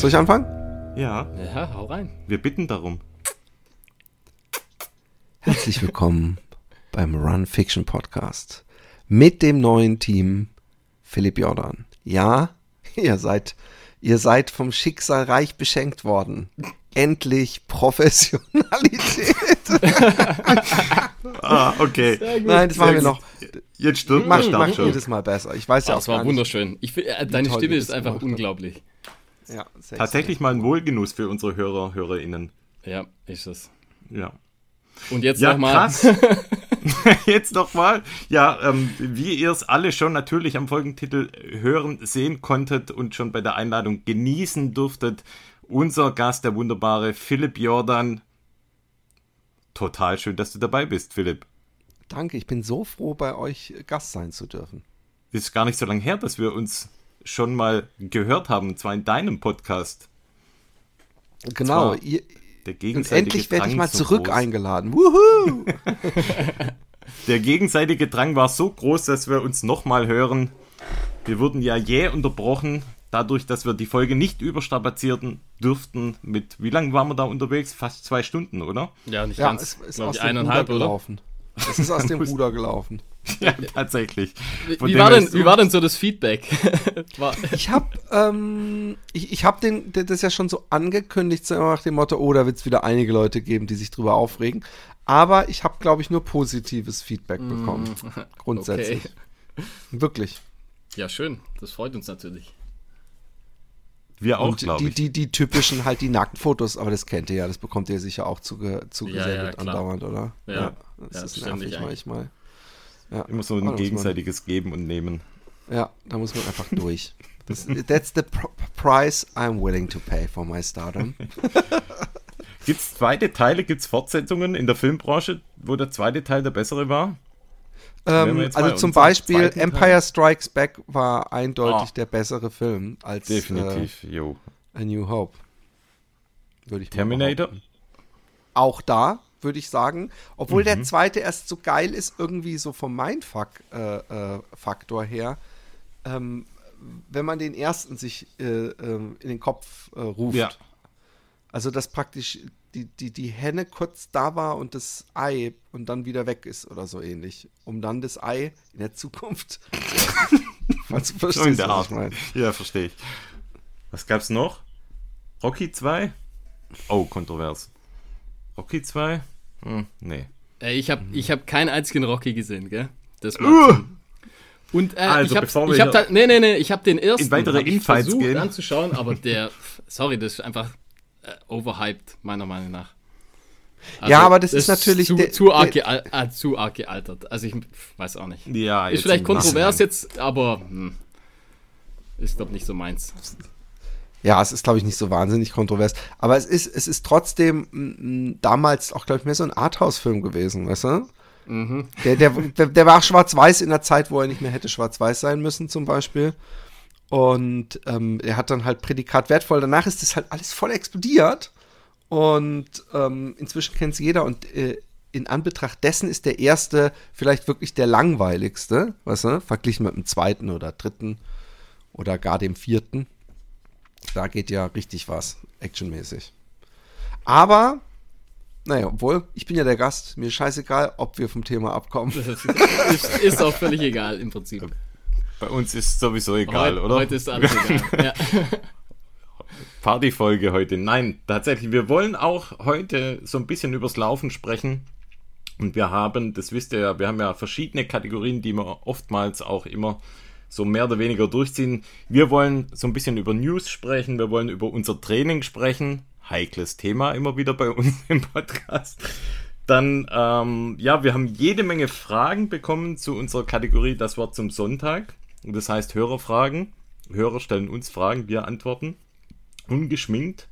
Soll ich anfangen? Ja. Ja, hau rein. Wir bitten darum. Herzlich willkommen beim Run Fiction Podcast mit dem neuen Team Philipp Jordan. Ja, ihr seid, ihr seid vom Schicksal reich beschenkt worden. Endlich Professionalität. ah, okay. Nein, das machen wir noch. Jetzt stimmt Mach, mach jedes Mal besser. Ich weiß ja Ah, auch das war gar nicht. wunderschön. Ich, äh, deine Stimme ist einfach unglaublich. Ja, Tatsächlich mal ein Wohlgenuss für unsere Hörer, HörerInnen. Ja, ist es. Ja. Und jetzt Ja, nochmal. Jetzt nochmal. Ja, ähm, wie ihr es alle schon natürlich am Folgentitel hören, sehen konntet und schon bei der Einladung genießen durftet, unser Gast, der wunderbare Philipp Jordan. Total schön, dass du dabei bist, Philipp. Danke, ich bin so froh, bei euch Gast sein zu dürfen. Es ist gar nicht so lange her, dass wir uns schon mal gehört haben, und zwar in deinem Podcast. Genau, ihr, Der und gegenseitige endlich werde ich mal zurück groß. eingeladen. Wuhu! Der gegenseitige Drang war so groß, dass wir uns nochmal hören. Wir wurden ja jäh unterbrochen, dadurch, dass wir die Folge nicht überstrapazierten dürften. Mit wie lange waren wir da unterwegs? Fast zwei Stunden, oder? Ja, nicht Ja, ganz. es ist aus dem Ruder eineinhalb, gelaufen. Es ist aus dem Ruder gelaufen. Ja, tatsächlich. Von Wie war, denn, ist wie war denn so das Feedback? Ich habe ähm, ich, ich hab den, das ja schon so angekündigt, so nach dem Motto, oh, da wird es wieder einige Leute geben, die sich drüber aufregen. Aber ich habe, glaube ich, nur positives Feedback bekommen. Grundsätzlich. Wirklich. ja, schön. Das freut uns natürlich. Wir auch, Und glaube die, ich. die, die typischen halt die Nacktfotos, aber das kennt ihr ja, das bekommt ihr sicher auch zuge, zugesendet Ja, ja, andauernd, oder? Ja. das Ja, ist nervig eigentlich. manchmal. Ja. Immer so Ah, ein man- gegenseitiges Geben und Nehmen. Ja, da muss man einfach durch. Das, that's the pr price I'm willing to pay for my stardom. Gibt es zweite Teile, gibt es Fortsetzungen in der Filmbranche, wo der zweite Teil der bessere war? Ähm, also zum Beispiel Teil- Empire Strikes Back war eindeutig Ah. der bessere Film als Definitiv, jo. Äh, A New Hope. Terminator? Auch da würde ich sagen, obwohl Mhm. der zweite erst so geil ist, irgendwie so vom Mindfuck-Faktor her, ähm, wenn man den ersten sich äh, ähm, in den Kopf äh, ruft. Ja. Also, dass praktisch die, die, die Henne kurz da war und das Ei und dann wieder weg ist oder so ähnlich. Um dann das Ei in der Zukunft. Falls du verstehst, in der was Art. ich meine. Ja, verstehe ich. Was gab's noch? Rocky 2? Oh, kontrovers. Rocky 2? Hm, nee. Ey, ich habe ich hab keinen einzigen Rocky gesehen, gell? Das Uh! Und äh, Also, ich habe bevor wir ich hab da, nee, nee, nee, ich habe den ersten in weitere Infights versucht gehen. anzuschauen, aber der, sorry, das ist einfach äh, overhyped, meiner Meinung nach. Also, Ja, aber das ist natürlich zu, der- zu, arg der- geal- äh, zu arg gealtert. Also ich weiß auch nicht. Ja, ist vielleicht kontrovers jetzt, aber hm, ist glaube nicht so meins. Ja, es ist, glaube ich, nicht so wahnsinnig kontrovers. Aber es ist, es ist trotzdem damals auch, glaube ich, mehr so ein Arthouse-Film gewesen, weißt du? Der, der, der, der war schwarz-weiß in der Zeit, wo er nicht mehr hätte schwarz-weiß sein müssen, zum Beispiel. Und ähm, er hat dann halt Prädikat wertvoll. Danach ist das halt alles voll explodiert. Und ähm, inzwischen kennt es jeder. Und äh, in Anbetracht dessen ist der erste vielleicht wirklich der langweiligste, weißt du? Verglichen mit dem zweiten oder dritten oder gar dem vierten. Da geht ja richtig was, actionmäßig. Aber, naja, obwohl, ich bin ja der Gast, mir ist scheißegal, ob wir vom Thema abkommen. ist, ist auch völlig egal im Prinzip. Bei uns ist sowieso egal, heute, oder? heute ist alles egal. Ja. Partyfolge heute. Nein, tatsächlich, wir wollen auch heute so ein bisschen übers Laufen sprechen. Und wir haben, das wisst ihr ja, wir haben ja verschiedene Kategorien, die wir oftmals auch immer so mehr oder weniger durchziehen. Wir wollen so ein bisschen über News sprechen, wir wollen über unser Training sprechen. Heikles Thema immer wieder bei uns im Podcast. Dann, ähm, ja, wir haben jede Menge Fragen bekommen zu unserer Kategorie Das Wort zum Sonntag. Das heißt Hörerfragen. Hörer stellen uns Fragen, wir antworten ungeschminkt.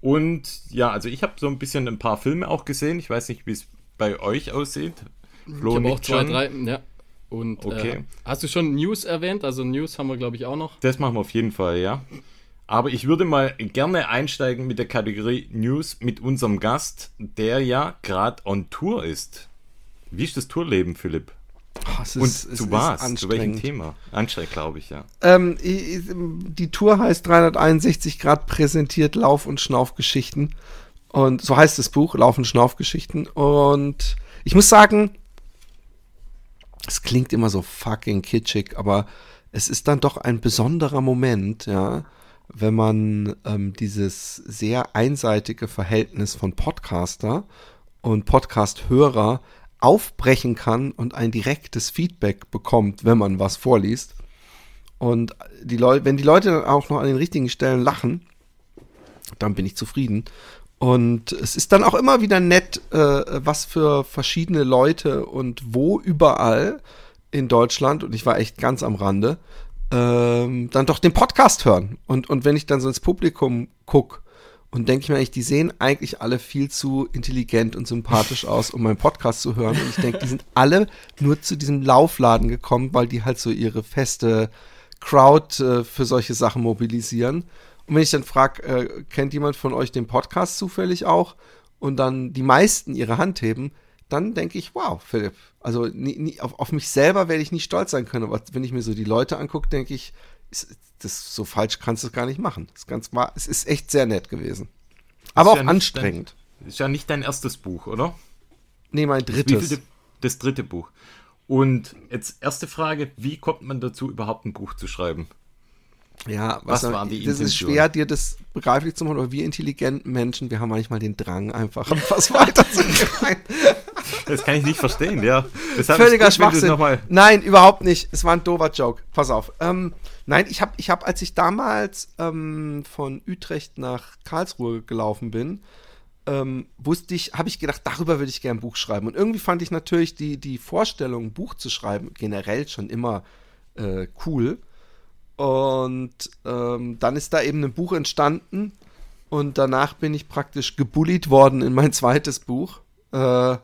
Und ja, also ich habe so ein bisschen ein paar Filme auch gesehen. Ich weiß nicht, wie es bei euch aussieht. Flo Ich habe auch zwei, drei. Ja. Und Okay. äh, hast du schon News erwähnt? Also News haben wir, glaube ich, auch noch. Das machen wir auf jeden Fall, ja. Aber ich würde mal gerne einsteigen mit der Kategorie News mit unserem Gast, der ja gerade on Tour ist. Wie ist das Tourleben, Philipp? Oh, ist, Und zu was? Zu welchem Thema? Anstrengend, glaube ich, ja. Ähm, die Tour heißt 361 Grad präsentiert Lauf- und Schnaufgeschichten. Und so heißt das Buch, Lauf- und Schnaufgeschichten. Und ich muss sagen, es klingt immer so fucking kitschig, aber es ist dann doch ein besonderer Moment, ja, wenn man ähm, dieses sehr einseitige Verhältnis von Podcaster und Podcast-Hörer aufbrechen kann und ein direktes Feedback bekommt, wenn man was vorliest. Und die wenn die Leute dann auch noch an den richtigen Stellen lachen, dann bin ich zufrieden. Und es ist dann auch immer wieder nett, äh, was für verschiedene Leute und wo überall in Deutschland, und ich war echt ganz am Rande, ähm, dann doch den Podcast hören. Und, und wenn ich dann so ins Publikum gucke und denke ich mir eigentlich, die sehen eigentlich alle viel zu intelligent und sympathisch aus, um meinen Podcast zu hören. Und ich denke, die sind alle nur zu diesem Laufladen gekommen, weil die halt so ihre feste Crowd äh, für solche Sachen mobilisieren. Und wenn ich dann frage, äh, kennt jemand von euch den Podcast zufällig auch? Und dann die meisten ihre Hand heben, dann denke ich, wow, Philipp, also nie, nie, auf, auf, mich selber werde ich nicht stolz sein können. Aber wenn ich mir so die Leute angucke, denke ich, ist, das so falsch kannst du es gar nicht machen. Das ganz mal, es ist echt sehr nett gewesen. Aber auch ja anstrengend. Dein, ist ja nicht dein erstes Buch, oder? Nee, mein drittes. Das, das dritte Buch. Und jetzt erste Frage, wie kommt man dazu, überhaupt ein Buch zu schreiben? Ja, was, was waren die Das ist schwer, dir das begreiflich zu machen, aber wir intelligenten Menschen, wir haben manchmal den Drang, einfach was weiterzugehen. Das kann ich nicht verstehen, ja. Deshalb Völliger Schwachsinn. Nein, überhaupt nicht. Es war ein doofer Joke. Pass auf. Ähm, nein, ich habe, ich hab, als ich damals ähm, von Utrecht nach Karlsruhe gelaufen bin, ähm, wusste ich, habe ich gedacht, darüber würde ich gerne ein Buch schreiben. Und irgendwie fand ich natürlich die, die Vorstellung, ein Buch zu schreiben, generell schon immer äh, cool. Und ähm, dann ist da eben ein Buch entstanden. Und danach bin ich praktisch gebullied worden in mein zweites Buch. Äh,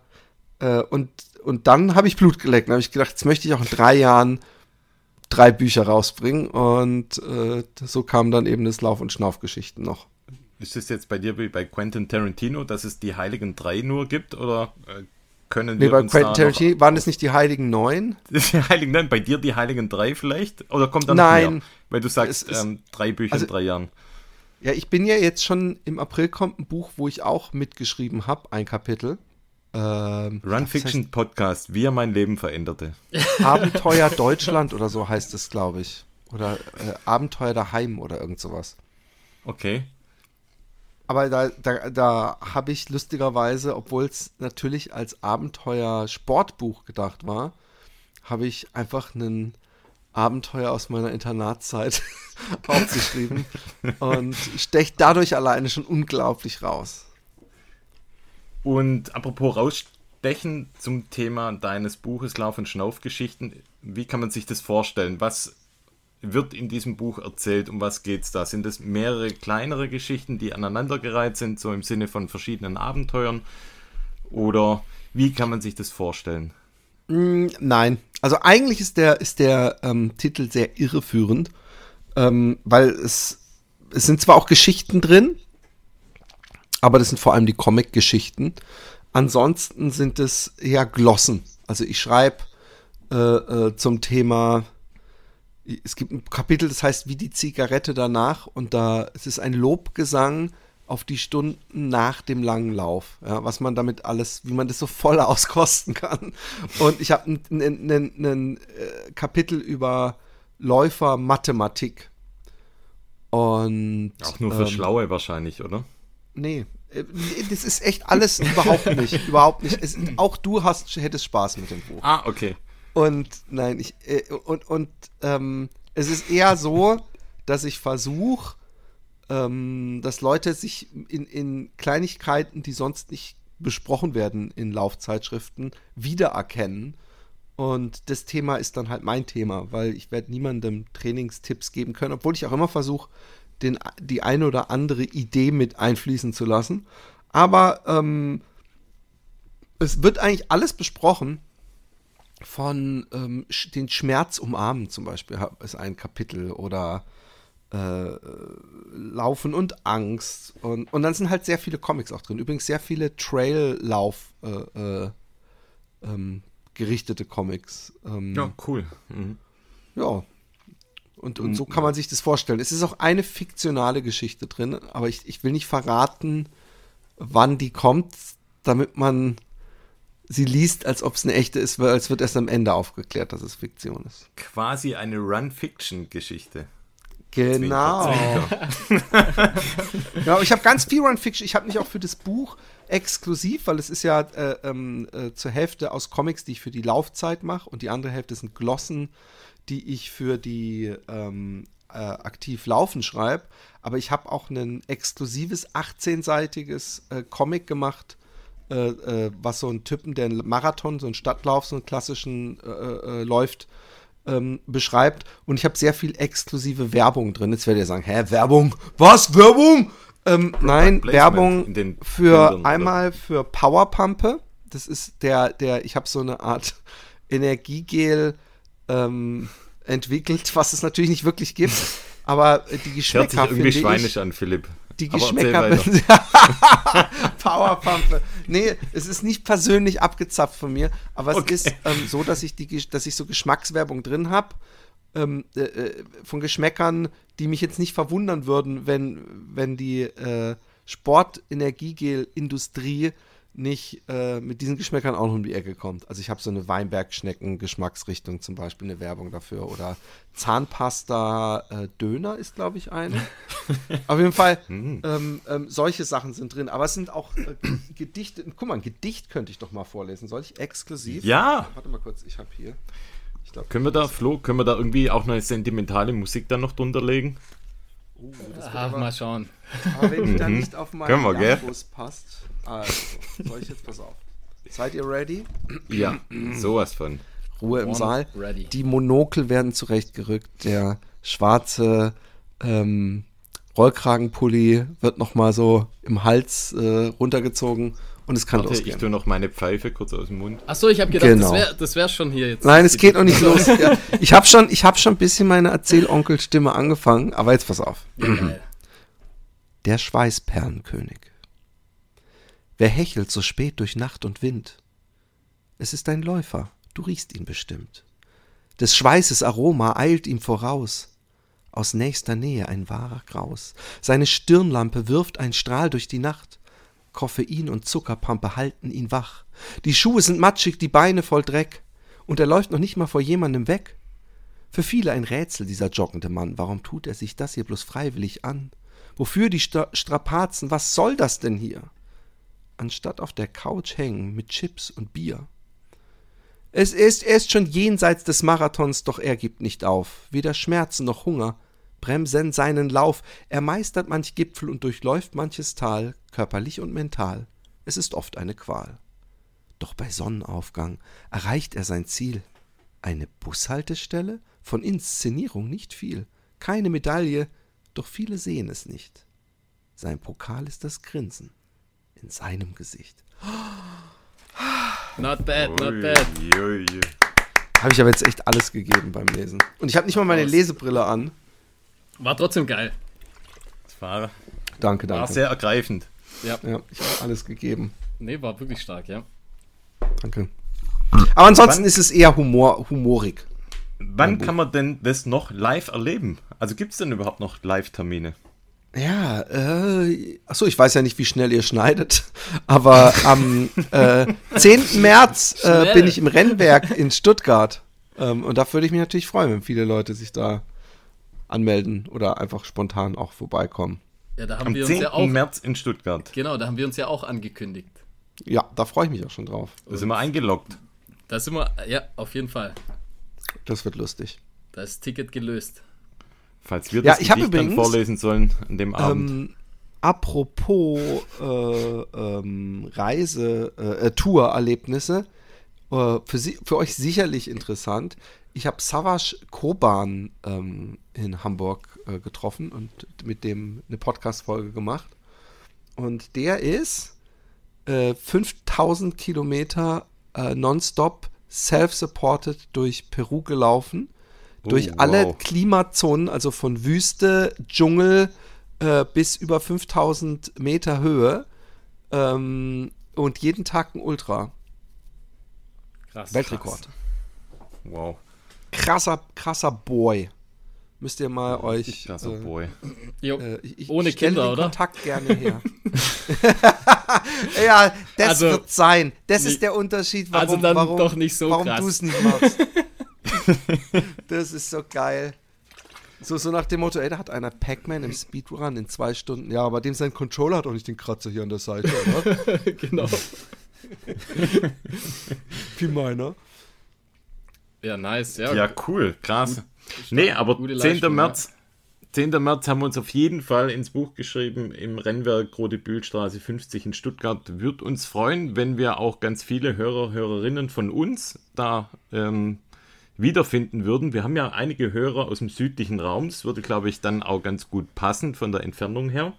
äh, und, und dann habe ich Blut geleckt. Dann habe ich gedacht, jetzt möchte ich auch in drei Jahren drei Bücher rausbringen. Und äh, so kamen dann eben das Lauf- und Schnaufgeschichten noch. Ist es jetzt bei dir wie bei Quentin Tarantino, dass es die Heiligen Drei nur gibt? Oder äh, können nee, wir bei uns Quentin Tarantino waren es nicht die Heiligen Neun? Die Heiligen Neun, bei dir die Heiligen Drei vielleicht? Oder kommt dann Nein, mehr? Weil du sagst, ist, ähm, drei Bücher also, in drei Jahren. Ja, ich bin ja jetzt schon, im April kommt ein Buch, wo ich auch mitgeschrieben habe, ein Kapitel. Ähm, Run Fiction heißt, Podcast, wie er mein Leben veränderte. Abenteuer Deutschland oder so heißt es, glaube ich. Oder äh, Abenteuer daheim oder irgend sowas. Okay. Aber da, da, da habe ich lustigerweise, obwohl es natürlich als Abenteuer-Sportbuch gedacht war, habe ich einfach einen Abenteuer aus meiner Internatszeit aufgeschrieben und stecht dadurch alleine schon unglaublich raus. Und apropos rausstechen zum Thema deines Buches Lauf- und Schnaufgeschichten, wie kann man sich das vorstellen? Was wird in diesem Buch erzählt? Um was geht es da? Sind es mehrere kleinere Geschichten, die aneinandergereiht sind, so im Sinne von verschiedenen Abenteuern? Oder wie kann man sich das vorstellen? Mm, nein, also eigentlich ist der, ist der ähm, Titel sehr irreführend, ähm, weil es, es sind zwar auch Geschichten drin, aber das sind vor allem die Comic-Geschichten. Ansonsten sind es eher Glossen. Also ich schreibe äh, äh, zum Thema, es gibt ein Kapitel, das heißt wie die Zigarette danach und da es ist ein Lobgesang auf die Stunden nach dem langen Lauf, ja, was man damit alles, wie man das so voll auskosten kann. Und ich habe ein, äh, Kapitel über Läufermathematik. Und auch nur für ähm, Schlaue wahrscheinlich, oder? Nee, äh, das ist echt alles überhaupt nicht, überhaupt nicht. Es, auch du hast hättest Spaß mit dem Buch. Ah, okay. Und nein, ich äh, und und ähm, es ist eher so, dass ich versuche ähm, dass Leute sich in, in Kleinigkeiten, die sonst nicht besprochen werden in Laufzeitschriften, wiedererkennen. Und das Thema ist dann halt mein Thema, weil ich werde niemandem Trainingstipps geben können, obwohl ich auch immer versuche, den, die eine oder andere Idee mit einfließen zu lassen. Aber ähm, es wird eigentlich alles besprochen. Von ähm, den Schmerz umarmen zum Beispiel ist ein Kapitel oder äh, Laufen und Angst. Und, und dann sind halt sehr viele Comics auch drin. Übrigens sehr viele Trail-Lauf- äh, äh, ähm, gerichtete Comics. Ähm, Ja, cool. Mhm. ja. Und, und so kann man sich das vorstellen. Es ist auch eine fiktionale Geschichte drin, aber ich, ich will nicht verraten, wann die kommt, damit man sie liest, als ob es eine echte ist, weil es wird erst am Ende aufgeklärt, dass es Fiktion ist. Quasi eine Run-Fiction-Geschichte. Genau. ja, ich habe ganz viel Run Fiction. Ich habe mich auch für das Buch exklusiv, weil es ist ja äh, ähm, äh, zur Hälfte aus Comics, die ich für die Laufzeit mache und die andere Hälfte sind Glossen, die ich für die ähm, äh, aktiv laufen schreibe. Aber ich habe auch ein exklusives 18-seitiges äh, Comic gemacht, äh, äh, was so einen Typen, der einen Marathon, so einen Stadtlauf, so einen klassischen äh, äh, läuft, ähm, beschreibt. Und ich habe sehr viel exklusive Werbung drin. Jetzt werdet ihr sagen, hä, Werbung? Was? Werbung? Ähm, nein, Werbung für Bildern, oder? einmal für Powerpumpe. Das ist der, der, ich habe so eine Art Energiegel ähm, entwickelt, was es natürlich nicht wirklich gibt. Aber äh, die Hört sich Geschmäcker irgendwie finde ich, schweinisch an, Philipp. Die Geschmäcker. Powerpumpe. Nee, es ist nicht persönlich abgezapft von mir, aber es Okay. ist ähm, so, dass ich, die, dass ich so Geschmackswerbung drin habe. Ähm, äh, äh, von Geschmäckern, die mich jetzt nicht verwundern würden, wenn, wenn die äh, Sport-Energiegel-Industrie nicht äh, mit diesen Geschmäckern auch noch um die Ecke kommt. Also ich habe so eine Weinbergschnecken-Geschmacksrichtung zum Beispiel, eine Werbung dafür. Oder Zahnpasta-Döner ist, glaube ich, eine. Auf jeden Fall, ähm, ähm, solche Sachen sind drin. Aber es sind auch äh, Gedichte. Guck mal, ein Gedicht könnte ich doch mal vorlesen. Soll ich exklusiv? Ja. Warte mal kurz, ich habe hier. Ich glaub, Können wir da, Flo, können wir da irgendwie auch eine sentimentale Musik dann noch drunter legen? oh, das Ah, aber, mal schauen. aber wenn die dann nicht auf meinen Können wir, gell? Jambus passt. Also, soll ich jetzt, pass auf. Seid ihr ready? Ja, sowas von. Ruhe im One Saal. ready. Die Monokel werden zurechtgerückt. Der schwarze ähm, Rollkragenpulli wird nochmal so im Hals äh, runtergezogen und es kann Warte, ich losgehen. tue noch meine Pfeife kurz aus dem Mund. Achso, ich habe gedacht, Genau. das wäre das wär schon hier jetzt. Nein, es geht noch nicht los. Ja, ich habe schon, ich hab schon ein bisschen meine Erzählonkelstimme angefangen, aber jetzt pass auf. Ja. Der Schweißperlenkönig. Wer hechelt so spät durch Nacht und Wind? Es ist ein Läufer, du riechst ihn bestimmt. Des Schweißes Aroma eilt ihm voraus. Aus nächster Nähe ein wahrer Graus. Seine Stirnlampe wirft ein Strahl durch die Nacht. Koffein und Zuckerpampe halten ihn wach. Die Schuhe sind matschig, die Beine voll Dreck. Und er läuft noch nicht mal vor jemandem weg. Für viele ein Rätsel, dieser joggende Mann. Warum tut er sich das hier bloß freiwillig an? Wofür die Stra Strapazen? Was soll das denn hier? Anstatt auf der Couch hängen mit Chips und Bier. Es ist, er ist schon jenseits des Marathons, doch er gibt nicht auf. Weder Schmerzen noch Hunger bremsen seinen Lauf. Er meistert manch Gipfel und durchläuft manches Tal, körperlich und mental. Es ist oft eine Qual. Doch bei Sonnenaufgang erreicht er sein Ziel. Eine Bushaltestelle? Von Inszenierung nicht viel. Keine Medaille, doch viele sehen es nicht. Sein Pokal ist das Grinsen in seinem Gesicht. Not bad, not bad. Habe ich aber jetzt echt alles gegeben beim Lesen. Und ich habe nicht mal meine. Lesebrille an. War trotzdem geil. Das war, Danke, war danke. sehr ergreifend. Ja. Ja, ich habe alles gegeben. Nee, war wirklich stark, ja. Danke. Aber ansonsten Wann- ist es eher Humor, humorig. Wann kann man denn das noch live erleben? Also gibt es denn überhaupt noch Live-Termine? Ja, äh, achso, ich weiß ja nicht, wie schnell ihr schneidet, aber am äh, 10. März äh, bin ich im Rennwerk in Stuttgart. Ähm, und da würde ich mich natürlich freuen, wenn viele Leute sich da anmelden oder einfach spontan auch vorbeikommen. Ja, da haben Am wir 10. uns ja auch. März in Stuttgart. Genau, da haben wir uns ja auch angekündigt. Ja, da freue ich mich auch schon drauf. Da sind wir eingeloggt. Da sind wir, ja, auf jeden Fall. Das wird lustig. Da ist das Ticket gelöst. Falls wir Ja, das ich hab Gedicht dann übrigens- vorlesen sollen an dem Abend. Ähm, apropos äh, ähm, Reise, äh, äh, Tour-Erlebnisse, äh, für, Sie, für euch sicherlich interessant. Ich habe Savas Koban ähm, in Hamburg äh, getroffen und mit dem eine Podcast-Folge gemacht. Und der ist äh, 5000 Kilometer äh, nonstop self-supported durch Peru gelaufen. Durch Oh, alle wow. Klimazonen, also von Wüste, Dschungel äh, bis über 5000 Meter Höhe. Ähm, und jeden Tag ein Ultra. Krass. Weltrekord. Krass. Wow. Krasser, krasser Boy. Müsst ihr mal euch. Krasser äh, Boy. Äh, ich, ohne Kinder, den oder? Kontakt gerne her. ja, das also, wird sein. Das ist der Unterschied, warum, also dann warum, doch nicht so warum du es nicht machst. das ist so geil. So, so nach dem Motto, ey, da hat einer Pac-Man im Speedrun in zwei Stunden. Ja, aber dem sein Controller hat auch nicht den Kratzer hier an der Seite, oder? genau. Wie meiner. Ja, nice. Ja, ja cool, krass. Gut, nee, aber 10. März, 10. März haben wir uns auf jeden Fall ins Buch geschrieben, im Rennwerk Rote Bühlstraße 50 in Stuttgart. Würde uns freuen, wenn wir auch ganz viele Hörer, Hörerinnen von uns da ähm, wiederfinden würden. Wir haben ja einige Hörer aus dem südlichen Raum. Das würde, glaube ich, dann auch ganz gut passen von der Entfernung her.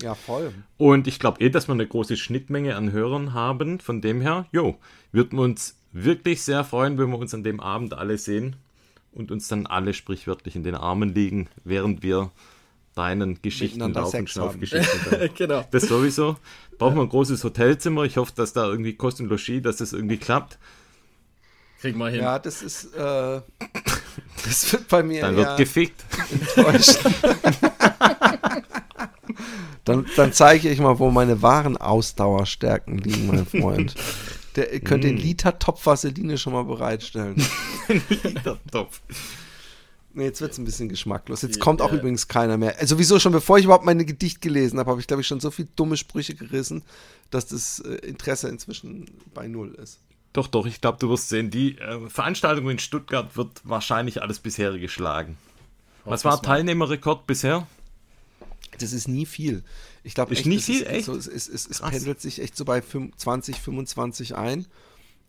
Ja, voll. Und ich glaube eh, dass wir eine große Schnittmenge an Hörern haben. Von dem her, jo, würden wir uns wirklich sehr freuen, wenn wir uns an dem Abend alle sehen und uns dann alle sprichwörtlich in den Armen liegen, während wir deinen Geschichten Lauf- und genau. Das sowieso. Brauchen wir ein großes Hotelzimmer. Ich hoffe, dass da irgendwie Kost und Logis, dass das irgendwie klappt. Kriegen wir hin. Ja, das ist, äh, das wird bei mir Dann wird gefickt. Enttäuscht. dann, dann zeige ich mal, wo meine wahren Ausdauerstärken liegen, mein Freund. Der könnte mm. den Liter Topf Vaseline schon mal bereitstellen. Liter Topf. Nee, jetzt wird es ein bisschen geschmacklos. Jetzt kommt auch ja. übrigens keiner mehr. Also sowieso schon, bevor ich überhaupt meine Gedicht gelesen habe, habe ich, glaube ich, schon so viele dumme Sprüche gerissen, dass das äh, Interesse inzwischen bei Null ist. Doch, doch, ich glaube, du wirst sehen, die äh, Veranstaltung in Stuttgart wird wahrscheinlich alles bisherige schlagen. Was war Teilnehmerrekord bisher? Das ist nie viel. Ich glaube, ist nicht viel, ist, echt? So, es, es, es, es pendelt sich echt so bei 20, 25 ein.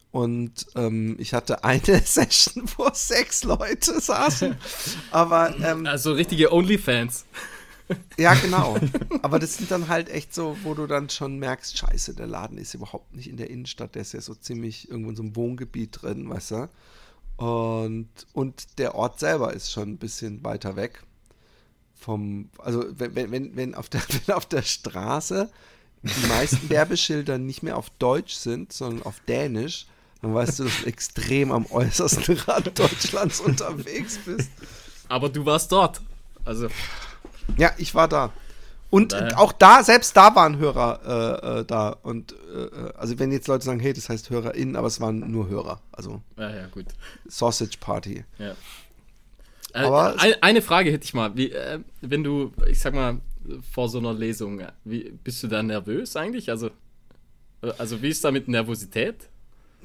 Und ähm, ich hatte eine Session, wo sechs Leute saßen. Aber ähm, also richtige Onlyfans. Ja, genau. Aber das sind dann halt echt so, wo du dann schon merkst, scheiße, der Laden ist überhaupt nicht in der Innenstadt, der ist ja so ziemlich irgendwo in so einem Wohngebiet drin, weißt du? Und, und der Ort selber ist schon ein bisschen weiter weg vom, also wenn, wenn, wenn, auf der, wenn auf der Straße die meisten Werbeschilder nicht mehr auf Deutsch sind, sondern auf Dänisch, dann weißt du, dass du extrem am äußersten Rand Deutschlands unterwegs bist. Aber du warst dort. Also. Ja, ich war da. Und Daher. auch da, selbst da waren Hörer äh, äh, da. Und äh, also wenn jetzt Leute sagen, hey, das heißt HörerInnen, aber es waren nur Hörer. Also ja, ja, gut. Sausage Party. Ja. Äh, Aber eine, eine Frage hätte ich mal. Wie, äh, wenn du, ich sag mal, vor so einer Lesung, wie, bist du da nervös eigentlich? Also, äh, also wie ist da mit Nervosität?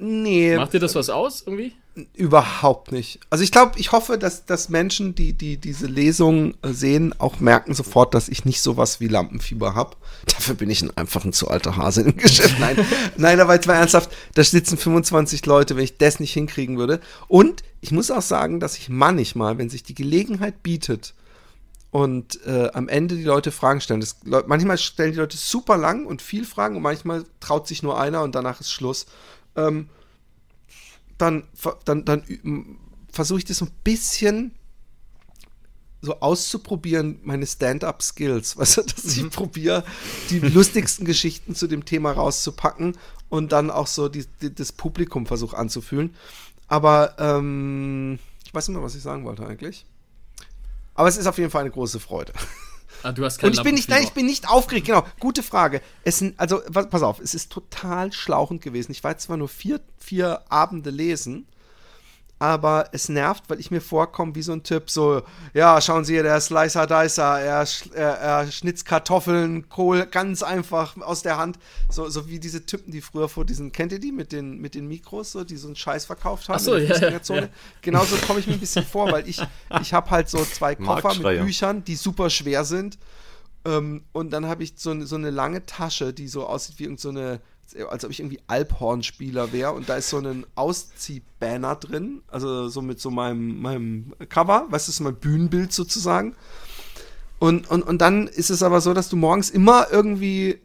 Nee. Macht dir das was aus irgendwie? Überhaupt nicht. Also ich glaube, ich hoffe, dass, dass Menschen, die, die diese Lesung äh, sehen, auch merken sofort, dass ich nicht sowas wie Lampenfieber habe. Dafür bin ich einfach ein zu alter Hase im Geschäft. Nein, nein, aber jetzt mal ernsthaft, da sitzen 25 Leute, wenn ich das nicht hinkriegen würde. Und ich muss auch sagen, dass ich manchmal, wenn sich die Gelegenheit bietet und äh, am Ende die Leute Fragen stellen, das, manchmal stellen die Leute super lang und viel Fragen und manchmal traut sich nur einer und danach ist Schluss. Ähm, dann, dann, dann versuche ich das so ein bisschen so auszuprobieren, meine Stand-up-Skills. Weißt du, dass ich mhm. probiere, die lustigsten Geschichten zu dem Thema rauszupacken und dann auch so die, die, das Publikum versuche anzufühlen. Aber ähm, ich weiß nicht mehr, was ich sagen wollte eigentlich. Aber es ist auf jeden Fall eine große Freude. Ah, du hast keine Und ich bin nicht, nein, ich bin nicht aufgeregt, genau. Gute Frage. Es sind, also, pass auf, es ist total schlauchend gewesen. Ich war zwar nur vier, vier Abende lesen, aber es nervt, weil ich mir vorkomme wie so ein Typ, so, ja, schauen Sie, der Slicer Dicer, er, er, er schnitzt Kartoffeln, Kohl, ganz einfach aus der Hand, so, so wie diese Typen, die früher vor diesen, kennt ihr die mit den, mit den Mikros, so, die so einen Scheiß verkauft haben? Ach so, ja, ja, ja. Genauso komme ich mir ein bisschen vor, weil ich, ich habe halt so zwei Koffer mit Büchern, die super schwer sind ähm, und dann habe ich so, so eine lange Tasche, die so aussieht wie irgendeine so als ob ich irgendwie Alphorn-Spieler wäre und da ist so ein Ausziehbanner drin, also so mit so meinem, meinem Cover, du, so mein Bühnenbild sozusagen. Und, und, und dann ist es aber so, dass du morgens immer irgendwie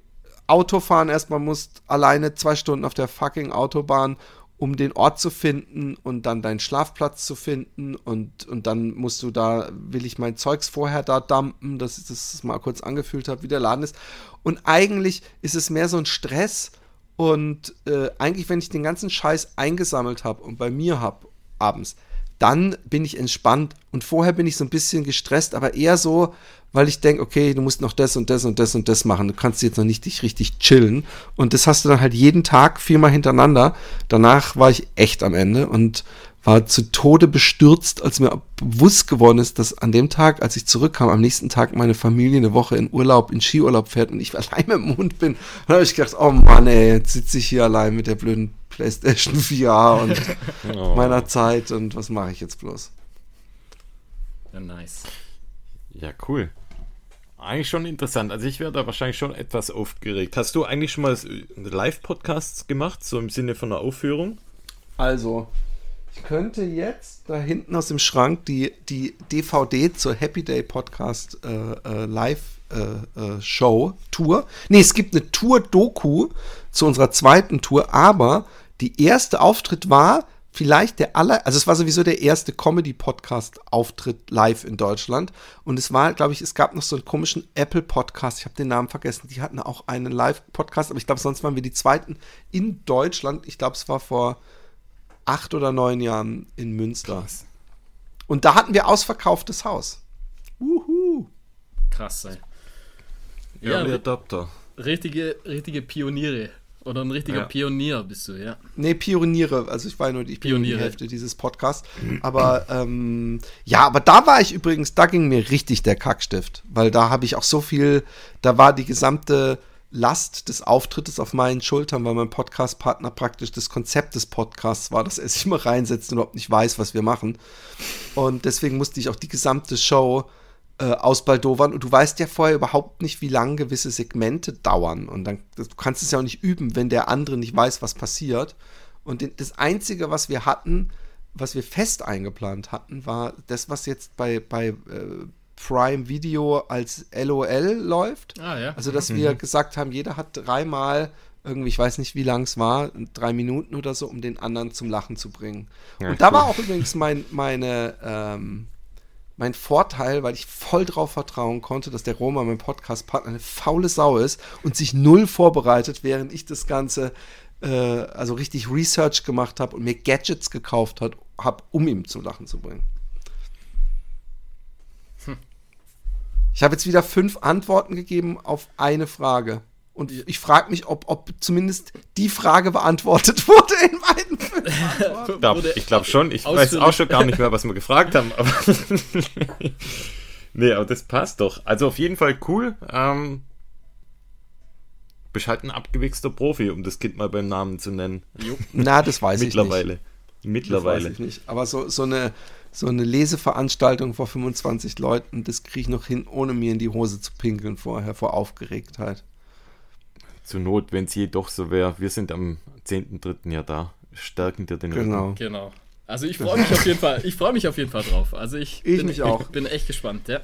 Auto fahren erstmal musst, alleine zwei Stunden auf der fucking Autobahn, um den Ort zu finden und dann deinen Schlafplatz zu finden und, und dann musst du da, will ich mein Zeugs vorher da dumpen, dass ich das mal kurz angefühlt habe, wie der Laden ist. Und eigentlich ist es mehr so ein Stress, Und äh, eigentlich, wenn ich den ganzen Scheiß eingesammelt habe und bei mir habe abends, dann bin ich entspannt. Und vorher bin ich so ein bisschen gestresst, aber eher so, weil ich denke, okay, du musst noch das und das und das und das machen. Du kannst jetzt noch nicht dich richtig chillen. Und das hast du dann halt jeden Tag viermal hintereinander. Danach war ich echt am Ende und war zu Tode bestürzt, als mir bewusst geworden ist, dass an dem Tag, als ich zurückkam, am nächsten Tag meine Familie eine Woche in Urlaub, in Skiurlaub fährt und ich allein mit dem Hund bin. Und da habe ich gedacht, oh Mann, ey, jetzt sitze ich hier allein mit der blöden PlayStation VR und oh. meiner Zeit und was mache ich jetzt bloß? Ja, nice. Ja, cool. Eigentlich schon interessant. Also ich wäre da wahrscheinlich schon etwas aufgeregt. Hast du eigentlich schon mal Live-Podcasts gemacht, so im Sinne von einer Aufführung? Also, ich könnte jetzt da hinten aus dem Schrank die, die DVD zur Happy Day Podcast äh, äh, Live äh, äh, Show Tour. Nee, es gibt eine Tour-Doku zu unserer zweiten Tour, aber die erste Auftritt war vielleicht der aller, also es war sowieso der erste Comedy-Podcast-Auftritt live in Deutschland. Und es war, glaube ich, es gab noch so einen komischen Apple-Podcast, ich habe den Namen vergessen, die hatten auch einen Live-Podcast, aber ich glaube, sonst waren wir die zweiten in Deutschland. Ich glaube, es war vor acht oder neun Jahren in Münster. Krass. Und da hatten wir ausverkauftes Haus. Wuhu. Krass, ey. Ja, ja Adapter. Richtige, richtige Pioniere. Oder ein richtiger ja. Pionier bist du, ja. Nee, Pioniere. Also ich war nur die Pionierhälfte dieses Podcasts. Aber ähm, ja, aber da war ich übrigens, da ging mir richtig der Kackstift. Weil da habe ich auch so viel, da war die gesamte Last des Auftrittes auf meinen Schultern, weil mein Podcast-Partner praktisch das Konzept des Podcasts war, dass er sich immer reinsetzt und überhaupt nicht weiß, was wir machen. Und deswegen musste ich auch die gesamte Show äh, ausbaldowern. Und du weißt ja vorher überhaupt nicht, wie lange gewisse Segmente dauern. Und dann du kannst es ja auch nicht üben, wenn der andere nicht weiß, was passiert. Und das Einzige, was wir hatten, was wir fest eingeplant hatten, war das, was jetzt bei, bei äh, Prime Video als LOL läuft. Ah, ja. Also, dass mhm. wir gesagt haben, jeder hat dreimal irgendwie, ich weiß nicht, wie lang es war, drei Minuten oder so, um den anderen zum Lachen zu bringen. Ja, und da cool. war auch übrigens mein, meine, ähm, mein Vorteil, weil ich voll drauf vertrauen konnte, dass der Roma, mein Podcast-Partner, eine faule Sau ist und sich null vorbereitet, während ich das Ganze, äh, also richtig Research gemacht habe und mir Gadgets gekauft habe, um ihm zum Lachen zu bringen. Ich habe jetzt wieder fünf Antworten gegeben auf eine Frage. Und ich frage mich, ob, ob zumindest die Frage beantwortet wurde in beiden Antworten. ich glaube schon. Ich weiß auch schon gar nicht mehr, was wir gefragt haben. Aber nee, aber das passt doch. Also auf jeden Fall cool. Ähm, bist halt ein abgewichster Profi, um das Kind mal beim Namen zu nennen. Na, das weiß ich nicht. Mittlerweile. Mittlerweile. Ich nicht. Aber so, so eine so eine Leseveranstaltung vor 25 Leuten, das kriege ich noch hin, ohne mir in die Hose zu pinkeln vorher, vor Aufgeregtheit. Zur Not, wenn es jedoch so wäre, wir sind am 10.3. ja da, stärken dir den genau. Rücken. Genau. Also ich freue mich auf jeden Fall, ich freue mich auf jeden Fall drauf. Also ich, ich bin, mich auch. Ich bin echt gespannt, ja.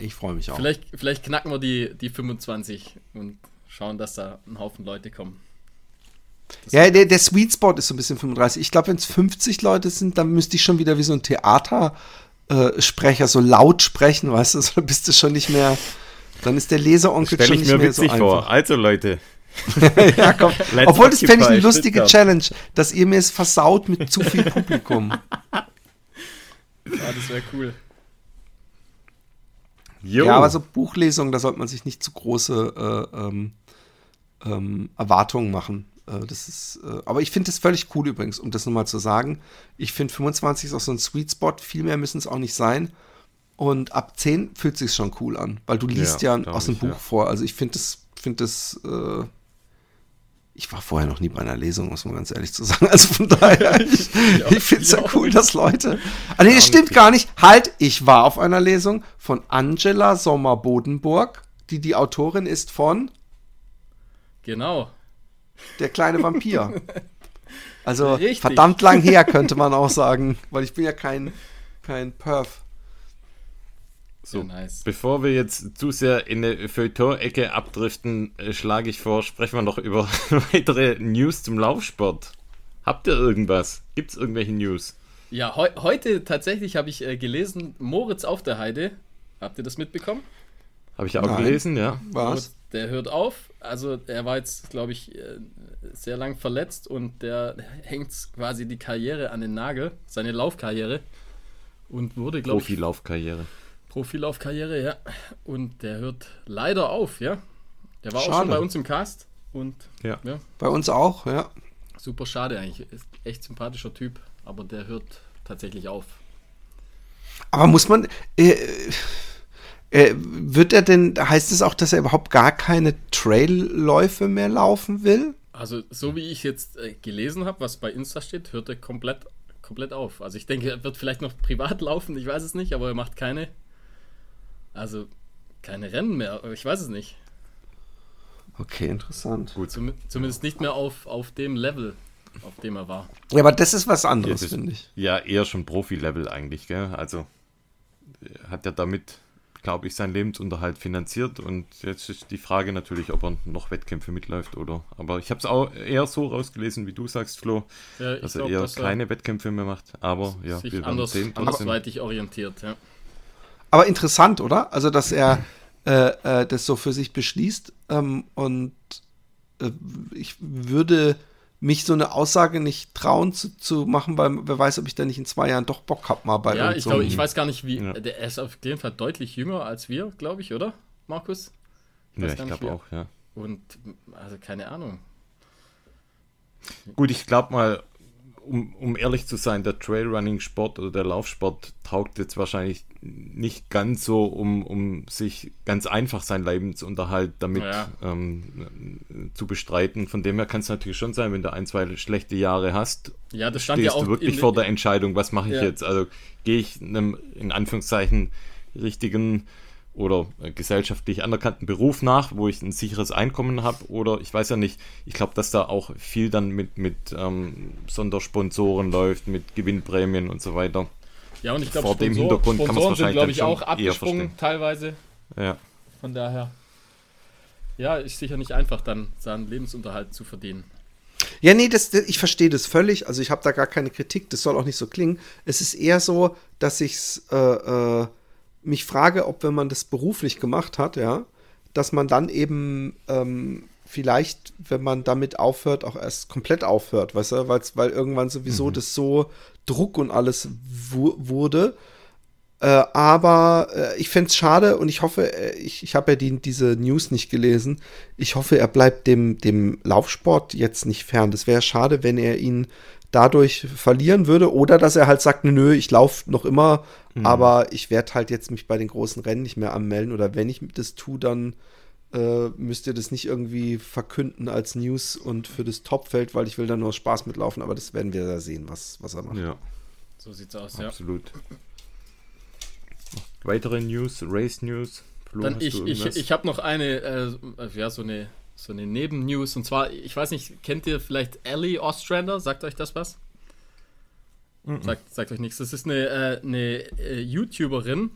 Ich freue mich auch. Vielleicht, vielleicht knacken wir die, die 25 und schauen, dass da ein Haufen Leute kommen. Ja, der, der Sweet Spot ist so ein bisschen 35. Ich glaube, wenn es 50 Leute sind, dann müsste ich schon wieder wie so ein Theatersprecher äh, so laut sprechen, weißt du? So bist du schon nicht mehr. Dann ist der Leseronkel schon nicht mehr so einfach. Vor. Also Leute. ja, komm. Obwohl, das fände ich eine lustige Challenge, dass ihr mir es versaut mit zu viel Publikum. ja, das wäre cool. Jo. Ja, aber so Buchlesungen, da sollte man sich nicht zu große äh, ähm, ähm, Erwartungen machen. Äh, das ist, äh, aber ich finde es völlig cool übrigens, um das nochmal zu sagen. Ich finde 25 ist auch so ein Sweet Spot, viel mehr müssen es auch nicht sein. Und ab 10 fühlt es sich schon cool an, weil du liest ja, ja aus dem Buch ja. vor. Also ich finde das, finde das, äh, ich war vorher noch nie bei einer Lesung, muss man ganz ehrlich zu sagen. Also von daher, ich, ich finde es ja cool, dass Leute. Ah, nee, das stimmt gar nicht. Halt, ich war auf einer Lesung von Angela Sommer-Bodenburg, die die Autorin ist von. Genau. Der kleine Vampir. Also Richtig. verdammt lang her, könnte man auch sagen, weil ich bin ja kein, kein Perf. So, ja, nice. bevor wir jetzt zu sehr in eine Feuilleton-Ecke abdriften, äh, schlage ich vor, sprechen wir noch über weitere News zum Laufsport. Habt ihr irgendwas? Gibt es irgendwelche News? Ja, he heute tatsächlich habe ich äh, gelesen, Moritz auf der Heide. Habt ihr das mitbekommen? Habe ich auch Nein. gelesen, ja. Was? Der hört auf. Also er war jetzt, glaube ich, äh, sehr lang verletzt und der hängt quasi die Karriere an den Nagel, seine Laufkarriere. Und wurde, glaube ich. Profilaufkarriere. Profilaufkarriere, ja. Und der hört leider auf, ja. Der war schade. auch schon bei uns im Cast. Und ja. ja. Bei uns auch, ja. Super schade eigentlich. Ist echt sympathischer Typ, aber der hört tatsächlich auf. Aber muss man. Äh, äh, wird er denn, heißt es auch, dass er überhaupt gar keine Trailläufe mehr laufen will? Also, so wie ich jetzt äh, gelesen habe, was bei Insta steht, hört er komplett, komplett auf. Also, ich denke, er wird vielleicht noch privat laufen, ich weiß es nicht, aber er macht keine. Also, keine Rennen mehr, ich weiß es nicht. Okay, interessant. Gut. Zum, zumindest nicht mehr auf, auf dem Level, auf dem er war. Ja, aber das ist was anderes, finde ich. Ja, eher schon Profi-Level eigentlich, gell? Also hat er damit, glaube ich, seinen Lebensunterhalt finanziert und jetzt ist die Frage natürlich, ob er noch Wettkämpfe mitläuft oder. Aber ich habe es auch eher so rausgelesen, wie du sagst, Flo, ja, dass er eher dass keine er Wettkämpfe mehr macht. Aber ja, sich wir anders, sehen. Andersweitig orientiert, ja. Aber interessant, oder? Also, dass er äh, äh, das so für sich beschließt. Ähm, und äh, ich würde mich so eine Aussage nicht trauen zu, zu, machen, weil wer weiß, ob ich da nicht in zwei Jahren doch Bock habe mal bei Ja, ich glaube, ich weiß gar nicht, wie. Ja. Der ist auf jeden Fall deutlich jünger als wir, glaube ich, oder, Markus? Ich ja, ich glaube auch, ja. Und also keine Ahnung. Gut, ich glaube mal, um, um ehrlich zu sein, der Trailrunning-Sport oder der Laufsport taugt jetzt wahrscheinlich nicht ganz so, um, um sich ganz einfach sein Lebensunterhalt damit ja. ähm, zu bestreiten. Von dem her kann es natürlich schon sein, wenn du ein, zwei schlechte Jahre hast, ja, das stand stehst ja auch du wirklich in, vor der Entscheidung, was mache ich ja. jetzt? Also gehe ich einem in Anführungszeichen richtigen oder gesellschaftlich anerkannten Beruf nach, wo ich ein sicheres Einkommen habe oder ich weiß ja nicht, ich glaube, dass da auch viel dann mit, mit ähm, Sondersponsoren läuft, mit Gewinnprämien und so weiter. Ja, und ich glaube, vor Sponsor, dem Hintergrund Sponsoren kann man es wahrscheinlich glaube ich, auch abgesprungen teilweise. Ja. Von daher, ja, ist sicher nicht einfach, dann seinen Lebensunterhalt zu verdienen. Ja, nee, das, ich verstehe das völlig. Also ich habe da gar keine Kritik. Das soll auch nicht so klingen. Es ist eher so, dass ich es äh, äh, mich frage, ob wenn man das beruflich gemacht hat, ja, dass man dann eben ähm, vielleicht, wenn man damit aufhört, auch erst komplett aufhört, weißt du, Weil's, weil irgendwann sowieso mhm. das so Druck und alles wu wurde. Äh, aber äh, ich fände es schade und ich hoffe, äh, ich, ich habe ja die, diese News nicht gelesen. Ich hoffe, er bleibt dem, dem Laufsport jetzt nicht fern. Das wäre schade, wenn er ihn dadurch verlieren würde oder dass er halt sagt, nö, ich laufe noch immer, mhm. aber ich werde halt jetzt mich bei den großen Rennen nicht mehr anmelden oder wenn ich das tue, dann äh, müsst ihr das nicht irgendwie verkünden als News und für das Topfeld, weil ich will da nur Spaß mitlaufen, aber das werden wir da sehen, was, was er macht. Ja. So sieht's aus, Absolut. ja. Weitere News, Race News. Flo, Dann ich, ich, ich habe noch eine, äh, ja, so eine so eine Nebennews. Und zwar, ich weiß nicht, kennt ihr vielleicht Ellie Ostrander? Sagt euch das was? Mm Sagt, sagt euch nichts. Das ist eine, äh, eine äh, YouTuberin,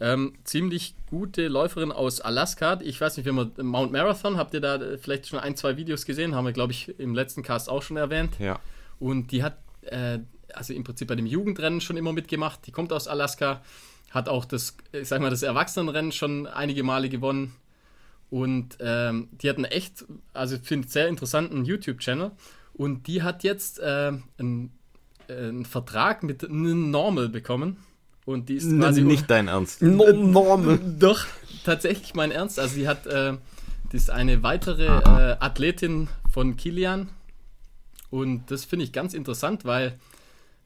ähm, ziemlich gute Läuferin aus Alaska. Ich weiß nicht, wie man Mount Marathon, habt ihr da vielleicht schon ein, zwei Videos gesehen? Haben wir, glaube ich, im letzten Cast auch schon erwähnt. Ja. Und die hat, äh, also im Prinzip bei dem Jugendrennen schon immer mitgemacht. Die kommt aus Alaska, hat auch das, ich sag mal, das Erwachsenenrennen schon einige Male gewonnen. Und ähm, die hat einen echt, also ich finde, sehr interessanten YouTube-Channel. Und die hat jetzt äh, einen, einen, Vertrag mit Normal bekommen. Und die ist quasi. Nicht dein Ernst. Normal. Doch, tatsächlich mein Ernst. Also, die hat. Äh, die ist eine weitere äh, Athletin von Kilian. Und das finde ich ganz interessant, weil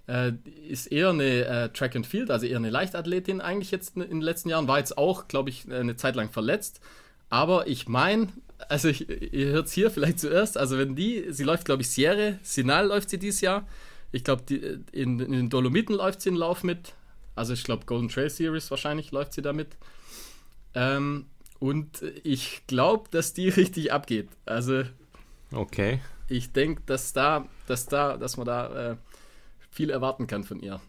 äh, ist eher eine äh, Track and Field, also eher eine Leichtathletin eigentlich jetzt in den letzten Jahren, war jetzt auch, glaube ich, eine Zeit lang verletzt, aber ich meine, also ich, ihr hört es hier vielleicht zuerst, also wenn die, sie läuft glaube ich Sierra, Sinal läuft sie dieses Jahr. Ich glaube, in, in, den Dolomiten läuft sie in Lauf mit. Also ich glaube, Golden Trail Series wahrscheinlich läuft sie damit. Ähm, und ich glaube, dass die richtig abgeht. Also okay. Ich denke, dass da, dass da, dass man da äh, viel erwarten kann von ihr.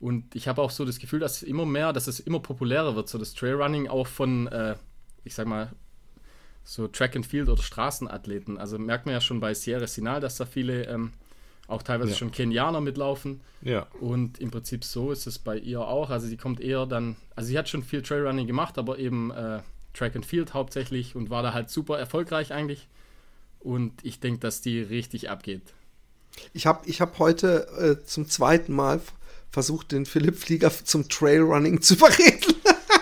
Und ich habe auch so das Gefühl, dass immer mehr, dass es immer populärer wird, so das Trailrunning auch von äh, ich sag mal, so Track and Field oder Straßenathleten. Also merkt man ja schon bei Sierra Sinal, dass da viele ähm, auch teilweise ja. schon Kenianer mitlaufen. Ja. Und im Prinzip so ist es bei ihr auch. Also sie kommt eher dann, also sie hat schon viel Trailrunning gemacht, aber eben äh, Track and Field hauptsächlich und war da halt super erfolgreich eigentlich. Und ich denke, dass die richtig abgeht. Ich habe ich hab heute äh, zum zweiten Mal versucht, den Philipp Flieger zum Trailrunning zu überreden.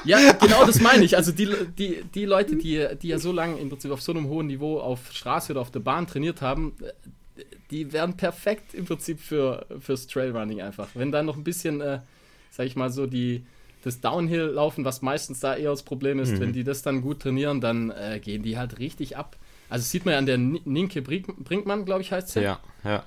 Ja, genau das meine ich. Also die, die, die Leute, die, die ja so lange im Prinzip auf so einem hohen Niveau auf Straße oder auf der Bahn trainiert haben, die wären perfekt im Prinzip für, fürs Trailrunning einfach. Wenn da noch ein bisschen, äh, sag ich mal so, die, das Downhill-Laufen, was meistens da eher das Problem ist, mhm. wenn die das dann gut trainieren, dann äh, gehen die halt richtig ab. Also sieht man ja an der Ninke Brinkmann, glaube ich, heißt sie. Ja, ja.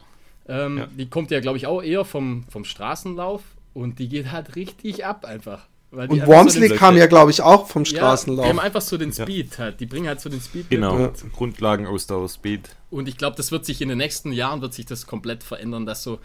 Ähm, ja. Die kommt ja, glaube ich, auch eher vom, vom Straßenlauf und die geht halt richtig ab einfach. Und Wormsley so kam ja, glaube ich, auch vom Straßenlauf. Ja, die haben einfach so den Speed halt. Die bringen halt so den Speed genau. mit. Genau, Grundlagenausdauer, Speed. Und ich glaube, das wird sich in den nächsten Jahren wird sich das komplett verändern, dass so,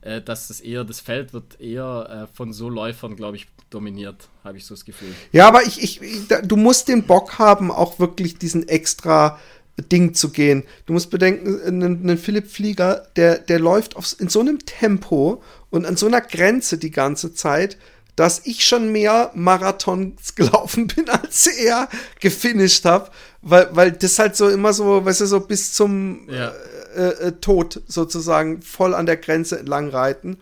äh, dass das eher, das Feld wird eher äh, von so Läufern, glaube ich, dominiert, habe ich so das Gefühl. Ja, aber ich, ich, du musst den Bock haben, auch wirklich diesen extra Ding zu gehen. Du musst bedenken, ein, Philipp Flieger, der, der läuft auf, in so einem Tempo und an so einer Grenze die ganze Zeit, dass ich schon mehr Marathons gelaufen bin, als er gefinisht habe, weil, weil das halt so immer so, weißt du, so bis zum ja. äh, äh, Tod sozusagen voll an der Grenze entlang reiten.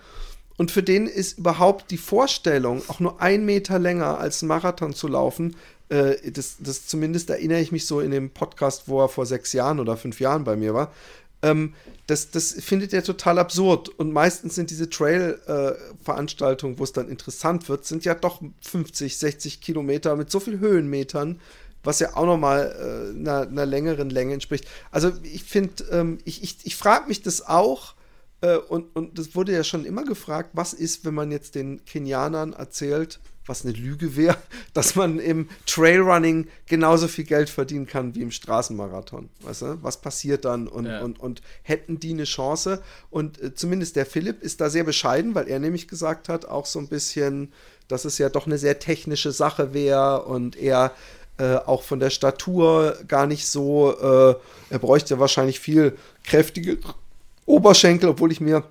Und für den ist überhaupt die Vorstellung, auch nur ein Meter länger als ein Marathon zu laufen, äh, das, das zumindest erinnere ich mich so in dem Podcast, wo er vor sechs Jahren oder fünf Jahren bei mir war. Ähm, das, das findet er total absurd. Und meistens sind diese Trail-Veranstaltungen, äh, wo es dann interessant wird, sind ja doch 50, 60 Kilometer mit so viel Höhenmetern, was ja auch nochmal äh, einer, einer längeren Länge entspricht. Also ich finde, ähm, ich, ich, ich frage mich das auch, äh, und, und das wurde ja schon immer gefragt, was ist, wenn man jetzt den Kenianern erzählt, was eine Lüge wäre, dass man im Trailrunning genauso viel Geld verdienen kann wie im Straßenmarathon. Weißt du? Was passiert dann? Und, ja. und, und hätten die eine Chance? Und äh, zumindest der Philipp ist da sehr bescheiden, weil er nämlich gesagt hat, auch so ein bisschen, dass es ja doch eine sehr technische Sache wäre und er äh, auch von der Statur gar nicht so, äh, er bräuchte wahrscheinlich viel kräftige Oberschenkel, obwohl ich mir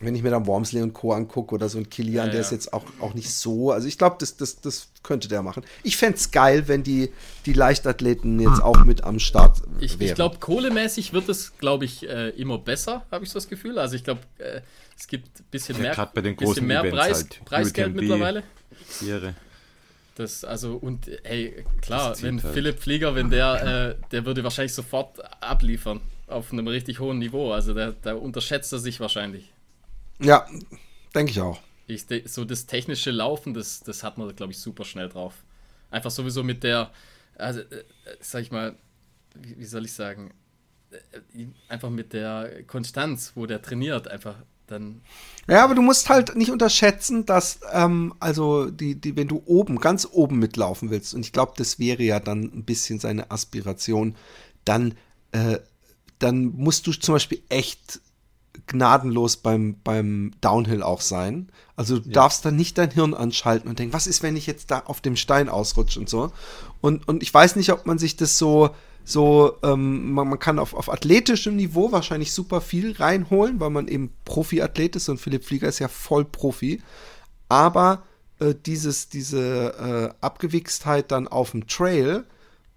wenn ich mir dann Wormsley und Co. angucke oder so ein Kilian, ja, der ist jetzt auch, auch nicht so. Also ich glaube, das, das, das könnte der machen. Ich fände es geil, wenn die, die Leichtathleten jetzt auch mit am Start ich, wären. Ich glaube, kohlemäßig wird es, glaube ich, äh, immer besser, habe ich so das Gefühl. Also ich glaube, äh, es gibt ein bisschen mehr, bei den bisschen mehr Preis, halt. Preisgeld UTMB, mittlerweile. Ihre. Das, also, und hey, klar, wenn halt. Philipp Flieger, wenn der, äh, der würde wahrscheinlich sofort abliefern auf einem richtig hohen Niveau. Also der, der unterschätzt er sich wahrscheinlich. Ja, denke ich auch. Ich, so das technische Laufen, das, das hat man, glaube ich, super schnell drauf. Einfach sowieso mit der, also, äh, sag ich mal, wie, wie soll ich sagen, äh, einfach mit der Konstanz, wo der trainiert, einfach dann. Ja, aber du musst halt nicht unterschätzen, dass, ähm, also, die, die, wenn du oben, ganz oben mitlaufen willst, und ich glaube, das wäre ja dann ein bisschen seine Aspiration, dann, äh, dann musst du zum Beispiel echt gnadenlos beim, beim Downhill auch sein. Also du ja. darfst dann nicht dein Hirn anschalten und denken, was ist, wenn ich jetzt da auf dem Stein ausrutsche und so. Und, und ich weiß nicht, ob man sich das so, so, ähm, man, man, kann auf, auf athletischem Niveau wahrscheinlich super viel reinholen, weil man eben Profiathlet ist und Philipp Flieger ist ja voll Profi. Aber äh, dieses, diese äh, Abgewichstheit dann auf dem Trail,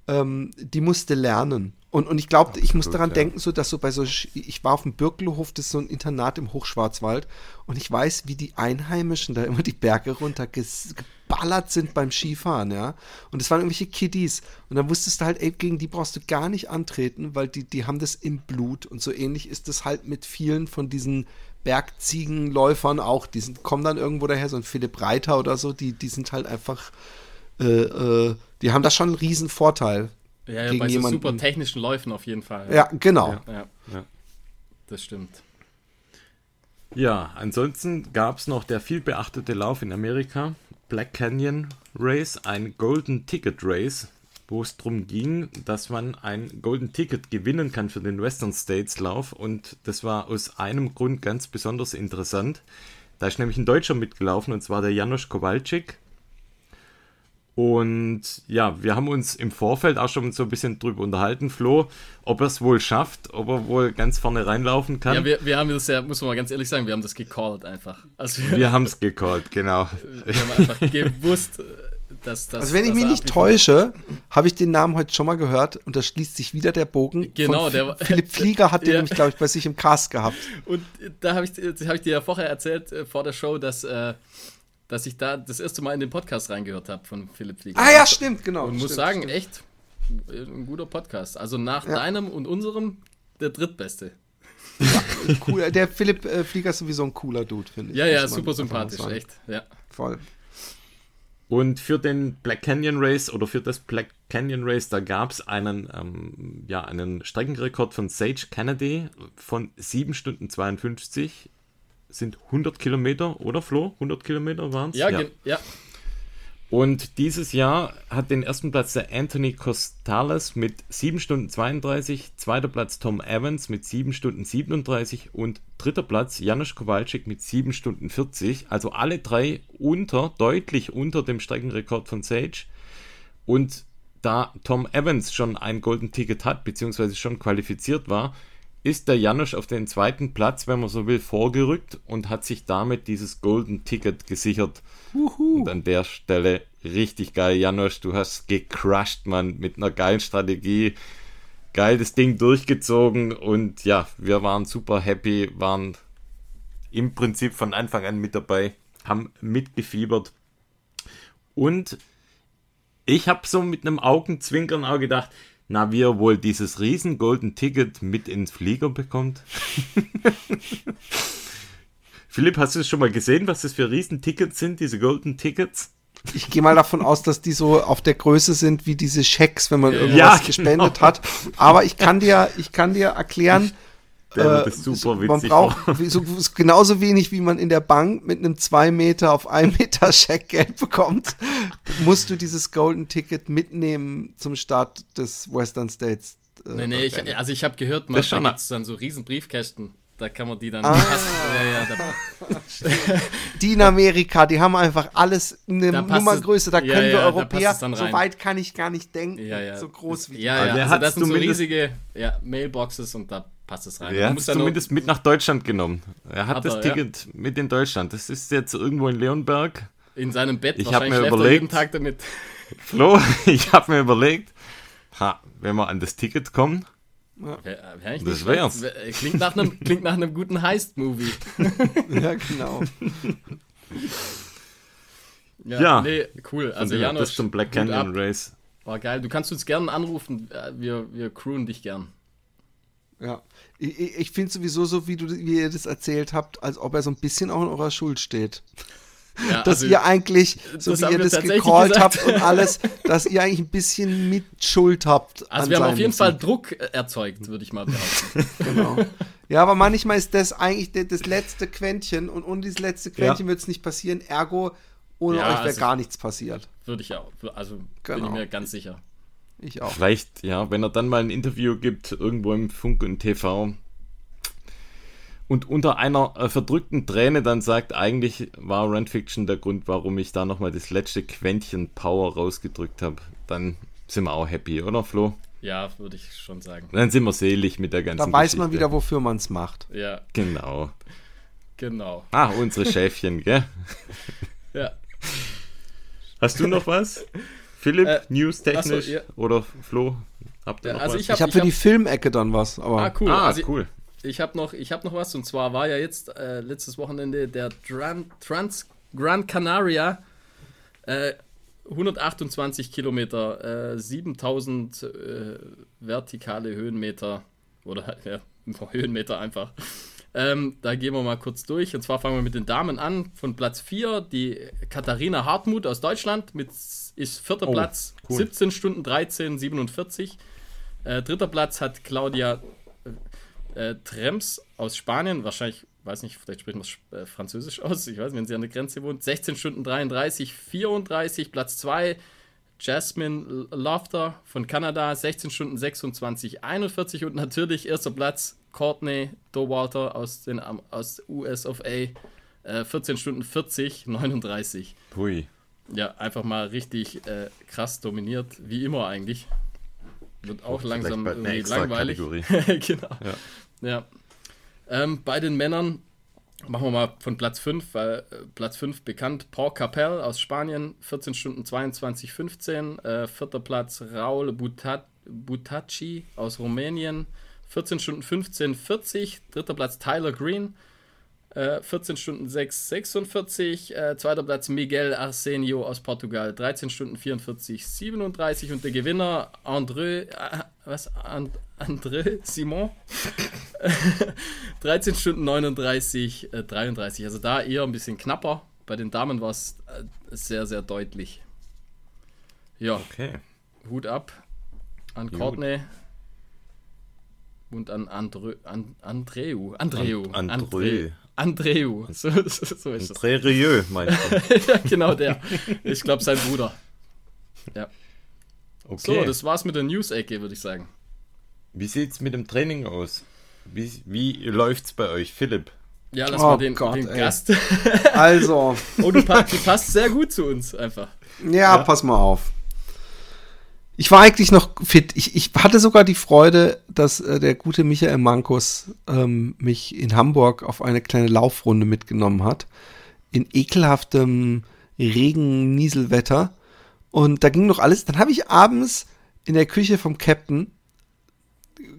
ähm, die musste lernen. Und, und ich glaube, ich muss daran ja. denken, so dass so bei so, ich war auf dem Birkelhof, das ist so ein Internat im Hochschwarzwald, und ich weiß, wie die Einheimischen da immer die Berge runter geballert sind beim Skifahren, ja. Und es waren irgendwelche Kiddies. Und dann wusstest du halt, ey, gegen die brauchst du gar nicht antreten, weil die, die haben das im Blut. Und so ähnlich ist es halt mit vielen von diesen Bergziegenläufern auch. Die sind, kommen dann irgendwo daher, so ein Philipp Reiter oder so, die, die sind halt einfach, äh, äh, die haben da schon einen riesen Vorteil ja, ja gegen bei so super technischen Läufen auf jeden Fall. Ja, genau. Ja, ja. ja. Das stimmt. Ja, ansonsten gab es noch der viel beachtete Lauf in Amerika, Black Canyon Race, ein Golden Ticket Race, wo es darum ging, dass man ein Golden Ticket gewinnen kann für den Western States Lauf. Und das war aus einem Grund ganz besonders interessant. Da ist nämlich ein Deutscher mitgelaufen, und zwar der Janusz Kowalczyk. Und ja, wir haben uns im Vorfeld auch schon so ein bisschen drüber unterhalten, Flo, ob er es wohl schafft, ob er wohl ganz vorne reinlaufen kann. Ja, wir, wir haben das ja, muss man mal ganz ehrlich sagen, wir haben das gecallt einfach. Also wir wir haben es gecallt, genau. Wir haben einfach gewusst, dass das. Also wenn ich mich nicht täusche, habe ich den Namen heute schon mal gehört und da schließt sich wieder der Bogen. Genau, der Philipp Flieger hat den ja. nämlich, glaube ich, bei sich im Cast gehabt. Und da habe ich, hab ich dir ja vorher erzählt, äh, vor der Show, dass. Äh, dass ich da das erste Mal in den Podcast reingehört habe von Philipp Flieger. Ah ja, stimmt, genau. Und stimmt, muss sagen, stimmt. echt ein guter Podcast. Also nach ja. deinem und unserem der drittbeste. Ja, cool. Der Philipp äh, Flieger ist sowieso ein cooler Dude, finde ich. Ja, ja, super sympathisch, echt. Ja. Voll. Und für den Black Canyon Race oder für das Black Canyon Race, da gab es einen, ähm, ja, einen Streckenrekord von Sage Kennedy von 7 Stunden 52 sind 100 Kilometer, oder Flo? 100 Kilometer waren es? Ja, ja. ja. Und dieses Jahr hat den ersten Platz der Anthony Costales mit 7 Stunden 32, zweiter Platz Tom Evans mit 7 Stunden 37 und dritter Platz Janusz Kowalczyk mit 7 Stunden 40. Also alle drei unter, deutlich unter dem Streckenrekord von Sage. Und da Tom Evans schon ein Golden Ticket hat, beziehungsweise schon qualifiziert war, ist der Janusz auf den zweiten Platz, wenn man so will, vorgerückt und hat sich damit dieses Golden Ticket gesichert. Uhu. Und an der Stelle richtig geil, Janusz, du hast gecrushed, Mann, mit einer geilen Strategie. Geil das Ding durchgezogen und ja, wir waren super happy, waren im Prinzip von Anfang an mit dabei, haben mitgefiebert. Und ich habe so mit einem Augenzwinkern auch gedacht, na, wie er wohl dieses riesen Golden Ticket mit ins Flieger bekommt. Philipp, hast du es schon mal gesehen, was das für Riesentickets sind, diese Golden Tickets? Ich gehe mal davon aus, dass die so auf der Größe sind wie diese Schecks, wenn man irgendwas ja, genau. gespendet hat. Aber ich kann dir, ich kann dir erklären, der äh, super witzig. Man braucht so, genauso wenig, wie man in der Bank mit einem 2 Meter auf 1 Meter Scheck Geld bekommt, musst du dieses Golden Ticket mitnehmen zum Start des Western States. Äh, nee, nee, ich, also ich habe gehört, man gibt es dann so riesen Briefkästen. Da kann man die dann. Ah. Ja, ja, die in Amerika, die haben einfach alles eine Nummergröße. Da können wir Europäer, so weit kann ich gar nicht denken, so groß wie Ja, ja, also das sind so riesige Mailboxes und da passt es rein. Er hat es zumindest mit nach Deutschland genommen. Er hat, hat das er, Ticket ja. mit in Deutschland. Das ist jetzt irgendwo in Leonberg. In seinem Bett. Ich habe mir überlegt, jeden Tag damit. Flo, ich habe mir überlegt, ha, wenn wir an das Ticket kommen, ja. Wär, wär das wär's. Klingt nach einem, klingt nach einem guten Heist-Movie. ja, genau. ja, ja. Nee, cool. Also Janusz, bis zum Black Canyon Race. War geil. Du kannst uns gerne anrufen. Wir, wir crewen dich gern. Ja. Ich, ich finde sowieso so, wie, du, wie ihr das erzählt habt, als ob er so ein bisschen auch in eurer Schuld steht. Ja, dass also, ihr eigentlich, so wie ihr das gecallt habt und alles, dass ihr eigentlich ein bisschen mit Schuld habt. Also wir haben auf jeden Musik. Fall Druck erzeugt, würde ich mal behaupten. genau. Ja, aber manchmal ist das eigentlich das letzte Quäntchen und ohne dieses letzte Quäntchen ja. wird es nicht passieren. Ergo, ohne ja, euch wäre also, gar nichts passiert. Würde ich auch. Also genau. bin ich genau. mir ganz sicher. Ich auch. Vielleicht, ja, wenn er dann mal ein Interview gibt, irgendwo im Funk und TV, und unter einer äh, verdrückten Träne dann sagt, eigentlich war Rand Fiction der Grund, warum ich da nochmal das letzte Quäntchen Power rausgedrückt habe, dann sind wir auch happy, oder Flo? Ja, würde ich schon sagen. Dann sind wir selig mit der ganzen Da weiß Geschichte. man wieder, wofür man es macht. Ja. Genau. Genau. Ah, unsere Schäfchen, gell? ja. Hast du noch was? Philipp, äh, news-technisch so, ja. oder Flo? Habt ihr ja, noch also was? Ich habe hab für hab, die Filmecke dann was. Aber ah, cool. Ah, also cool. Ich, ich habe noch, hab noch was und zwar war ja jetzt äh, letztes Wochenende der Tran Trans Gran Canaria. Äh, 128 Kilometer, äh, 7000 äh, vertikale Höhenmeter oder ja, Höhenmeter einfach. Ähm, da gehen wir mal kurz durch. Und zwar fangen wir mit den Damen an. Von Platz 4 die Katharina Hartmut aus Deutschland mit ist vierter oh, Platz, cool. 17 Stunden 13, 47. Äh, dritter Platz hat Claudia äh, Trems aus Spanien, wahrscheinlich, weiß nicht, vielleicht spricht man äh, Französisch aus, ich weiß nicht, wenn sie an der Grenze wohnt. 16 Stunden 33, 34, Platz 2. Jasmine Lofter von Kanada, 16 Stunden 26, 41 und natürlich erster Platz Courtney Dowalter aus, den, aus US of A, äh, 14 Stunden 40, 39. Hui. Ja, einfach mal richtig äh, krass dominiert, wie immer eigentlich. Wird auch langsam irgendwie langweilig. genau. Ja. ja. Ähm, bei den Männern machen wir mal von Platz 5, weil äh, Platz 5 bekannt, Paul Capel aus Spanien, 14 Stunden 22, 15. Äh, vierter Platz Raul Butat Butacci aus Rumänien, 14 Stunden 15, 40. Dritter Platz Tyler Green, äh, 14 Stunden 6, 46. Äh, zweiter Platz Miguel Arsenio aus Portugal. 13 Stunden 44, 37. Und der Gewinner André, äh, was? And, André Simon. 13 Stunden 39, äh, 33. Also da eher ein bisschen knapper. Bei den Damen war es äh, sehr, sehr deutlich. Ja. Okay. Hut ab an Courtney und an Andreu. An, Andreu. Andreu. And, Andreu. Andreu. So, so, so ist André Rieu, meinst du? ja, genau der. Ich glaube, sein Bruder. Ja. Okay. So, das war's mit der News-Ecke, würde ich sagen. Wie sieht's mit dem Training aus? Wie, wie läuft's bei euch, Philipp? Ja, lass oh mal den, Gott, den Gast. also. oh, du, du passt sehr gut zu uns einfach. Ja, ja, pass mal auf. Ich war eigentlich noch fit. Ich, ich hatte sogar die Freude, dass äh, der gute Michael Mankus ähm, mich in Hamburg auf eine kleine Laufrunde mitgenommen hat. In ekelhaftem Regen, Nieselwetter. Und da ging noch alles. Dann habe ich abends in der Küche vom Captain,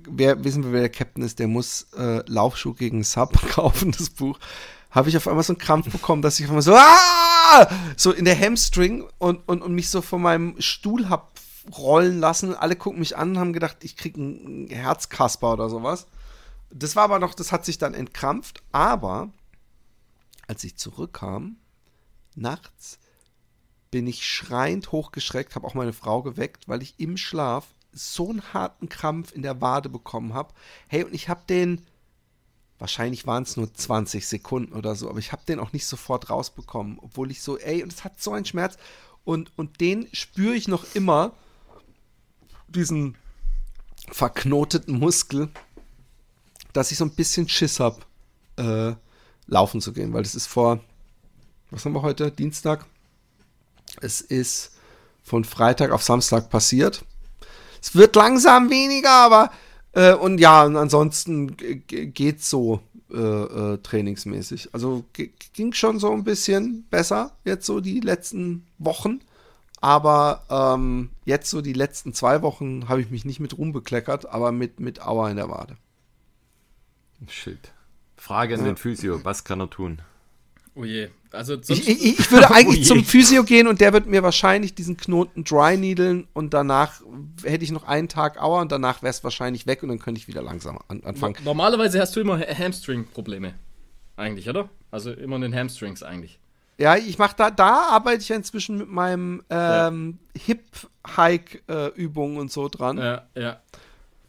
wer wissen wir, wer der Captain ist, der muss äh, Laufschuh gegen Sub kaufen, das Buch habe ich auf einmal so einen Krampf bekommen, dass ich auf einmal so, ah! so in der Hamstring und, und, und mich so von meinem Stuhl hab rollen lassen. Alle gucken mich an und haben gedacht, ich kriege einen Herzkasper oder sowas. Das war aber noch, das hat sich dann entkrampft. Aber als ich zurückkam, nachts, bin ich schreiend hochgeschreckt, habe auch meine Frau geweckt, weil ich im Schlaf so einen harten Krampf in der Wade bekommen habe. Hey, und ich habe den, wahrscheinlich waren es nur 20 Sekunden oder so, aber ich habe den auch nicht sofort rausbekommen, obwohl ich so, ey, und es hat so einen Schmerz. Und, und den spüre ich noch immer diesen verknoteten Muskel, dass ich so ein bisschen Schiss habe, äh, laufen zu gehen, weil das ist vor, was haben wir heute? Dienstag. Es ist von Freitag auf Samstag passiert. Es wird langsam weniger, aber äh, und ja, und ansonsten geht's so äh, äh, trainingsmäßig. Also ging schon so ein bisschen besser jetzt so die letzten Wochen. Aber ähm, jetzt so die letzten zwei Wochen habe ich mich nicht mit Ruhm bekleckert, aber mit, mit Aua in der Wade. Shit. Frage an ja. den Physio, was kann er tun? Oh je. Also ich, ich, ich, würde eigentlich oh zum Physio gehen und der wird mir wahrscheinlich diesen Knoten dry needlen und danach hätte ich noch einen Tag Aua und danach wäre es wahrscheinlich weg und dann könnte ich wieder langsam an, anfangen. Normalerweise hast du immer Hamstring-Probleme. Eigentlich, oder? Also immer in den Hamstrings eigentlich. Ja, ich mache da, da arbeite ich ja inzwischen mit meinem ähm, ja. Hip-Hike-Übungen äh, und so dran. Ja, ja.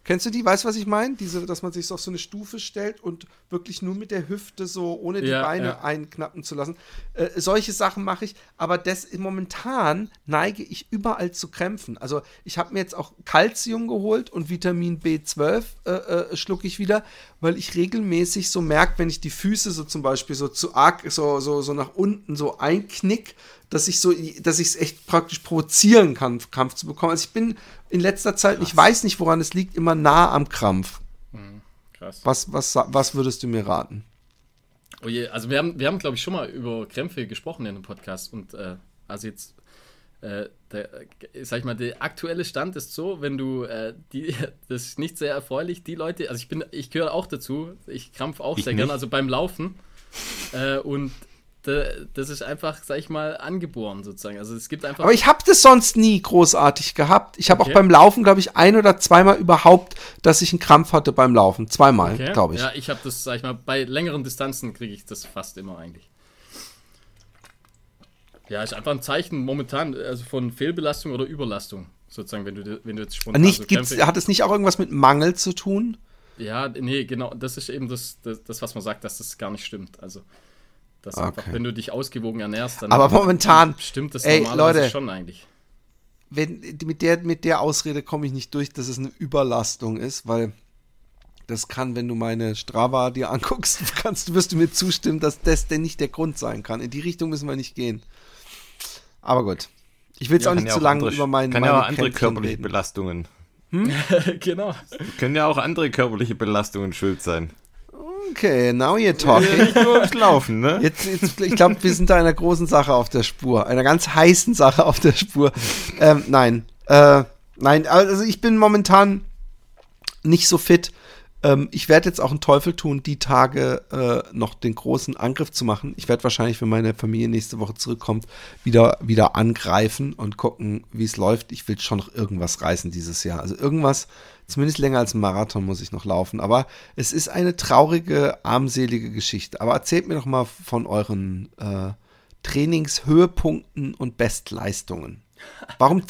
Kennst du die? Weißt du, was ich meine? Diese, dass man sich so auf so eine Stufe stellt und wirklich nur mit der Hüfte so, ohne die ja, Beine ja. einknappen zu lassen. Äh, solche Sachen mache ich, aber das momentan neige ich überall zu Krämpfen. Also ich habe mir jetzt auch Kalzium geholt und Vitamin B12 äh, äh, schlucke ich wieder, weil ich regelmäßig so merke, wenn ich die Füße so zum Beispiel so zu arg, so, so, so nach unten so einknick, dass ich so, dass ich es echt praktisch provozieren kann, Krampf zu bekommen. Also ich bin in letzter Zeit, krass. ich weiß nicht, woran es liegt, immer nah am Krampf. Mhm, krass. Was, was, was würdest du mir raten? Oh je, also wir haben, wir haben, glaube ich, schon mal über Krämpfe gesprochen in dem Podcast und äh, also jetzt äh, der, sag ich mal, der aktuelle Stand ist so, wenn du äh, die, das ist nicht sehr erfreulich, die Leute, also ich bin, ich gehöre auch dazu, ich krampf auch ich sehr gerne, also beim Laufen. Äh, und das ist einfach, sag ich mal, angeboren sozusagen. Also es gibt einfach. Aber ich habe das sonst nie großartig gehabt. Ich habe okay. auch beim Laufen, glaube ich, ein oder zweimal überhaupt, dass ich einen Krampf hatte beim Laufen. Zweimal, okay. glaube ich. Ja, ich habe das, sag ich mal, bei längeren Distanzen kriege ich das fast immer eigentlich. Ja, ist einfach ein Zeichen momentan also von Fehlbelastung oder Überlastung, sozusagen, wenn du, wenn du jetzt spontan nicht, so Hat es nicht auch irgendwas mit Mangel zu tun? Ja, nee, genau. Das ist eben das, das, das was man sagt, dass das gar nicht stimmt. Also dass okay. einfach, wenn du dich ausgewogen ernährst, dann Aber momentan stimmt das ey, Leute, schon eigentlich. Wenn, mit, der, mit der Ausrede komme ich nicht durch, dass es eine Überlastung ist, weil das kann, wenn du meine Strava dir anguckst, kannst, wirst du mir zustimmen, dass das denn nicht der Grund sein kann. In die Richtung müssen wir nicht gehen. Aber gut. Ich will jetzt ja, auch nicht zu lange über meinen Kann ja auch andere körperliche reden. Belastungen. Hm? genau. Können ja auch andere körperliche Belastungen schuld sein. Okay, now you're talking. Laufen, ne? Jetzt, jetzt, ich glaube, wir sind da einer großen Sache auf der Spur. Einer ganz heißen Sache auf der Spur. Ähm, nein. Äh, nein, also ich bin momentan nicht so fit. Ähm, ich werde jetzt auch einen Teufel tun, die Tage äh, noch den großen Angriff zu machen. Ich werde wahrscheinlich, wenn meine Familie nächste Woche zurückkommt, wieder, wieder angreifen und gucken, wie es läuft. Ich will schon noch irgendwas reißen dieses Jahr. Also irgendwas, zumindest länger als ein Marathon muss ich noch laufen. Aber es ist eine traurige, armselige Geschichte. Aber erzählt mir doch mal von euren äh, Trainingshöhepunkten und Bestleistungen. Warum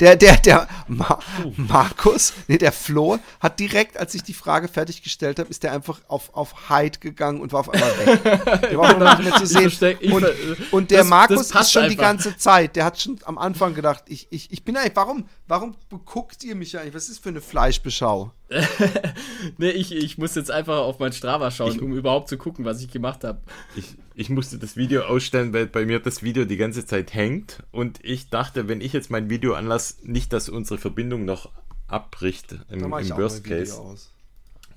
der der der Ma Markus, nee, der Flo hat direkt, als ich die Frage fertiggestellt habe, ist der einfach auf auf Hyde gegangen und war auf einmal weg. Der war auch nicht mehr zu sehen. Und, und der das, Markus das ist schon einfach. die ganze Zeit, der hat schon am Anfang gedacht, ich ich ich bin eigentlich warum warum guckt ihr mich eigentlich? Was ist für eine Fleischbeschau? nee, ich, ich muss jetzt einfach auf mein Strava schauen, ich, um überhaupt zu gucken, was ich gemacht habe. Ich, ich musste das Video ausstellen, weil bei mir das Video die ganze Zeit hängt und ich dachte, wenn ich jetzt mein Video anlasse, nicht, dass unsere Verbindung noch abbricht im, im Worst Case.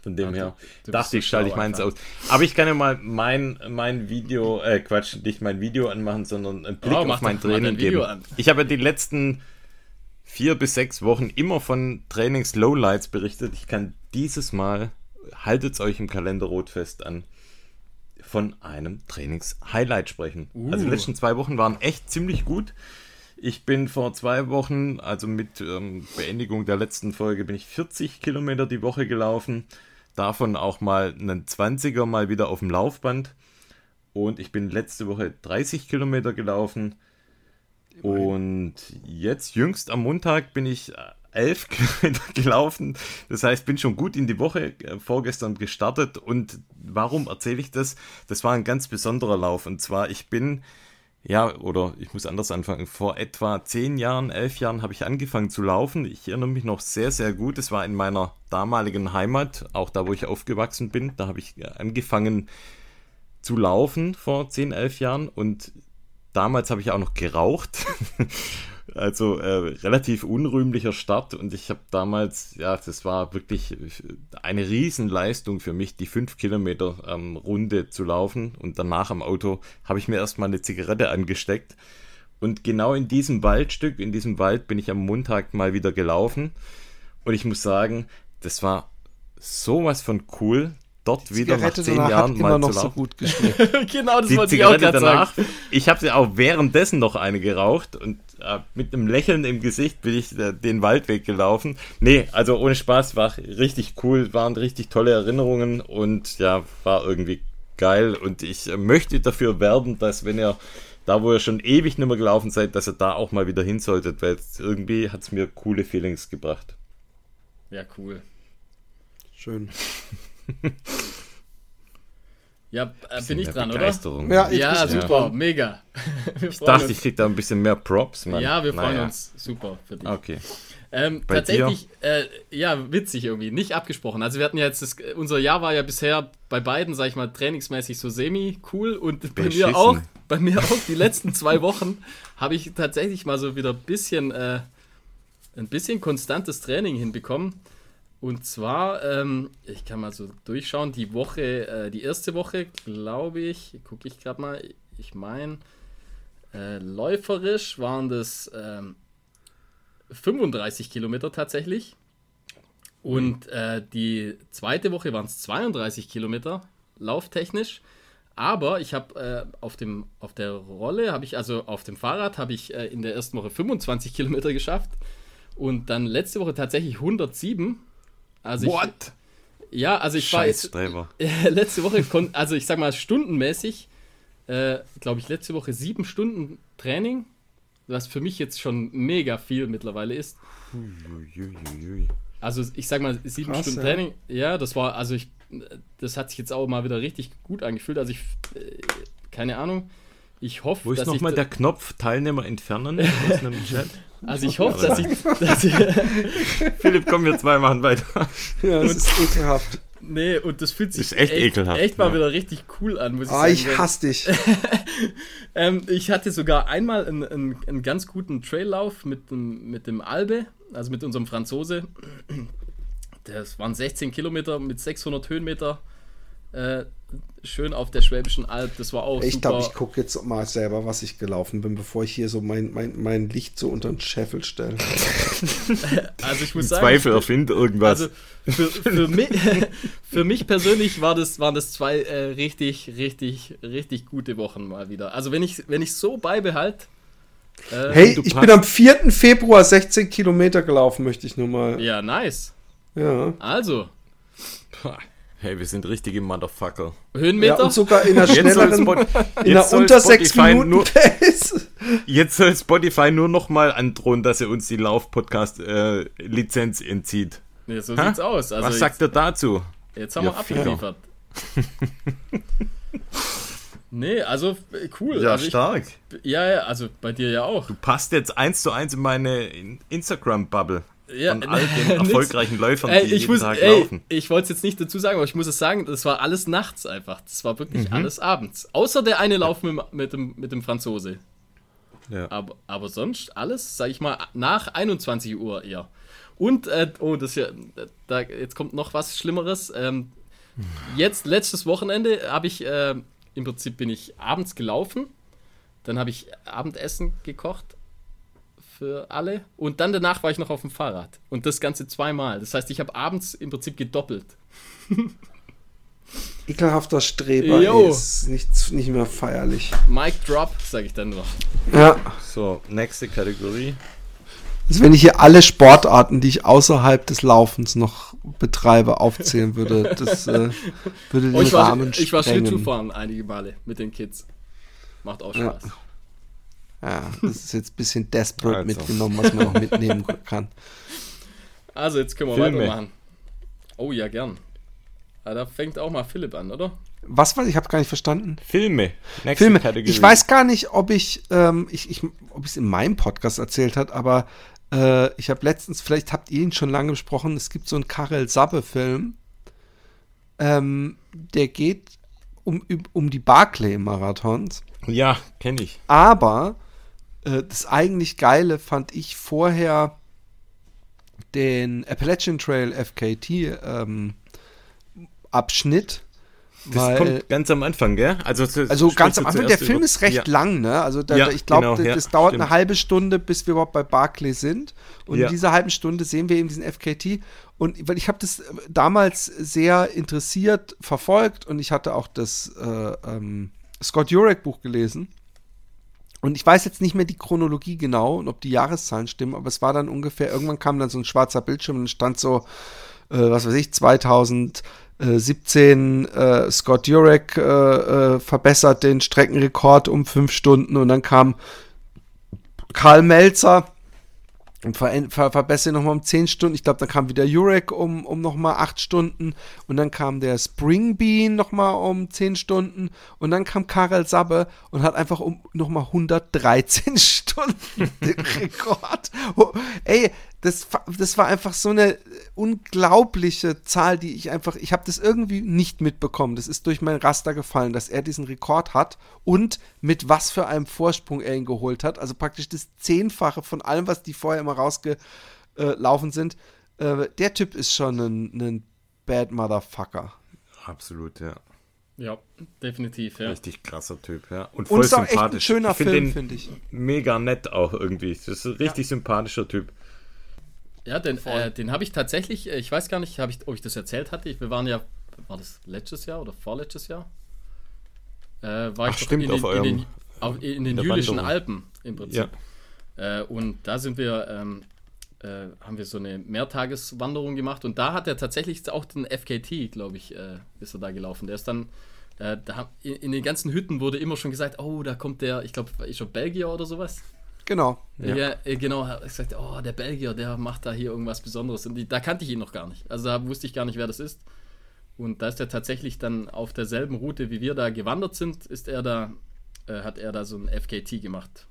Von dem ja, her du, du dachte ich, schalte ich meins aus. Aber ich kann ja mal mein, mein Video, äh, Quatsch, nicht mein Video anmachen, sondern einen Blick oh, auf mein Training geben. An. Ich habe ja die letzten vier bis sechs Wochen immer von Trainings-Lowlights berichtet. Ich kann dieses Mal, haltet es euch im Kalender rot fest an, von einem Trainings-Highlight sprechen. Uh. Also die letzten zwei Wochen waren echt ziemlich gut. Ich bin vor zwei Wochen, also mit ähm, Beendigung der letzten Folge, bin ich 40 Kilometer die Woche gelaufen. Davon auch mal einen 20er mal wieder auf dem Laufband. Und ich bin letzte Woche 30 Kilometer gelaufen. Und jetzt, jüngst am Montag, bin ich äh, elf gelaufen. Das heißt, bin schon gut in die Woche äh, vorgestern gestartet. Und warum erzähle ich das? Das war ein ganz besonderer Lauf. Und zwar, ich bin, ja, oder ich muss anders anfangen. Vor etwa zehn Jahren, elf Jahren habe ich angefangen zu laufen. Ich erinnere mich noch sehr, sehr gut. Es war in meiner damaligen Heimat, auch da, wo ich aufgewachsen bin. Da habe ich äh, angefangen zu laufen vor zehn, elf Jahren. Und damals habe ich auch noch geraucht. also äh, relativ unrühmlicher Start. Und ich habe damals, ja, das war wirklich eine Riesenleistung für mich, die 5 Kilometer ähm, Runde zu laufen. Und danach am Auto habe ich mir erstmal eine Zigarette angesteckt. Und genau in diesem Waldstück, in diesem Wald bin ich am Montag mal wieder gelaufen. Und ich muss sagen, das war sowas von cool dort die wieder Zigarette nach zehn Jahren mal noch zu so gut geschmeckt. genau, das die wollte Zigarette ich auch danach. Sagen. Ich habe sie auch währenddessen noch eine geraucht und äh, mit einem Lächeln im Gesicht bin ich äh, den Waldweg gelaufen. Nee, also ohne Spaß war richtig cool, waren richtig tolle Erinnerungen und ja, war irgendwie geil und ich äh, möchte dafür werben, dass wenn ihr da, wo ihr schon ewig nicht mehr gelaufen seid, dass ihr da auch mal wieder hin solltet, weil irgendwie hat es mir coole Feelings gebracht. Ja, cool. Schön. ja, äh, bin ich dran, oder? Ja, ja super, mega. ich dachte, uns. ich krieg da ein bisschen mehr Props. Mann. Ja, wir freuen naja. uns super für dich. Okay. Ähm, tatsächlich, äh, ja, witzig irgendwie, nicht abgesprochen. Also wir hatten ja jetzt, das, unser Jahr war ja bisher bei beiden, sag ich mal, trainingsmäßig so semi-cool und bei mir auch, bei mir auch die letzten zwei Wochen habe ich tatsächlich mal so wieder ein bisschen, äh, ein bisschen konstantes Training hinbekommen. Und zwar, ähm, ich kann mal so durchschauen, die Woche, äh, die erste Woche, glaube ich, gucke ich gerade mal, ich meine, äh, läuferisch waren das ähm, 35 Kilometer tatsächlich. Und äh, die zweite Woche waren es 32 Kilometer, lauftechnisch. Aber ich habe äh, auf, auf der Rolle, habe ich, also auf dem Fahrrad, habe ich äh, in der ersten Woche 25 Kilometer geschafft. Und dann letzte Woche tatsächlich 107. Also What? Ich, ja, also ich Scheiß war jetzt, äh, letzte Woche, also ich sag mal stundenmäßig, äh, glaube ich, letzte Woche sieben Stunden Training, was für mich jetzt schon mega viel mittlerweile ist. Also ich sag mal sieben Krass, Stunden. Training, ja, das war, also ich, das hat sich jetzt auch mal wieder richtig gut angefühlt. Also ich, äh, keine Ahnung. Ich hoffe, Wo ist nochmal der Knopf Teilnehmer entfernen aus einem Chat? Also ich hoffe, dass ich, dass ich Philipp, komm, wir zwei machen weiter. Ja, das ist ekelhaft. Nee, und das fühlt sich ist echt, echt ekelhaft. Echt mal ja. wieder richtig cool an, muss ich oh, sagen. ich hasse dich. ähm, ich hatte sogar einmal einen, einen, einen ganz guten Traillauf mit dem, mit dem Albe, also mit unserem Franzose. Das waren 16 Kilometer mit 600 Höhenmeter. Äh, schön auf der Schwäbischen Alb. Das war auch Ich glaube, ich gucke jetzt mal selber, was ich gelaufen bin, bevor ich hier so mein, mein, mein Licht so unter den Scheffel stelle. also ich muss sagen... Zweifel erfindet irgendwas. Also für, für, mich, für mich persönlich war das, waren das zwei äh, richtig, richtig, richtig gute Wochen mal wieder. Also wenn ich, wenn ich so beibehalte... Äh, hey, ich bin am 4. Februar 16 Kilometer gelaufen, möchte ich nur mal. Ja, nice. Ja. Also. Hey, wir sind richtige Motherfucker. Höhenmeter? Ja, und sogar in einer schnelleren, in einer unter 6 Minuten nur, Jetzt soll Spotify nur noch mal androhen, dass er uns die Lauf-Podcast-Lizenz äh, entzieht. Ja, so ha? sieht's aus. Also Was sagt er dazu? Jetzt haben wir abgeliefert. nee, also cool. Ja, also stark. Ich, ja, ja, also bei dir ja auch. Du passt jetzt eins zu eins in meine Instagram-Bubble ja, von all den erfolgreichen Läufern, die ey, jeden muss, Tag ey, laufen. Ich wollte es jetzt nicht dazu sagen, aber ich muss es sagen, das war alles nachts einfach. Das war wirklich mhm. alles abends. Außer der eine Lauf mit, mit, dem, mit dem Franzose. Ja. Aber, aber sonst alles, sag ich mal, nach 21 Uhr eher. Und, äh, oh, das hier, da, jetzt kommt noch was Schlimmeres. Ähm, jetzt, letztes Wochenende, habe ich, äh, im Prinzip bin ich abends gelaufen. Dann habe ich Abendessen gekocht für alle. Und dann danach war ich noch auf dem Fahrrad. Und das Ganze zweimal. Das heißt, ich habe abends im Prinzip gedoppelt. Ekelhafter Streber ey, ist nicht, nicht mehr feierlich. Mic Drop, sage ich dann nur. Ja. So, nächste Kategorie. Also wenn ich hier alle Sportarten, die ich außerhalb des Laufens noch betreibe, aufzählen würde, das äh, würde den oh, ich Rahmen war, Ich war Schlittschuhfahren einige Male mit den Kids. Macht auch Spaß. Ja. Ja, das ist jetzt ein bisschen desperate also. mitgenommen, was man auch mitnehmen kann. Also, jetzt können wir Filme. weitermachen. Oh ja, gern. Ja, da fängt auch mal Philipp an, oder? Was war? Ich habe gar nicht verstanden. Filme. Nächste Filme. Kategorie. Ich weiß gar nicht, ob ich, ähm, ich, ich ob es in meinem Podcast erzählt hat, aber äh, ich habe letztens, vielleicht habt ihr ihn schon lange besprochen, es gibt so einen Karel Sabbe-Film. Ähm, der geht um, um die Barclay-Marathons. Ja, kenne ich. Aber äh, das eigentlich Geile fand ich vorher den Appalachian Trail FKT ähm, Abschnitt. Das weil, kommt ganz am Anfang, gell? Also, also ganz am Anfang. Der Film ist recht ja. lang, ne? Also da, ja, ich glaube, genau, das, ja, dauert stimmt. eine halbe Stunde, bis wir überhaupt bei Barclay sind. Und in dieser halben Stunde sehen wir eben diesen FKT. Und weil ich habe das damals sehr interessiert verfolgt und ich hatte auch das äh, ähm, Scott Jurek Buch gelesen. Und ich weiß jetzt nicht mehr die Chronologie genau und ob die Jahreszahlen stimmen, aber es war dann ungefähr, irgendwann kam dann so ein schwarzer Bildschirm und stand so, äh, was weiß ich, 2017 äh, Scott Jurek äh, äh, verbessert den Streckenrekord um fünf Stunden und dann kam Karl Melzer und ver, ver, verbessere nochmal um 10 Stunden. Ich glaube, dann kam wieder Jurek um, um nochmal 8 Stunden. Und dann kam der Springbean nochmal um 10 Stunden. Und dann kam Karel Sabbe und hat einfach um nochmal 113 Stunden den Rekord. Oh, ey, das, das war einfach so eine unglaubliche Zahl, die ich einfach, ich habe das irgendwie nicht mitbekommen. Das ist durch mein Raster gefallen, dass er diesen Rekord hat und mit was für einem Vorsprung er ihn geholt hat. Also praktisch das Zehnfache von allem, was die vorher immer rausgelaufen sind. Äh, der Typ ist schon ein, ein Bad Motherfucker. Absolut, ja. Ja, definitiv, ja. Richtig krasser Typ, ja. Und voll Und sympathisch. Echt ein schöner ich Film, finde ich. Mega nett auch irgendwie. Das ist ein richtig ja. sympathischer Typ. Ja, den, äh, den habe ich tatsächlich, äh, ich weiß gar nicht, ich, ob ich das erzählt hatte. Wir waren ja, war das letztes Jahr oder vorletztes Jahr? Äh, war Ach, ich stimmt, in, den, eurem, in den, auf, in den Jüdischen Alpen im Prinzip. Ja. Äh, und da sind wir, ähm, äh, haben wir so eine Mehrtageswanderung gemacht und da hat er tatsächlich auch den FKT, glaube ich, äh, ist er da gelaufen. Der ist dann da, in, in, den ganzen Hütten wurde immer schon gesagt, oh, da kommt der, ich glaube, ist er Belgier oder sowas? Genau. Ja, ja äh, genau. Ich sagte, oh, der Belgier, der macht da hier irgendwas Besonderes. Und die, da kannte ich ihn noch gar nicht. Also da wusste ich gar nicht, wer das ist. Und da ist er tatsächlich dann auf derselben Route, wie wir da gewandert sind, ist er da, äh, hat er da so ein FKT gemacht.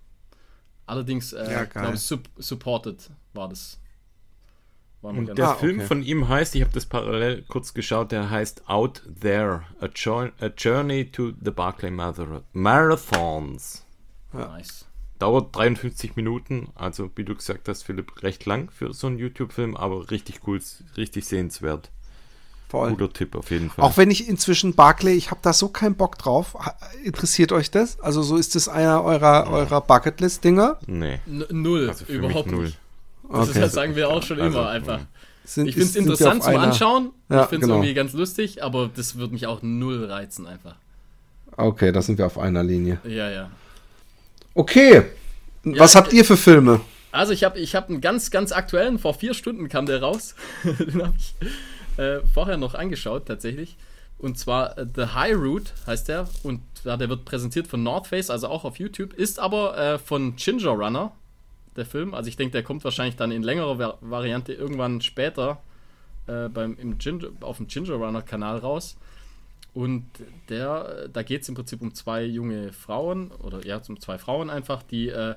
Allerdings, äh, ja, glaube ich, supported war das. Und der ah, Film okay. von ihm heißt, ich habe das parallel kurz geschaut, der heißt Out There, a, a Journey to the Barclay Marathons. Ja. Nice. Dauert 53 Minuten, also wie du gesagt hast, Philipp, recht lang für so einen YouTube-Film, aber richtig cool, richtig sehenswert. Voll. Guter Tipp auf jeden Fall. Auch wenn ich inzwischen Barclay, ich habe da so keinen Bock drauf. Interessiert euch das? Also so ist das einer eurer, ja. eurer Bucketlist-Dinger? Nee. N null, also überhaupt null. nicht. Das, okay. das sagen wir auch schon also, immer einfach. Sind, ich finde es interessant zum einer... Anschauen. Ja, ich finde es genau. irgendwie ganz lustig, aber das würde mich auch null reizen einfach. Okay, da sind wir auf einer Linie. Ja, ja. Okay. Was ja, habt ihr für Filme? Also ich habe ich hab einen ganz, ganz aktuellen, vor vier Stunden kam der raus. Den habe ich äh, vorher noch angeschaut tatsächlich. Und zwar äh, The High Route heißt der. Und ja, der wird präsentiert von North Face, also auch auf YouTube. Ist aber äh, von Ginger Runner der Film. Also ich denke, der kommt wahrscheinlich dann in längerer Variante irgendwann später äh, beim, im Ginger, auf dem Ginger Runner Kanal raus. Und der, da geht es im Prinzip um zwei junge Frauen, oder ja, um zwei Frauen einfach, die, äh,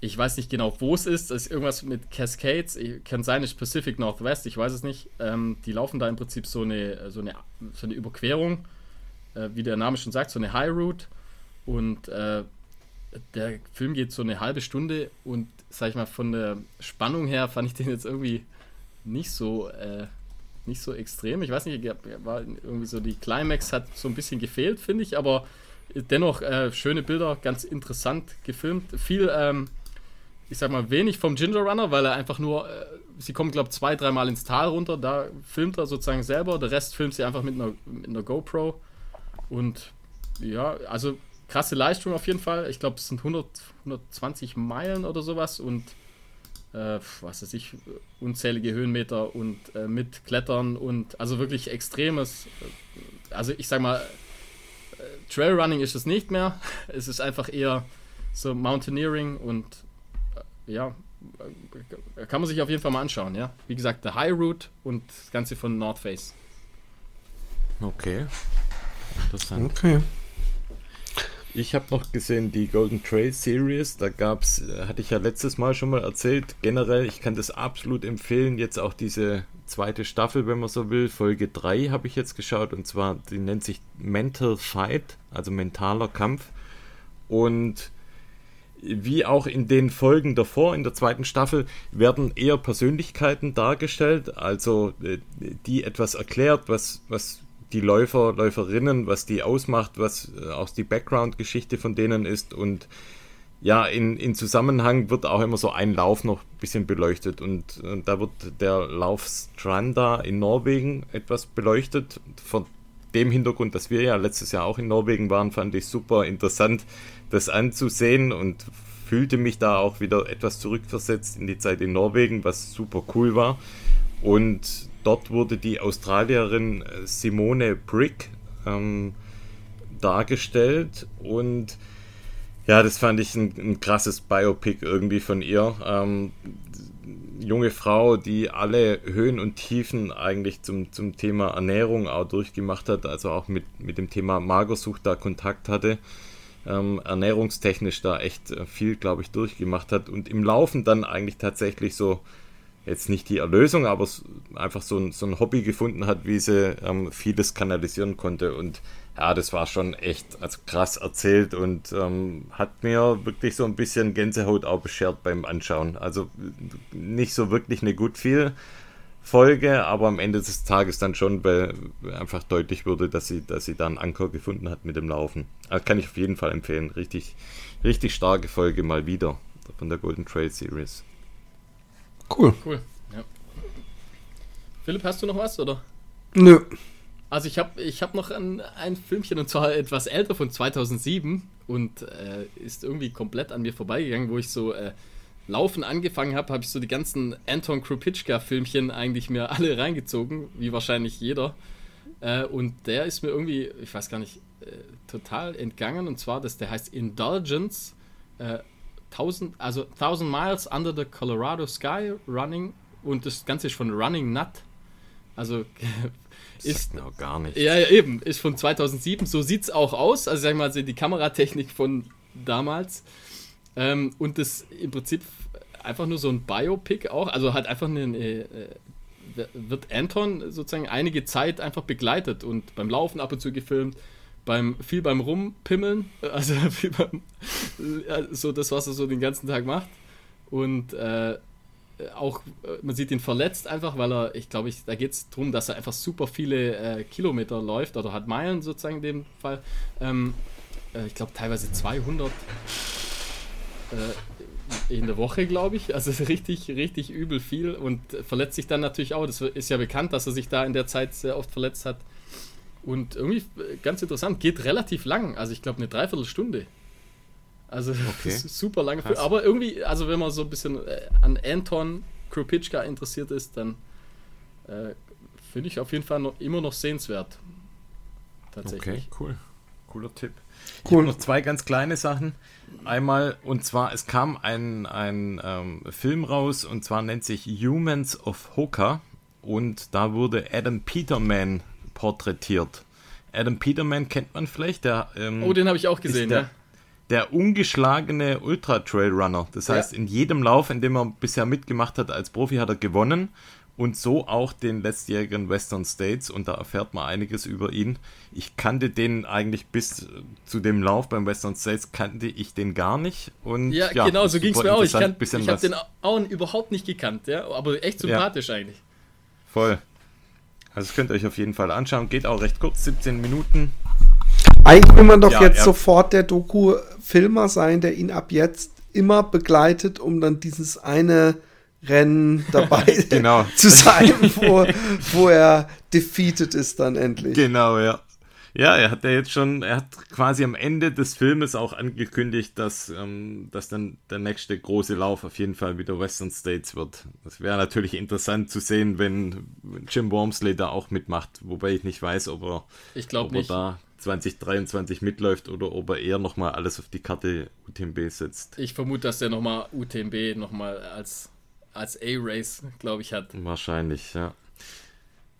ich weiß nicht genau, wo es ist, es ist irgendwas mit Cascades, kann sein, ist Pacific Northwest, ich weiß es nicht. Ähm, die laufen da im Prinzip so eine, so eine, so eine Überquerung, äh, wie der Name schon sagt, so eine High Route. Und äh, der Film geht so eine halbe Stunde und sag ich mal, von der Spannung her fand ich den jetzt irgendwie nicht so, äh, nicht so extrem. Ich weiß nicht, war irgendwie so die Climax hat so ein bisschen gefehlt, finde ich, aber dennoch äh, schöne Bilder, ganz interessant gefilmt. Viel, ähm, ich sag mal, wenig vom Ginger Runner, weil er einfach nur, äh, sie kommen, glaube ich, zwei, dreimal ins Tal runter, da filmt er sozusagen selber, der Rest filmt sie einfach mit einer, mit einer GoPro. Und ja, also krasse Leistung auf jeden Fall. Ich glaube, es sind 100, 120 Meilen oder sowas und äh, was weiß ich, unzählige Höhenmeter und äh, mit Klettern und also wirklich extremes. Äh, also ich sag mal, äh, Trailrunning ist es nicht mehr. Es ist einfach eher so Mountaineering und äh, ja, äh, kann man sich auf jeden Fall mal anschauen, ja. Wie gesagt, The High Route und das Ganze von North Face. Okay. Interessant. Okay. Ich habe noch gesehen die Golden Trail Series. Da gab's, äh, hatte ich ja letztes Mal schon mal erzählt. Generell, ich kann das absolut empfehlen. Jetzt auch diese zweite Staffel, wenn man so will. Folge 3 habe ich jetzt geschaut. Und zwar, die nennt sich Mental Fight, also mentaler Kampf. Und wie auch in den Folgen davor, in der zweiten Staffel, werden eher Persönlichkeiten dargestellt, also äh, die etwas erklärt, was, was die Läufer, Läuferinnen, was die ausmacht, was äh, auch die Background-Geschichte von denen ist und ja, in, in Zusammenhang wird auch immer so ein Lauf noch ein bisschen beleuchtet und, und da wird der Lauf Stranda in Norwegen etwas beleuchtet. Von dem Hintergrund, dass wir ja letztes Jahr auch in Norwegen waren, fand ich super interessant, das anzusehen und fühlte mich da auch wieder etwas zurückversetzt in die Zeit in Norwegen, was super cool war. Und Dort wurde die Australierin äh, Simone Brick ähm, dargestellt und ja, das fand ich ein, ein krasses Biopic irgendwie von ihr. Ähm, junge Frau, die alle Höhen und Tiefen eigentlich zum, zum Thema Ernährung auch durchgemacht hat, also auch mit, mit dem Thema Magersucht da Kontakt hatte, ähm, ernährungstechnisch da echt äh, viel, glaube ich, durchgemacht hat und im Laufen dann eigentlich tatsächlich so jetzt nicht die Erlösung, aber einfach so ein, so ein Hobby gefunden hat, wie sie ähm, vieles kanalisieren konnte. Und ja, das war schon echt also krass erzählt und ähm, hat mir wirklich so ein bisschen Gänsehaut auch beschert beim Anschauen. Also nicht so wirklich eine gut viel Folge, aber am Ende des Tages dann schon, einfach deutlich wurde, dass sie, dass sie da einen Anker gefunden hat mit dem Laufen. Also kann ich auf jeden Fall empfehlen. Richtig, richtig starke Folge mal wieder von der Golden Trail Series. Cool. Cool. Ja. Philipp, hast du noch was, oder? Nö. Also ich habe ich hab noch ein, ein Filmchen und zwar etwas älter von 2007 und äh, ist irgendwie komplett an mir vorbeigegangen, wo ich so äh, laufen angefangen habe, habe ich so die ganzen Anton Krupitschka Filmchen eigentlich mir alle reingezogen, wie wahrscheinlich jeder. Äh, und der ist mir irgendwie, ich weiß gar nicht, äh, total entgangen und zwar, dass der heißt Indulgence äh, 1000, also 1000 Miles Under the Colorado Sky Running und das Ganze ist von Running Nut. Also ist noch gar nicht. Ja, ja, eben, ist von 2007. So sieht es auch aus. Also, sag ich mal, die Kameratechnik von damals. Ähm, und das im Prinzip einfach nur so ein Biopic auch, also halt einfach eine, äh, wird Anton sozusagen einige Zeit einfach begleitet und beim Laufen ab und zu gefilmt, beim, viel beim Rumpimmeln, also viel beim, so das, was er so den ganzen Tag macht. Und äh, auch, man sieht ihn verletzt einfach, weil er, ich glaube, ich, da geht es darum, dass er einfach super viele äh, Kilometer läuft oder hat Meilen sozusagen in dem Fall. Ähm, äh, ich glaube, teilweise 200 äh, in der Woche, glaube ich. Also richtig, richtig übel viel und verletzt sich dann natürlich auch. Das ist ja bekannt, dass er sich da in der Zeit sehr oft verletzt hat. Und irgendwie äh, ganz interessant, geht relativ lang. Also ich glaube eine Dreiviertelstunde. Also okay. super lange Film. Aber irgendwie, also wenn man so ein bisschen äh, an Anton Kropitschka interessiert ist, dann äh, finde ich auf jeden Fall noch, immer noch sehenswert. Tatsächlich. Okay, cool. Cooler Tipp. Cool. noch zwei ganz kleine Sachen. Einmal, und zwar, es kam ein, ein ähm, Film raus, und zwar nennt sich Humans of Hoka. Und da wurde Adam Peterman porträtiert. Adam Peterman kennt man vielleicht. Der, ähm, oh, den habe ich auch gesehen, der, ja. Der ungeschlagene Ultra-Trail-Runner. Das heißt, ja. in jedem Lauf, in dem er bisher mitgemacht hat als Profi, hat er gewonnen und so auch den letztjährigen Western States und da erfährt man einiges über ihn. Ich kannte den eigentlich bis zu dem Lauf beim Western States, kannte ich den gar nicht. Und, ja, ja genau, so ging es mir auch. Ich, ich habe den auch überhaupt nicht gekannt, ja, aber echt sympathisch eigentlich. Voll. Also das könnt ihr euch auf jeden Fall anschauen. Geht auch recht kurz, 17 Minuten. Eigentlich will man doch ja, jetzt sofort der Doku-Filmer sein, der ihn ab jetzt immer begleitet, um dann dieses eine Rennen dabei genau. zu sein, wo, wo er defeated ist dann endlich. Genau, ja. Ja, er hat ja jetzt schon, er hat quasi am Ende des Filmes auch angekündigt, dass, ähm, dass dann der nächste große Lauf auf jeden Fall wieder Western States wird. Das wäre natürlich interessant zu sehen, wenn Jim Wormsley da auch mitmacht, wobei ich nicht weiß, ob er, ich ob er da 2023 mitläuft oder ob er eher nochmal alles auf die Karte UTMB setzt. Ich vermute, dass er nochmal UTMB nochmal als als A-Race, glaube ich, hat. Wahrscheinlich, ja.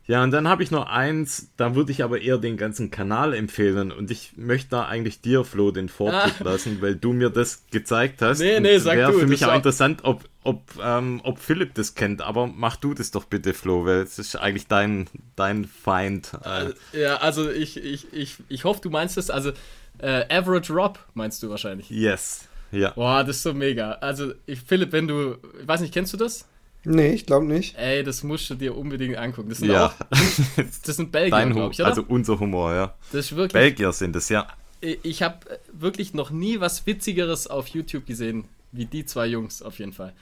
Ja, und dann habe ich noch eins, da würde ich aber eher den ganzen Kanal empfehlen und ich möchte da eigentlich dir, Flo, den Vortritt ah. lassen, weil du mir das gezeigt hast. Nee, nee, sag Wäre für mich auch interessant, ob, ob, ähm, ob Philipp das kennt, aber mach du das doch bitte, Flo, weil es ist eigentlich dein, dein Feind. Äh. Ja, also ich, ich, ich, ich hoffe, du meinst das, also äh, Average Rob meinst du wahrscheinlich. Yes. Ja. Boah, das ist so mega. Also, ich, Philipp, wenn du, ich weiß nicht, kennst du das? Nee, ich glaube nicht. Ey, das musst du dir unbedingt angucken. Das sind ja. auch, das sind Belgier, glaube ich, oder? Also unser Humor, ja. Das ist wirklich, Belgier sind es, ja. Ich habe wirklich noch nie was Witzigeres auf YouTube gesehen, wie die zwei Jungs auf jeden Fall.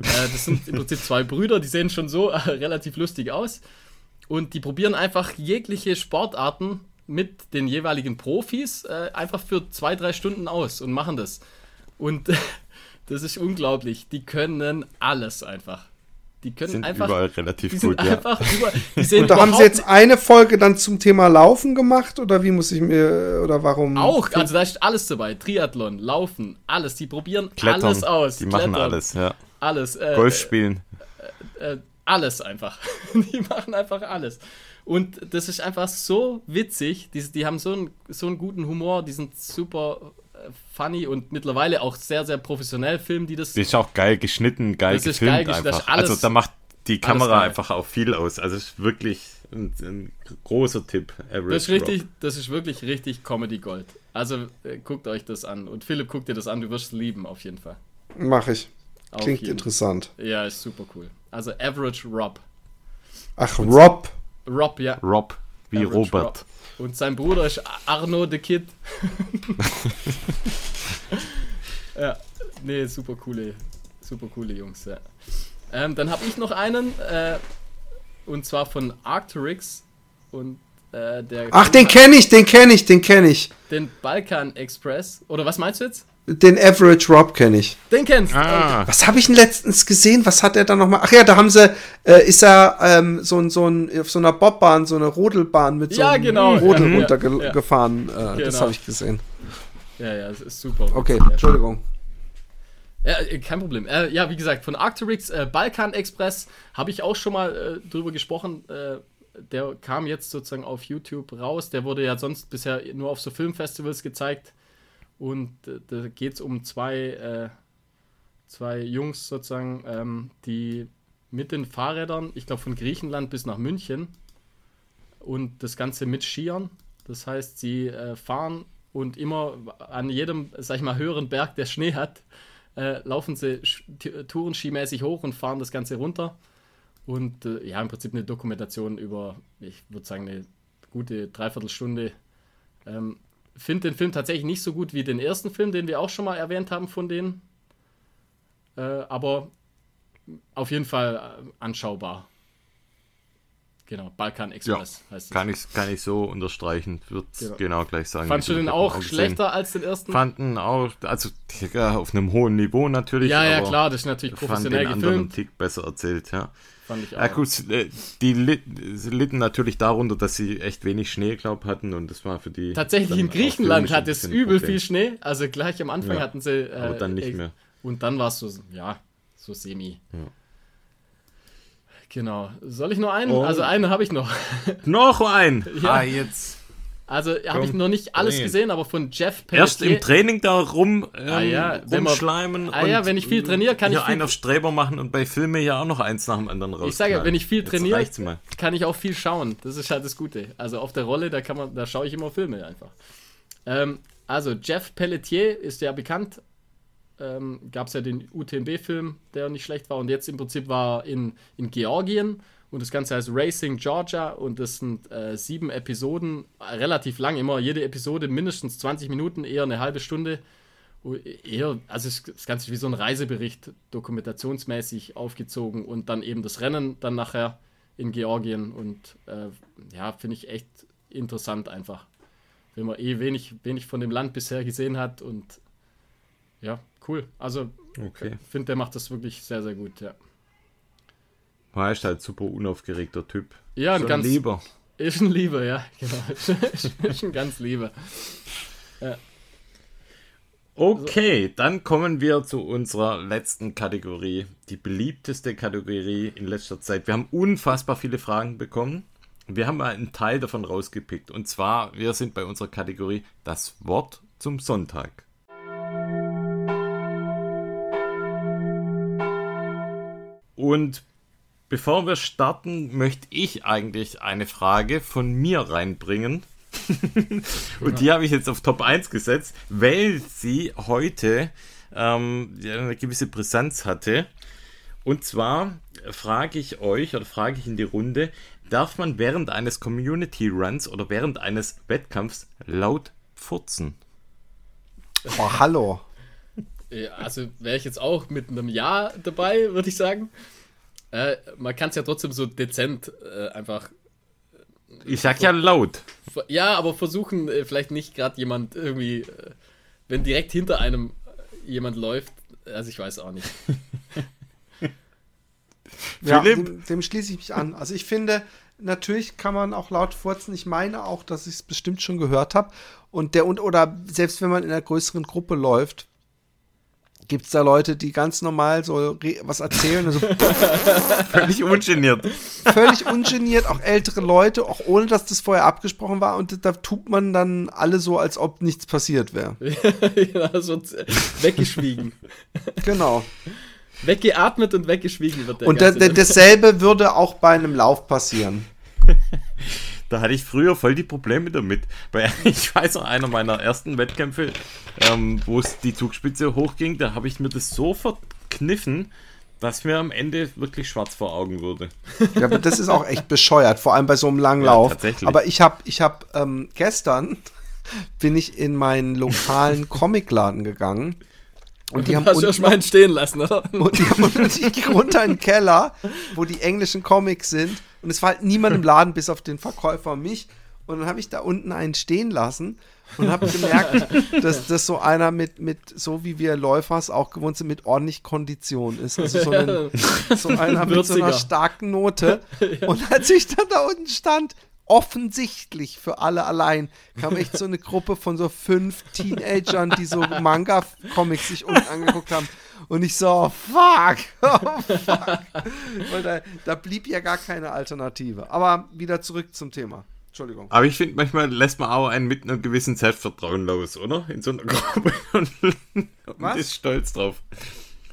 Äh, das sind im Prinzip zwei Brüder, die sehen schon so relativ lustig aus. Und die probieren einfach jegliche Sportarten mit den jeweiligen Profis äh, einfach für zwei, drei Stunden aus und machen das. Und das ist unglaublich. Die können alles einfach. Die können sind einfach. Überall relativ die gut, ja. Über, und da haben sie jetzt eine Folge dann zum Thema Laufen gemacht oder wie muss ich mir oder warum? Auch, also da ist alles dabei. Triathlon, Laufen, alles. Die probieren Klettern, alles aus. Die machen Klettern, alles, ja. Alles. Äh, Golf spielen. Äh, äh, alles einfach. die machen einfach alles. Und das ist einfach so witzig. Die, die haben so einen, so einen guten Humor, die sind super funny und mittlerweile auch sehr, sehr professionell filmen, die das. Das ist auch geil geschnitten, geil das gefilmt geil einfach. Alles, also da macht die Kamera einfach auch viel aus. Also es ist wirklich ein, ein großer Tipp. Average das ist richtig, das ist wirklich richtig Comedy Gold. Also äh, guckt euch das an und Philipp guckt dir das an, du wirst es lieben auf jeden Fall. Mach ich. Klingt interessant. Ja, ist super cool. Also Average Rob. Ach, Rob. Rob, ja. Rob, wie Average Robert. Rob. Und sein Bruder ist Arno the Kid. ja, nee, super coole, super coole Jungs, ja. Ähm, dann habe ich noch einen, äh, und zwar von Arcturix. Und äh, der. Ach, den kenne ich, den kenne ich, den kenne ich. Den Balkan Express. Oder was meinst du jetzt? Den Average Rob kenne ich. Den kennst du. Ah. Was habe ich denn letztens gesehen? Was hat er da nochmal? Ach ja, da haben sie, äh, ist er ähm, so, so ein, auf so einer Bobbahn, so eine Rodelbahn mit so ja, einem genau. Rodel ja, runtergefahren. Ja, äh, genau. Das habe ich gesehen. Ja, ja, das ist super. Okay, Entschuldigung. Ja, äh, kein Problem. Äh, ja, wie gesagt, von Arcturix, äh, Balkan Express habe ich auch schon mal äh, drüber gesprochen. Äh, der kam jetzt sozusagen auf YouTube raus. Der wurde ja sonst bisher nur auf so Filmfestivals gezeigt. Und äh, da geht es um zwei, äh, zwei Jungs sozusagen, ähm, die mit den Fahrrädern, ich glaube von Griechenland bis nach München und das Ganze mit Skiern. Das heißt, sie äh, fahren und immer an jedem, sag ich mal, höheren Berg, der Schnee hat, äh, laufen sie tourenskimäßig hoch und fahren das Ganze runter. Und äh, ja, im Prinzip eine Dokumentation über, ich würde sagen, eine gute Dreiviertelstunde. Ähm, Finde den Film tatsächlich nicht so gut wie den ersten Film, den wir auch schon mal erwähnt haben von denen. Äh, aber auf jeden Fall äh, anschaubar. Genau, Balkan Express ja, heißt es. Kann ich, kann ich so unterstreichen, würde genau. genau. gleich sagen. Fandest du den auch schlechter als den ersten? Fanden auch, also ja, auf einem hohen Niveau natürlich. Ja, ja, klar, das ist natürlich professionell fand den gefilmt. Tick besser erzählt, ja. Fand ich auch. Ja, gut, äh, die litten natürlich darunter, dass sie echt wenig Schnee, glaub und das war für die. Tatsächlich in Griechenland hat es übel Problem. viel Schnee, also gleich am Anfang ja, hatten sie. Äh, aber dann nicht mehr. Und dann war es so, ja, so semi. Ja. Genau. Soll ich nur einen? Oh. Also einen habe ich noch. Noch einen? ja. Ah, jetzt. Also habe ich noch nicht alles gesehen, aber von Jeff Pelletier. Erst im Training da rum ähm, ah, ja, rumschleimen. Man, ah ja, wenn ich viel trainiere, kann ich viel... einen auf Streber machen und bei Filmen ja auch noch eins nach dem anderen raus. Ich sage, wenn ich viel trainiere, kann ich auch viel schauen. Das ist halt das Gute. Also auf der Rolle, da kann man, da schaue ich immer Filme einfach. Ähm, also Jeff Pelletier ist ja bekannt ähm, gab es ja den UTMB-Film, der nicht schlecht war. Und jetzt im Prinzip war in, in Georgien und das Ganze heißt Racing Georgia und das sind äh, sieben Episoden, relativ lang immer, jede Episode mindestens 20 Minuten, eher eine halbe Stunde. Eher, also das Ganze ist wie so ein Reisebericht, dokumentationsmäßig aufgezogen und dann eben das Rennen dann nachher in Georgien und äh, ja, finde ich echt interessant einfach. Wenn man eh wenig, wenig von dem Land bisher gesehen hat und ja, cool. Also, okay. ich finde, der macht das wirklich sehr, sehr gut, ja. Er ist halt super unaufgeregter Typ. Ja, ein ganz. Lieber. Ist ein Lieber, ja, genau. ist ein ganz Lieber. Ja. Okay, dann kommen wir zu unserer letzten Kategorie, die beliebteste Kategorie in letzter Zeit. Wir haben unfassbar viele Fragen bekommen. Wir haben mal einen Teil davon rausgepickt. Und zwar, wir sind bei unserer Kategorie das Wort zum Sonntag. Und bevor wir starten, möchte ich eigentlich eine Frage von mir reinbringen. und die habe ich jetzt auf Top 1 gesetzt, weil sie heute ähm, eine gewisse Brisanz hatte. Und zwar frage ich euch oder frage ich in die Runde, darf man während eines Community Runs oder während eines Wettkampfs laut furzen? Oh, hallo. Also wäre ich jetzt auch mit einem Ja dabei, würde ich sagen. Äh, man kann es ja trotzdem so dezent äh, einfach. Ich sag ja laut. Ja, aber versuchen äh, vielleicht nicht gerade jemand irgendwie, äh, wenn direkt hinter einem jemand läuft, also ich weiß auch nicht. ja, dem, dem schließe ich mich an. Also ich finde, natürlich kann man auch laut furzen. Ich meine auch, dass ich es bestimmt schon gehört habe. Und der und oder selbst wenn man in einer größeren Gruppe läuft, gibt es da Leute, die ganz normal so was erzählen. Also, völlig ungeniert. Völlig ungeniert, auch ältere Leute, auch ohne dass das vorher abgesprochen war. Und da tut man dann alle so, als ob nichts passiert wäre. ja, so weggeschwiegen. genau. Weggeatmet und weggeschwiegen wird der. Und dasselbe würde auch bei einem Lauf passieren. Da hatte ich früher voll die Probleme damit. Weil ich weiß noch, einer meiner ersten Wettkämpfe, ähm, wo es die Zugspitze hochging, da habe ich mir das so verkniffen, dass mir am Ende wirklich schwarz vor Augen wurde. Ja, aber das ist auch echt bescheuert, vor allem bei so einem langen Lauf. Ja, tatsächlich. Aber ich habe ich hab, ähm, gestern bin ich in meinen lokalen Comicladen gegangen. Und die haben hast du schon mal stehen lassen, oder? Und die haben und runter in den Keller, wo die englischen Comics sind. Und es war halt niemand im Laden, bis auf den Verkäufer und mich. Und dann habe ich da unten einen stehen lassen und habe gemerkt, dass das so einer mit, mit, so wie wir Läufers auch gewohnt sind, mit ordentlich Kondition ist. Also so, einen, so einer mit so einer starken Note. Und als ich dann da unten stand, offensichtlich für alle allein, kam echt so eine Gruppe von so fünf Teenagern, die so Manga-Comics sich unten angeguckt haben. Und ich so, fuck, oh, fuck. Da, da blieb ja gar keine Alternative. Aber wieder zurück zum Thema. Entschuldigung. Aber ich finde, manchmal lässt man auch einen mit einem gewissen Selbstvertrauen los, oder? In so einer Gruppe. und, und ist stolz drauf.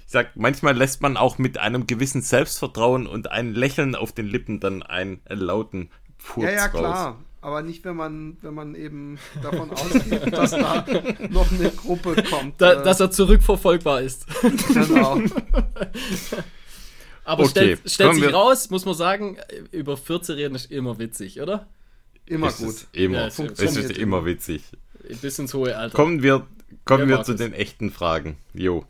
sag, manchmal lässt man auch mit einem gewissen Selbstvertrauen und ein Lächeln auf den Lippen dann einen lauten Furz Ja, ja, klar. Raus. Aber nicht, wenn man, wenn man eben davon ausgeht, dass da noch eine Gruppe kommt. Da, äh, dass er zurückverfolgbar ist. Genau. Aber okay. stellt, stellt sich raus, muss man sagen, über 14 reden ist immer witzig, oder? Immer es gut. immer, ja, es ist immer witzig. Bis ins hohe Alter. Kommen wir, kommen wir zu den echten Fragen. Jo.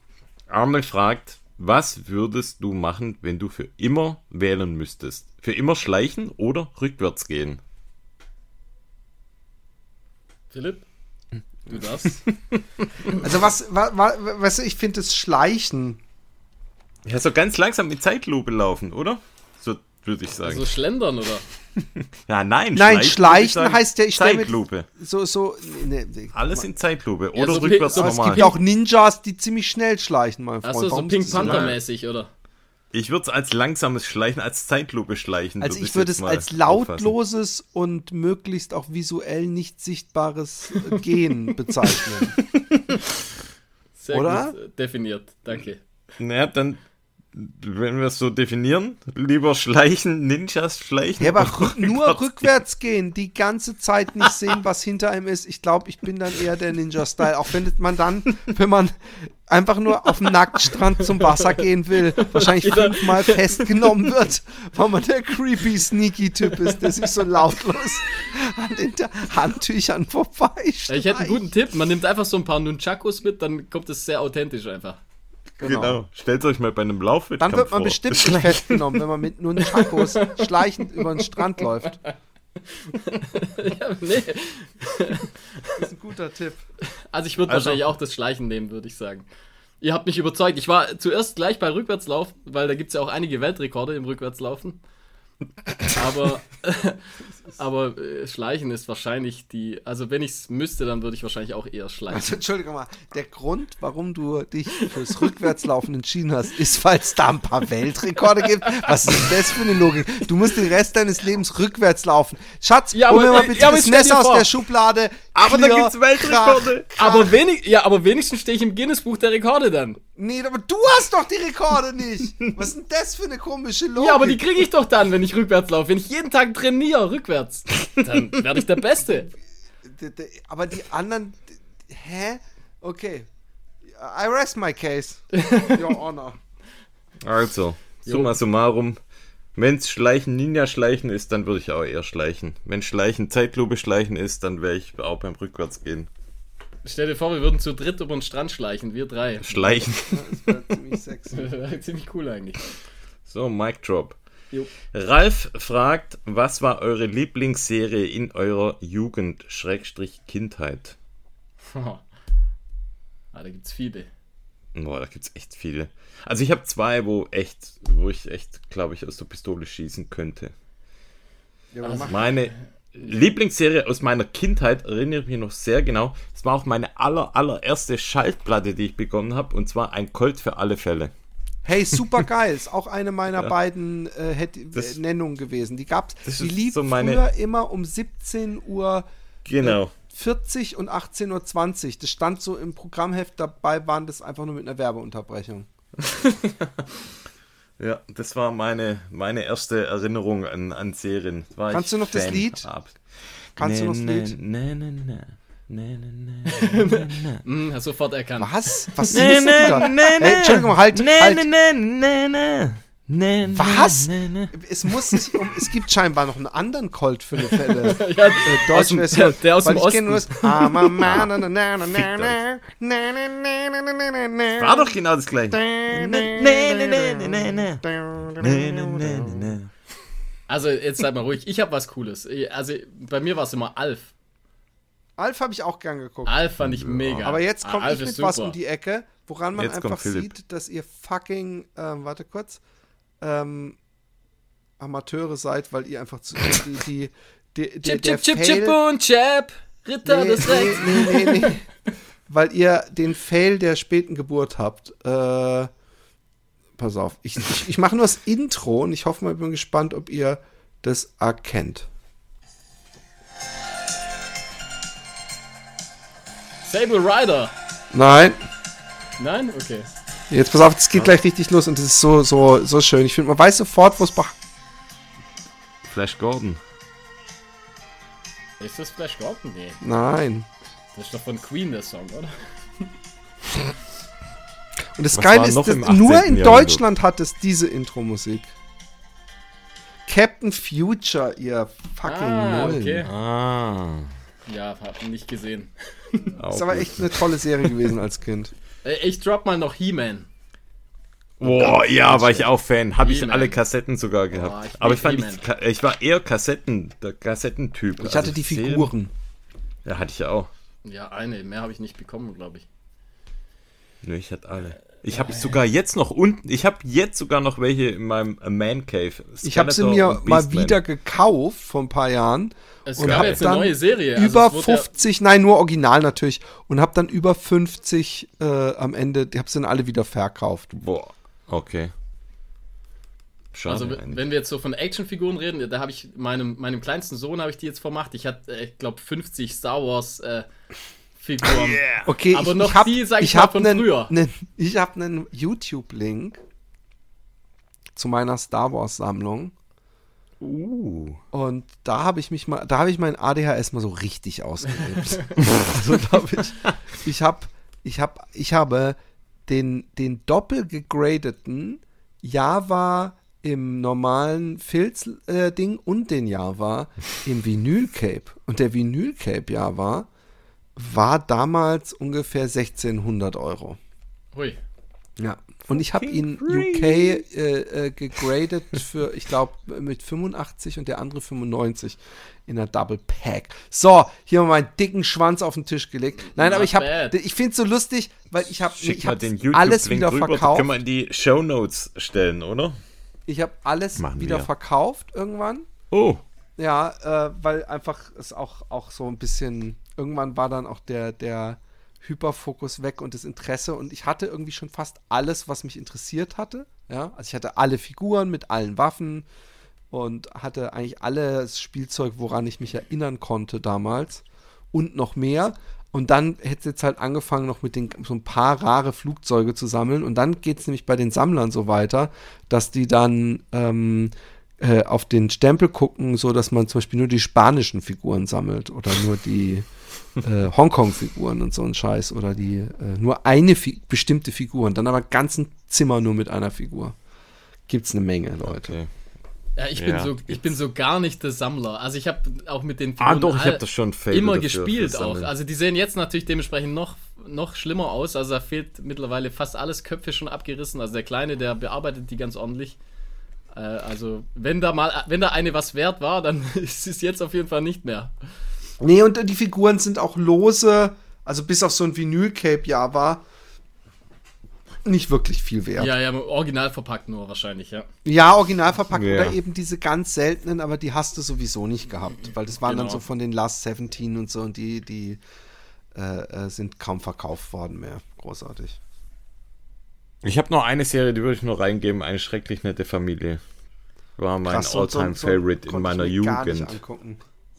Arnold fragt, was würdest du machen, wenn du für immer wählen müsstest? Für immer schleichen oder rückwärts gehen? Philipp? Du darfst. also was, was, was ich finde, das Schleichen. Ja, so ganz langsam mit Zeitlupe laufen, oder? So würde ich sagen. So schlendern, oder? ja, nein. Nein, schleichen heißt ja, ich Zeitlupe. so, so, ne, Alles in Zeitlupe. Oder ja, so rückwärts so, normal. Es gibt ja auch Ninjas, die ziemlich schnell schleichen, mein Freund. Achso, so Pink Panther-mäßig, oder? Ich würde es als langsames Schleichen, als Zeitlupe schleichen. Also ich würde es als lautloses auffassen. und möglichst auch visuell nicht sichtbares äh, Gehen bezeichnen. Sehr Oder? gut definiert, danke. Naja, dann wenn wir es so definieren, lieber schleichen, Ninjas schleichen. Ja, aber nur rückwärts gehen, die ganze Zeit nicht sehen, was hinter einem ist. Ich glaube, ich bin dann eher der Ninja-Style. Auch wenn man dann, wenn man einfach nur auf dem Nacktstrand zum Wasser gehen will, wahrscheinlich fünfmal festgenommen wird, weil man der creepy, sneaky Typ ist, der sich so lautlos an den Handtüchern vorbei Ich hätte einen guten Tipp. Man nimmt einfach so ein paar Nunchakos mit, dann kommt es sehr authentisch einfach. Genau. genau. Stellt euch mal bei einem Laufwettkampf Dann wird man vor. bestimmt nicht festgenommen, wenn man mit nur Chakos schleichend über den Strand läuft. ja, nee. Das ist ein guter Tipp. Also ich würde also, wahrscheinlich auch das Schleichen nehmen, würde ich sagen. Ihr habt mich überzeugt. Ich war zuerst gleich bei Rückwärtslaufen, weil da gibt es ja auch einige Weltrekorde im Rückwärtslaufen. Aber, aber äh, Schleichen ist wahrscheinlich die. Also, wenn ich es müsste, dann würde ich wahrscheinlich auch eher schleichen. Also, Entschuldigung mal, der Grund, warum du dich fürs Rückwärtslaufen entschieden hast, ist, weil es da ein paar Weltrekorde gibt. Was ist das für eine Logik? Du musst den Rest deines Lebens rückwärts laufen. Schatz, ja, hol mir mal bitte ja, das Messer aus der Schublade. Aber da gibt es Weltrekorde. Aber, wenig, ja, aber wenigstens stehe ich im Guinness-Buch der Rekorde dann. Nee, aber du hast doch die Rekorde nicht. Was ist denn das für eine komische Logik? Ja, aber die kriege ich doch dann, wenn ich rückwärts laufe. Wenn ich jeden Tag trainiere, rückwärts, dann werde ich der Beste. Aber die anderen. Hä? Okay. I rest my case. Your Honor. Also, summa summarum. Wenn es Schleichen Ninja-Schleichen ist, dann würde ich auch eher schleichen. Wenn Schleichen Zeitlupe schleichen ist, dann wäre ich auch beim Rückwärtsgehen. Stell dir vor, wir würden zu dritt über den Strand schleichen, wir drei. Schleichen. das wäre ziemlich sexy. wäre ziemlich cool eigentlich. So, Mic Drop. Jo. Ralf fragt, was war eure Lieblingsserie in eurer Jugend, Schrägstrich Kindheit? Oh. Ah, da gibt's viele. Boah, da gibt's echt viele. Also ich habe zwei, wo echt, wo ich echt, glaube ich, aus der Pistole schießen könnte. Ja, also meine, Lieblingsserie aus meiner Kindheit erinnere ich mich noch sehr genau. Es war auch meine aller, allererste Schaltplatte, die ich begonnen habe, und zwar ein Colt für alle Fälle. Hey, super geil. Ist auch eine meiner ja. beiden äh, das, Nennungen gewesen. Die gab's. Die lief so meine... früher immer um 17 Uhr. Genau. Äh, 40 und 18.20 Uhr. Das stand so im Programmheft, dabei waren das einfach nur mit einer Werbeunterbrechung. Ja, das war meine, meine erste Erinnerung an, an Serien. War Kannst du noch Fan das Lied? Ab. Kannst nee, du noch das Lied? Nee, nee, nee. Nee, nee, nee, nee. Hast sofort erkannt. Was? Was nee, nee, nee, nee, hey, Entschuldigung, halt, nee, halt. Nee, nee, nee, nee. Nee, Was? Nee, nee. Es muss sich um. Es gibt scheinbar noch einen anderen Colt für eine Fälle. ja, äh, Deutsch aus der, der aus dem Osten. Nur, War doch genau das gleiche. Also, jetzt seid mal ruhig. Ich habe was Cooles. Also, bei mir war es immer Alf. Alf habe ich auch gern geguckt. Alf fand ich mega. Aber jetzt kommt ah, ich mit was um die Ecke, woran man jetzt einfach sieht, dass ihr fucking, ähm, warte kurz, ähm, Amateure seid, weil ihr einfach zu, die, die, die, die Chip, Chip, Chip, Chip und Chap, Ritter nee, des Rechts. Nee, nee, nee, weil ihr den Fail der späten Geburt habt. Äh, pass auf, ich, ich, ich mache nur das Intro und ich hoffe mal, ich bin gespannt, ob ihr das erkennt. Sable Rider. Nein. Nein? Okay. Jetzt pass auf, es geht gleich richtig los und es ist so, so, so schön. Ich finde, man weiß sofort, wo es. Flash Gordon. Ist das Flash Gordon? Nee. Nein. Das ist doch von Queen der Song, oder? Und das Was Geile ist, dass nur in Deutschland hat es diese Intro-Musik. Captain Future, ihr fucking ah, Nullen. Okay. Ah. Ja, hab ihn nicht gesehen. das ist aber echt eine tolle Serie gewesen als Kind. Äh, ich drop mal noch He-Man. Boah, ja, war ich auch Fan. Habe ich alle Kassetten sogar gehabt. Boah, ich Aber ich fand, ich, ich, war eher Kassetten, der Kassettentyp. Ich hatte also die Figuren. Ja, hatte ich auch. Ja, eine. Mehr habe ich nicht bekommen, glaube ich. Nö, ich hatte alle. Ich habe sogar jetzt noch unten, ich habe jetzt sogar noch welche in meinem Man Cave. Skeletor ich habe sie mir mal wieder gekauft vor ein paar Jahren. Es und gab jetzt eine neue Serie. Also über 50, ja nein, nur original natürlich. Und habe dann über 50 äh, am Ende, ich habe sie dann alle wieder verkauft. Boah, okay. Schade also eigentlich. wenn wir jetzt so von Actionfiguren reden, da habe ich meinem, meinem kleinsten Sohn habe ich die jetzt vermacht. Ich hatte, äh, ich glaube, 50 Star Wars äh, Figuren. Yeah. Okay, aber ich, noch ich hab, die, sag ich, ich mal, von nen, früher. Nen, ich habe einen YouTube-Link zu meiner Star Wars Sammlung. Uh. Und da habe ich mich mal, da habe ich mein ADHS mal so richtig ausgelebt. also da ich, ich habe, ich habe, ich habe den, den doppel gegradeten Java im normalen Filz-Ding äh, und den Java im Vinyl-Cape. Und der Vinyl-Cape Java war damals ungefähr 1600 Euro. Hui. Ja. Und ich habe ihn UK äh, äh, gegradet für, ich glaube, mit 85 und der andere 95 in der Double Pack. So, hier haben wir meinen dicken Schwanz auf den Tisch gelegt. Nein, Not aber ich habe, ich finde es so lustig, weil ich habe alles wieder rüber, verkauft. Können wir in die Show Notes stellen, oder? Ich habe alles Machen wieder wir. verkauft irgendwann. Oh. Ja, äh, weil einfach es auch, auch so ein bisschen irgendwann war dann auch der, der Hyperfokus weg und das Interesse und ich hatte irgendwie schon fast alles, was mich interessiert hatte. Ja, also ich hatte alle Figuren mit allen Waffen und hatte eigentlich alles Spielzeug, woran ich mich erinnern konnte damals und noch mehr. Und dann hätte es jetzt halt angefangen, noch mit den, so ein paar rare Flugzeuge zu sammeln. Und dann geht es nämlich bei den Sammlern so weiter, dass die dann ähm, äh, auf den Stempel gucken, so dass man zum Beispiel nur die spanischen Figuren sammelt oder nur die äh, Hongkong-Figuren und so ein Scheiß oder die äh, nur eine Fi bestimmte Figur und dann aber ganzen Zimmer nur mit einer Figur. Gibt's eine Menge, Leute. Okay. Ja, ich bin, ja, so, ich bin so gar nicht der Sammler. Also ich habe auch mit den ah, Figuren ah, doch, ich das schon immer gespielt auch. Also die sehen jetzt natürlich dementsprechend noch, noch schlimmer aus. Also da fehlt mittlerweile fast alles Köpfe schon abgerissen. Also der Kleine, der bearbeitet die ganz ordentlich. Äh, also wenn da mal, wenn da eine was wert war, dann ist es jetzt auf jeden Fall nicht mehr. Nee, und die Figuren sind auch lose, also bis auf so ein Vinyl-Cape ja war nicht wirklich viel wert. Ja, ja, original verpackt nur wahrscheinlich, ja. Ja, original verpackt ja. oder eben diese ganz seltenen, aber die hast du sowieso nicht gehabt, weil das waren genau. dann so von den Last 17 und so und die, die äh, äh, sind kaum verkauft worden mehr. Großartig. Ich habe noch eine Serie, die würde ich nur reingeben, eine schrecklich nette Familie. War mein Alltime so, so, Favorite in meiner Jugend.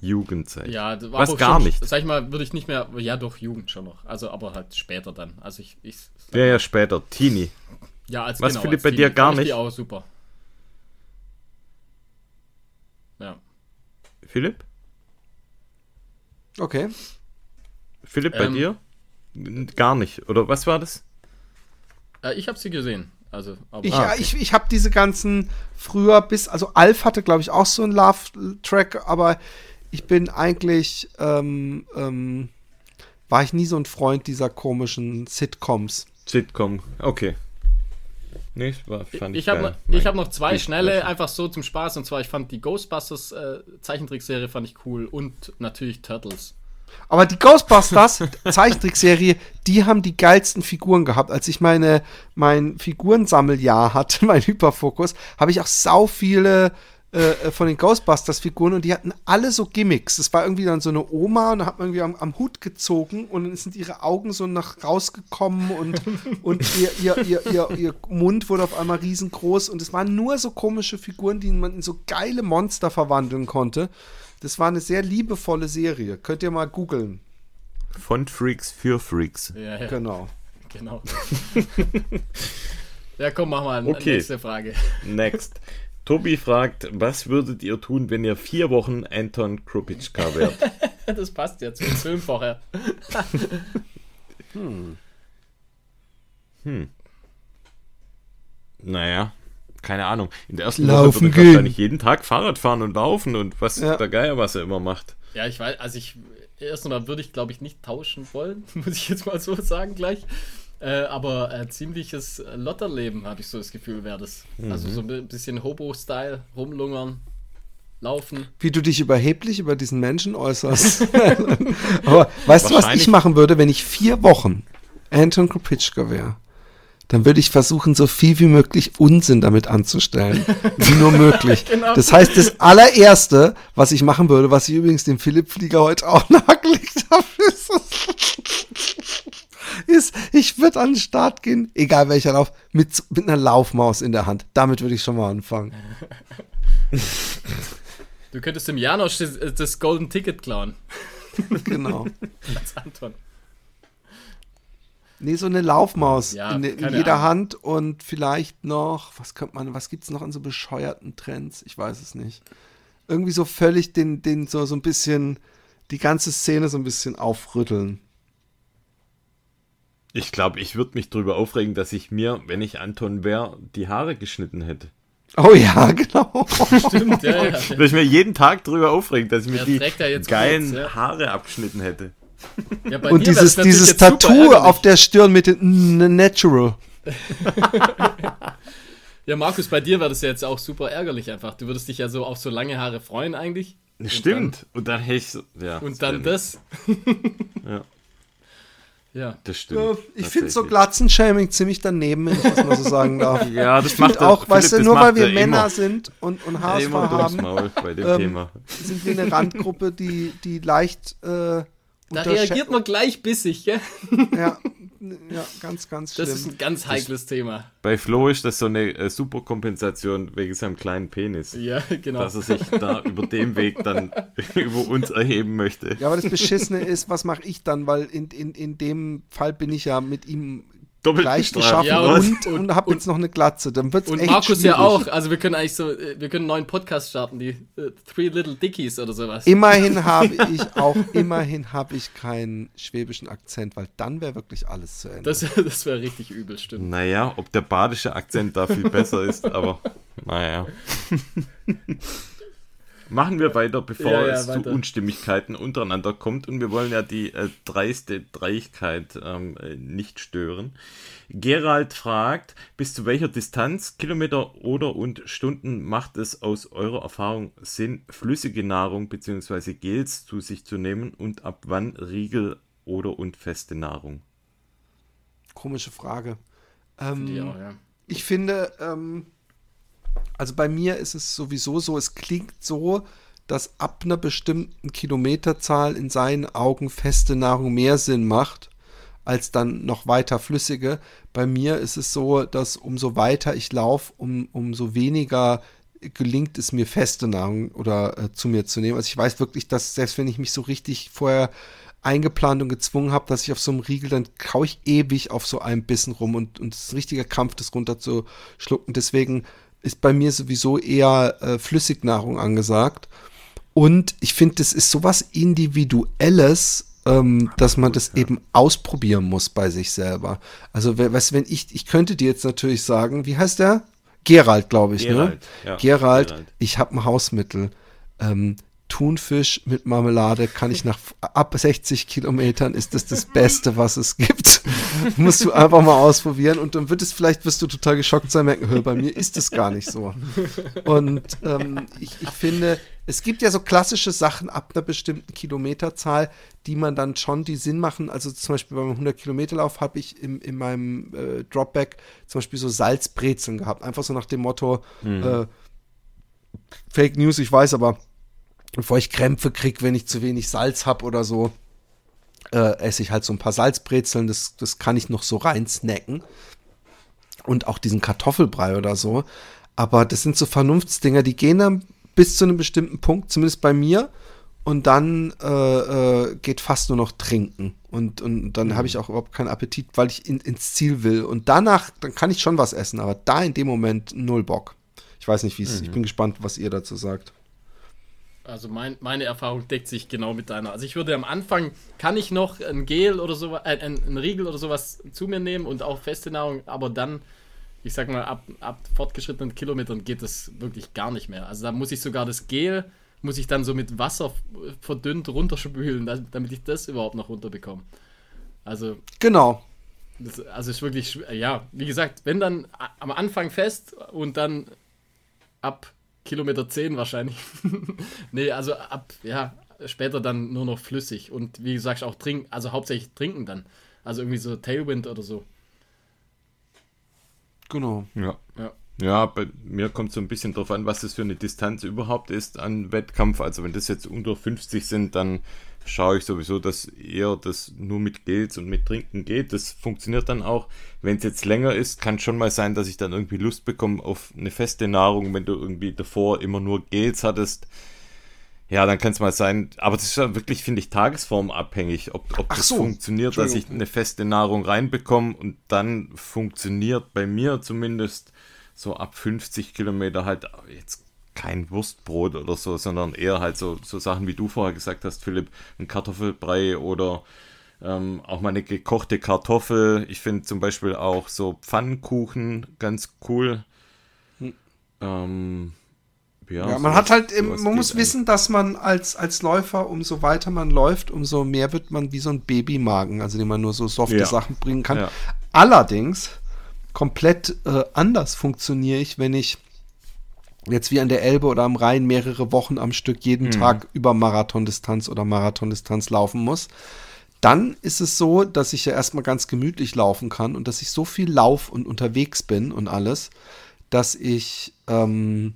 Jugendzeit. Ja, was gar schon, nicht. Sag ich mal, würde ich nicht mehr. Ja, doch, Jugend schon noch. Also, aber halt später dann. Also, ich. ich ja, ja, später. Teenie. Ja, als Was, genau, Philipp, bei Teenie. dir gar nicht? auch super. Ja. Philipp? Okay. Philipp, bei ähm, dir? Gar nicht. Oder was war das? Äh, ich habe sie gesehen. Also, ich, ah, okay. ich, ich habe diese ganzen früher bis, also Alf hatte, glaube ich, auch so einen Love-Track, aber ich bin eigentlich, ähm, ähm, war ich nie so ein Freund dieser komischen Sitcoms. Sitcom, okay. Nee, war, fand ich ich habe hab noch zwei schnelle, einfach so zum Spaß. Und zwar, ich fand die Ghostbusters äh, Zeichentrickserie fand ich cool und natürlich Turtles. Aber die Ghostbusters Zeichentrickserie, die haben die geilsten Figuren gehabt. Als ich meine mein Figurensammeljahr hatte, mein Hyperfokus, habe ich auch sau viele äh, von den Ghostbusters-Figuren und die hatten alle so Gimmicks. Es war irgendwie dann so eine Oma und da hat man irgendwie am, am, Hut gezogen und dann sind ihre Augen so nach rausgekommen und, und ihr, ihr, ihr, ihr, ihr Mund wurde auf einmal riesengroß und es waren nur so komische Figuren, die man in so geile Monster verwandeln konnte. Das war eine sehr liebevolle Serie. Könnt ihr mal googeln. Von Freaks für Freaks. Ja, ja. Genau. Genau. ja, komm, mach mal okay. nächste Frage. Next. Tobi fragt, was würdet ihr tun, wenn ihr vier Wochen Anton Krupitschka wärt? das passt ja zum Film vorher. hm. Hm. Naja, keine Ahnung. In der ersten laufen Woche würde ich wahrscheinlich jeden Tag Fahrrad fahren und laufen und was ja. der Geier, was er immer macht. Ja, ich weiß, also ich, erst einmal würde ich, glaube ich, nicht tauschen wollen, muss ich jetzt mal so sagen gleich. Äh, aber äh, ziemliches Lotterleben, habe ich so das Gefühl, wäre das. Mhm. Also so ein bisschen Hobo-Style, rumlungern, laufen. Wie du dich überheblich über diesen Menschen äußerst. aber weißt du, was ich machen würde, wenn ich vier Wochen Anton Kropitschka wäre? dann würde ich versuchen, so viel wie möglich Unsinn damit anzustellen. wie nur möglich. genau. Das heißt, das allererste, was ich machen würde, was ich übrigens dem Philipp Flieger heute auch nahegelegt habe, ist, ist, ich würde an den Start gehen, egal welcher Lauf, mit, mit einer Laufmaus in der Hand. Damit würde ich schon mal anfangen. Du könntest dem Janosch das, das Golden Ticket klauen. Genau. Als Anton. Nee, so eine Laufmaus ja, in, in jeder Ahnung. Hand und vielleicht noch, was könnte man, was gibt's noch an so bescheuerten Trends? Ich weiß es nicht. Irgendwie so völlig den, den, so, so ein bisschen, die ganze Szene so ein bisschen aufrütteln. Ich glaube, ich würde mich darüber aufregen, dass ich mir, wenn ich Anton wäre, die Haare geschnitten hätte. Oh ja, genau. Stimmt, ja, ja. Würde ich mir jeden Tag darüber aufregen, dass ich mir die geilen kurz, ja. Haare abgeschnitten hätte. Ja, und dieses, dieses Tattoo auf der Stirn mit dem Natural. ja, Markus, bei dir wäre das ja jetzt auch super ärgerlich einfach. Du würdest dich ja so auf so lange Haare freuen eigentlich. Stimmt. Und dann, hätte ich so, ja. Und dann das. ja. Ja, das stimmt. ich finde so Glatzenshaming ziemlich daneben, wenn ich das mal so sagen darf. ja, das macht auch, weißt du, nur weil wir Männer immer. sind und, und Haarausfall haben, Maul bei dem ähm, Thema. sind wir eine Randgruppe, die, die leicht äh, da reagiert man gleich bissig, gell? Ja, ja ganz, ganz schlimm. Das ist ein ganz heikles das, Thema. Bei Flo ist das so eine äh, Superkompensation wegen seinem kleinen Penis. Ja, genau. Dass er sich da über dem Weg dann über uns erheben möchte. Ja, aber das Beschissene ist, was mache ich dann? Weil in, in, in dem Fall bin ich ja mit ihm Doppelt gleich geschaffen ja, und, und, und habe jetzt noch eine Glatze. Dann wird's und echt Markus schwierig. ja auch. Also wir können eigentlich so, wir können einen neuen Podcast starten, die uh, Three Little Dickies oder sowas. Immerhin habe ich auch, immerhin habe ich keinen schwäbischen Akzent, weil dann wäre wirklich alles zu Ende. Das, das wäre richtig übel, stimmt. Naja, ob der badische Akzent da viel besser ist, aber naja. Machen wir weiter, bevor ja, ja, es weiter. zu Unstimmigkeiten untereinander kommt. Und wir wollen ja die äh, dreiste Dreigkeit ähm, äh, nicht stören. Gerald fragt, bis zu welcher Distanz, Kilometer oder und Stunden macht es aus eurer Erfahrung Sinn, flüssige Nahrung bzw. Gels zu sich zu nehmen und ab wann Riegel oder und feste Nahrung? Komische Frage. Ähm, auch, ja. Ich finde, ähm, also bei mir ist es sowieso so, es klingt so, dass ab einer bestimmten Kilometerzahl in seinen Augen feste Nahrung mehr Sinn macht als dann noch weiter flüssige. Bei mir ist es so, dass umso weiter ich laufe, um, umso weniger gelingt es mir feste Nahrung oder äh, zu mir zu nehmen. Also ich weiß wirklich, dass selbst wenn ich mich so richtig vorher eingeplant und gezwungen habe, dass ich auf so einem Riegel, dann kaue ich ewig auf so einem Bissen rum und, es ist ein richtiger Kampf, das runterzuschlucken. Deswegen ist bei mir sowieso eher äh, Flüssignahrung angesagt. Und ich finde, das ist sowas Individuelles, ähm, dass man das eben ausprobieren muss bei sich selber. Also, weißt wenn ich, ich könnte dir jetzt natürlich sagen, wie heißt der? Gerald, glaube ich, ne? Gerald, ne? Ja, Gerald, Gerald, ich habe ein Hausmittel. Ähm, Thunfisch mit Marmelade kann ich nach ab 60 Kilometern ist das das Beste, was es gibt. Musst du einfach mal ausprobieren und dann wird es vielleicht, wirst du total geschockt sein, merken, hör, bei mir ist es gar nicht so. Und ähm, ich, ich finde, es gibt ja so klassische Sachen ab einer bestimmten Kilometerzahl, die man dann schon die Sinn machen. Also zum Beispiel beim 100 Kilometer Lauf habe ich im, in meinem äh, Dropback zum Beispiel so Salzbrezeln gehabt. Einfach so nach dem Motto, mhm. äh, Fake News, ich weiß, aber bevor ich Krämpfe kriege, wenn ich zu wenig Salz habe oder so, äh, esse ich halt so ein paar Salzbrezeln. Das, das kann ich noch so rein snacken. Und auch diesen Kartoffelbrei oder so. Aber das sind so Vernunftsdinger, die gehen dann bis zu einem bestimmten Punkt, zumindest bei mir. und dann äh, äh, geht fast nur noch trinken. Und, und dann mhm. habe ich auch überhaupt keinen Appetit, weil ich in, ins Ziel will. Und danach, dann kann ich schon was essen, aber da in dem Moment null Bock. Ich weiß nicht, wie es, mhm. ich bin gespannt, was ihr dazu sagt. Also mein, meine Erfahrung deckt sich genau mit deiner. Also ich würde am Anfang, kann ich noch ein Gel oder so, äh, ein, ein Riegel oder sowas zu mir nehmen und auch feste Nahrung, aber dann, ich sag mal, ab, ab fortgeschrittenen Kilometern geht das wirklich gar nicht mehr. Also da muss ich sogar das Gel, muss ich dann so mit Wasser verdünnt runterspülen, damit ich das überhaupt noch runterbekomme. Also. Genau. Das, also ist wirklich, ja, wie gesagt, wenn dann am Anfang fest und dann ab Kilometer 10 wahrscheinlich. nee, also ab, ja, später dann nur noch flüssig. Und wie gesagt, auch trinken, also hauptsächlich trinken dann. Also irgendwie so Tailwind oder so. Genau. Ja. Ja. Ja, bei mir kommt so ein bisschen drauf an, was das für eine Distanz überhaupt ist an Wettkampf. Also wenn das jetzt unter 50 sind, dann schaue ich sowieso, dass eher das nur mit Gels und mit Trinken geht. Das funktioniert dann auch. Wenn es jetzt länger ist, kann schon mal sein, dass ich dann irgendwie Lust bekomme auf eine feste Nahrung, wenn du irgendwie davor immer nur Gels hattest. Ja, dann kann es mal sein, aber das ist ja wirklich, finde ich, tagesformabhängig, ob, ob das so. funktioniert, dass ich eine feste Nahrung reinbekomme und dann funktioniert bei mir zumindest so ab 50 Kilometer halt jetzt kein Wurstbrot oder so, sondern eher halt so, so Sachen, wie du vorher gesagt hast, Philipp, ein Kartoffelbrei oder ähm, auch mal eine gekochte Kartoffel. Ich finde zum Beispiel auch so Pfannkuchen ganz cool. Hm. Ähm, ja, ja, man hat halt, man muss wissen, dass man als, als Läufer, umso weiter man läuft, umso mehr wird man wie so ein Babymagen, also den man nur so softe ja. Sachen bringen kann. Ja. Allerdings, komplett äh, anders funktioniere ich, wenn ich jetzt wie an der Elbe oder am Rhein mehrere Wochen am Stück jeden mhm. Tag über Marathondistanz oder Marathondistanz laufen muss, dann ist es so, dass ich ja erstmal ganz gemütlich laufen kann und dass ich so viel lauf und unterwegs bin und alles, dass ich ähm,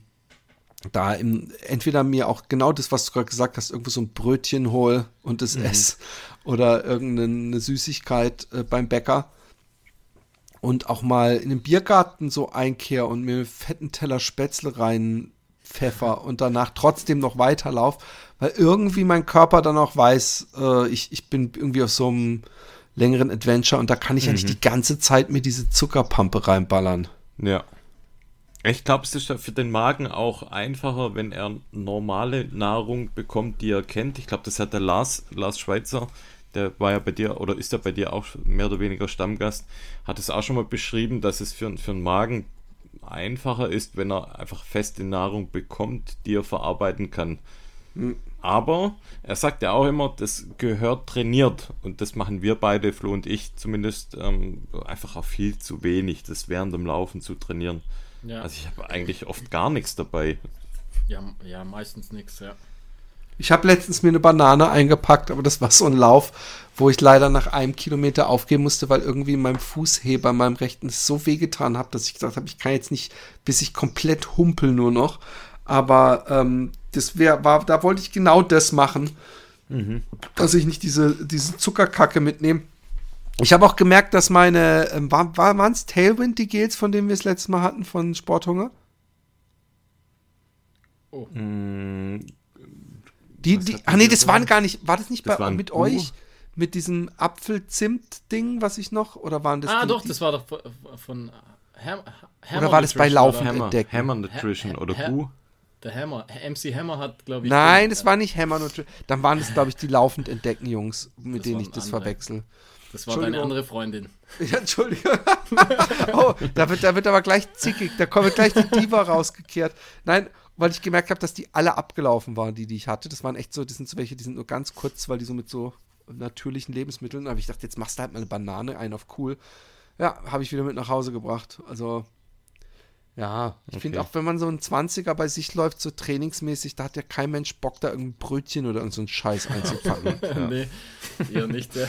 da im, entweder mir auch genau das, was du gerade gesagt hast, irgendwo so ein Brötchen hol und das mhm. esse oder irgendeine Süßigkeit äh, beim Bäcker und auch mal in den Biergarten so einkehr und mir einen fetten Teller Spätzle rein pfeffer und danach trotzdem noch weiterlauf, weil irgendwie mein Körper dann auch weiß, äh, ich, ich bin irgendwie auf so einem längeren Adventure und da kann ich mhm. ja nicht mhm. die ganze Zeit mir diese Zuckerpampe reinballern. Ja. Ich glaube, es ist für den Magen auch einfacher, wenn er normale Nahrung bekommt, die er kennt. Ich glaube, das hat der Lars, Lars Schweizer der war ja bei dir oder ist ja bei dir auch mehr oder weniger Stammgast, hat es auch schon mal beschrieben, dass es für, für einen Magen einfacher ist, wenn er einfach feste Nahrung bekommt, die er verarbeiten kann. Hm. Aber er sagt ja auch immer, das gehört trainiert und das machen wir beide, Flo und ich zumindest, ähm, einfach auch viel zu wenig, das während dem Laufen zu trainieren. Ja. Also ich habe eigentlich oft gar nichts dabei. Ja, ja meistens nichts, ja. Ich habe letztens mir eine Banane eingepackt, aber das war so ein Lauf, wo ich leider nach einem Kilometer aufgeben musste, weil irgendwie in meinem Fußheber, in meinem rechten, so wehgetan hat, dass ich gesagt habe, ich kann jetzt nicht, bis ich komplett humpel nur noch. Aber ähm, das wär, war, da wollte ich genau das machen, mhm. dass ich nicht diese, diese Zuckerkacke mitnehme. Ich habe auch gemerkt, dass meine, ähm, war, waren es Tailwind, die Gels, von denen wir es letztes Mal hatten, von Sporthunger? Oh. Mm, die, die, ach nee, das waren gar nicht, war das nicht das bei, mit euch? Mit diesem Apfel-Zimt-Ding, was ich noch, oder waren das Ah, die, doch, das war doch von Ham, Hammer Oder war das bei Laufen Hammer, entdecken? Hammer Nutrition ha, oder Who? Der Hammer, MC Hammer hat, glaube ich. Nein, das war nicht Hammer Nutrition. Dann waren das, glaube ich, die laufend entdecken Jungs, mit denen ich das andere. verwechsel. Das war deine andere Freundin. Ja, Entschuldigung. oh, da wird, da wird aber gleich zickig. Da kommt gleich die Diva rausgekehrt. Nein, weil ich gemerkt habe, dass die alle abgelaufen waren, die, die ich hatte. Das waren echt so, das sind so welche, die sind nur ganz kurz, weil die so mit so natürlichen Lebensmitteln. Aber ich dachte, jetzt machst du halt mal eine Banane ein auf cool. Ja, habe ich wieder mit nach Hause gebracht. Also, ja, ich okay. finde auch, wenn man so ein 20er bei sich läuft, so trainingsmäßig, da hat ja kein Mensch Bock, da irgendein Brötchen oder irgendeinen so Scheiß einzupacken. ja. Nee, eher nicht, ja.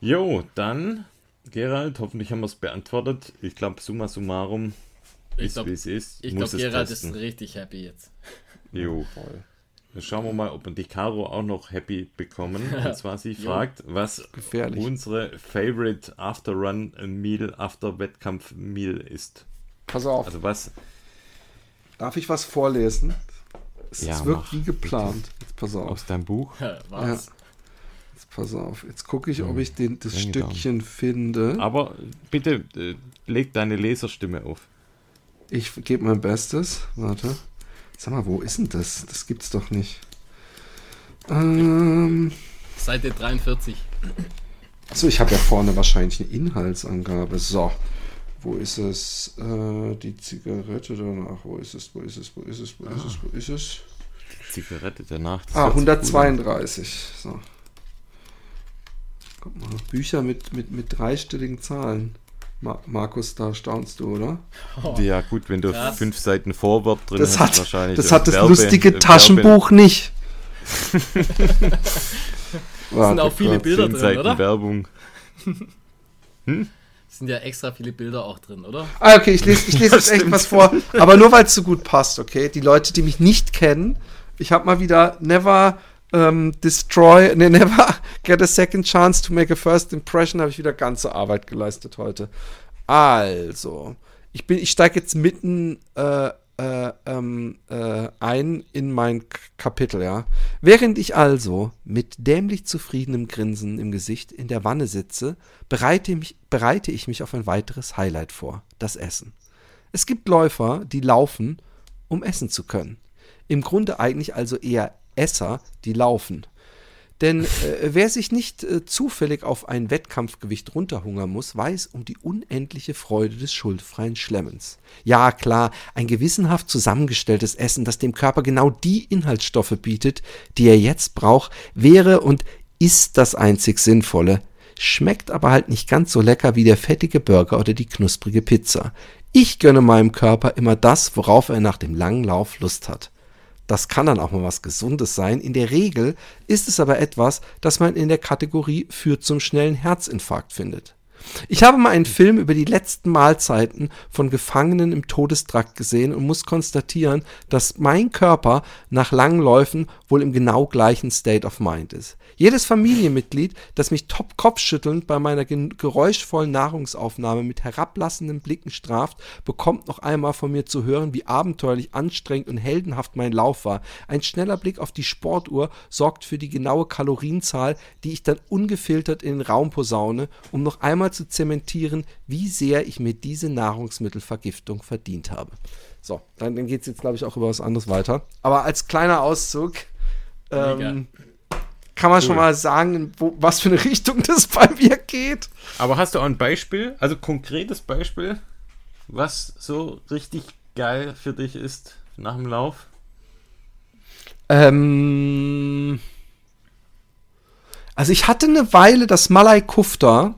Jo, dann, Gerald, hoffentlich haben wir es beantwortet. Ich glaube, summa summarum, ich ist, wie es ist. Ich glaube, Gerald ist richtig happy jetzt. Jo, voll. Dann schauen wir mal, ob wir die Caro auch noch happy bekommen. Und zwar, sie fragt, was Gefährlich. unsere Favorite After Run Meal, After Wettkampf Meal ist. Pass auf. Also was? Darf ich was vorlesen? Es ja, wirkt wie geplant. Jetzt pass auf. Aus deinem Buch? Was? Ja. Jetzt pass auf. Jetzt gucke ich, ob ich den, das Stückchen finde. Aber bitte äh, leg deine Leserstimme auf. Ich gebe mein Bestes. Warte. Sag mal, wo ist denn das? Das gibt's doch nicht. Ähm, Seite 43. Achso, ich habe ja vorne wahrscheinlich eine Inhaltsangabe. So. Wo ist es? Äh, die Zigarette danach. Wo ist es? Wo ist es? Wo ist es? Wo ist es? Wo ist es? Zigarette danach. ah, 132. So. Guck mal, Bücher mit, mit, mit dreistelligen Zahlen. Ma Markus, da staunst du, oder? Oh, ja, gut, wenn du krass. fünf Seiten Vorwort drin das hast, hat, wahrscheinlich. Das hat das Werbe, lustige Taschenbuch Werbe. nicht. Es sind auch viele Bilder drin, Seiten oder? Werbung. Hm? Es sind ja extra viele Bilder auch drin, oder? Ah, okay, ich lese, ich lese jetzt echt was vor, aber nur weil es so gut passt, okay? Die Leute, die mich nicht kennen, ich habe mal wieder Never ähm, Destroy, ne, Never Get a Second Chance to Make a First Impression, habe ich wieder ganze Arbeit geleistet heute. Also, ich bin, ich steige jetzt mitten äh, äh, ähm, äh, ein in mein Kapitel, ja. Während ich also mit dämlich zufriedenem Grinsen im Gesicht in der Wanne sitze, bereite, mich, bereite ich mich auf ein weiteres Highlight vor, das Essen. Es gibt Läufer, die laufen, um essen zu können. Im Grunde eigentlich also eher Esser, die laufen. Denn äh, wer sich nicht äh, zufällig auf ein Wettkampfgewicht runterhungern muss, weiß um die unendliche Freude des schuldfreien Schlemmens. Ja, klar, ein gewissenhaft zusammengestelltes Essen, das dem Körper genau die Inhaltsstoffe bietet, die er jetzt braucht, wäre und ist das einzig Sinnvolle, schmeckt aber halt nicht ganz so lecker wie der fettige Burger oder die knusprige Pizza. Ich gönne meinem Körper immer das, worauf er nach dem langen Lauf Lust hat. Das kann dann auch mal was Gesundes sein. In der Regel ist es aber etwas, das man in der Kategorie führt zum schnellen Herzinfarkt findet. Ich habe mal einen Film über die letzten Mahlzeiten von Gefangenen im Todestrakt gesehen und muss konstatieren, dass mein Körper nach langen Läufen wohl im genau gleichen State of Mind ist. Jedes Familienmitglied, das mich top kopfschüttelnd bei meiner geräuschvollen Nahrungsaufnahme mit herablassenden Blicken straft, bekommt noch einmal von mir zu hören, wie abenteuerlich anstrengend und heldenhaft mein Lauf war. Ein schneller Blick auf die Sportuhr sorgt für die genaue Kalorienzahl, die ich dann ungefiltert in den Raum posaune, um noch einmal zu zementieren, wie sehr ich mir diese Nahrungsmittelvergiftung verdient habe. So, dann, dann geht es jetzt, glaube ich, auch über was anderes weiter. Aber als kleiner Auszug. Ähm, kann man cool. schon mal sagen, wo, was für eine Richtung das bei mir geht. Aber hast du auch ein Beispiel, also konkretes Beispiel, was so richtig geil für dich ist nach dem Lauf? Ähm, also ich hatte eine Weile das Malai Kufta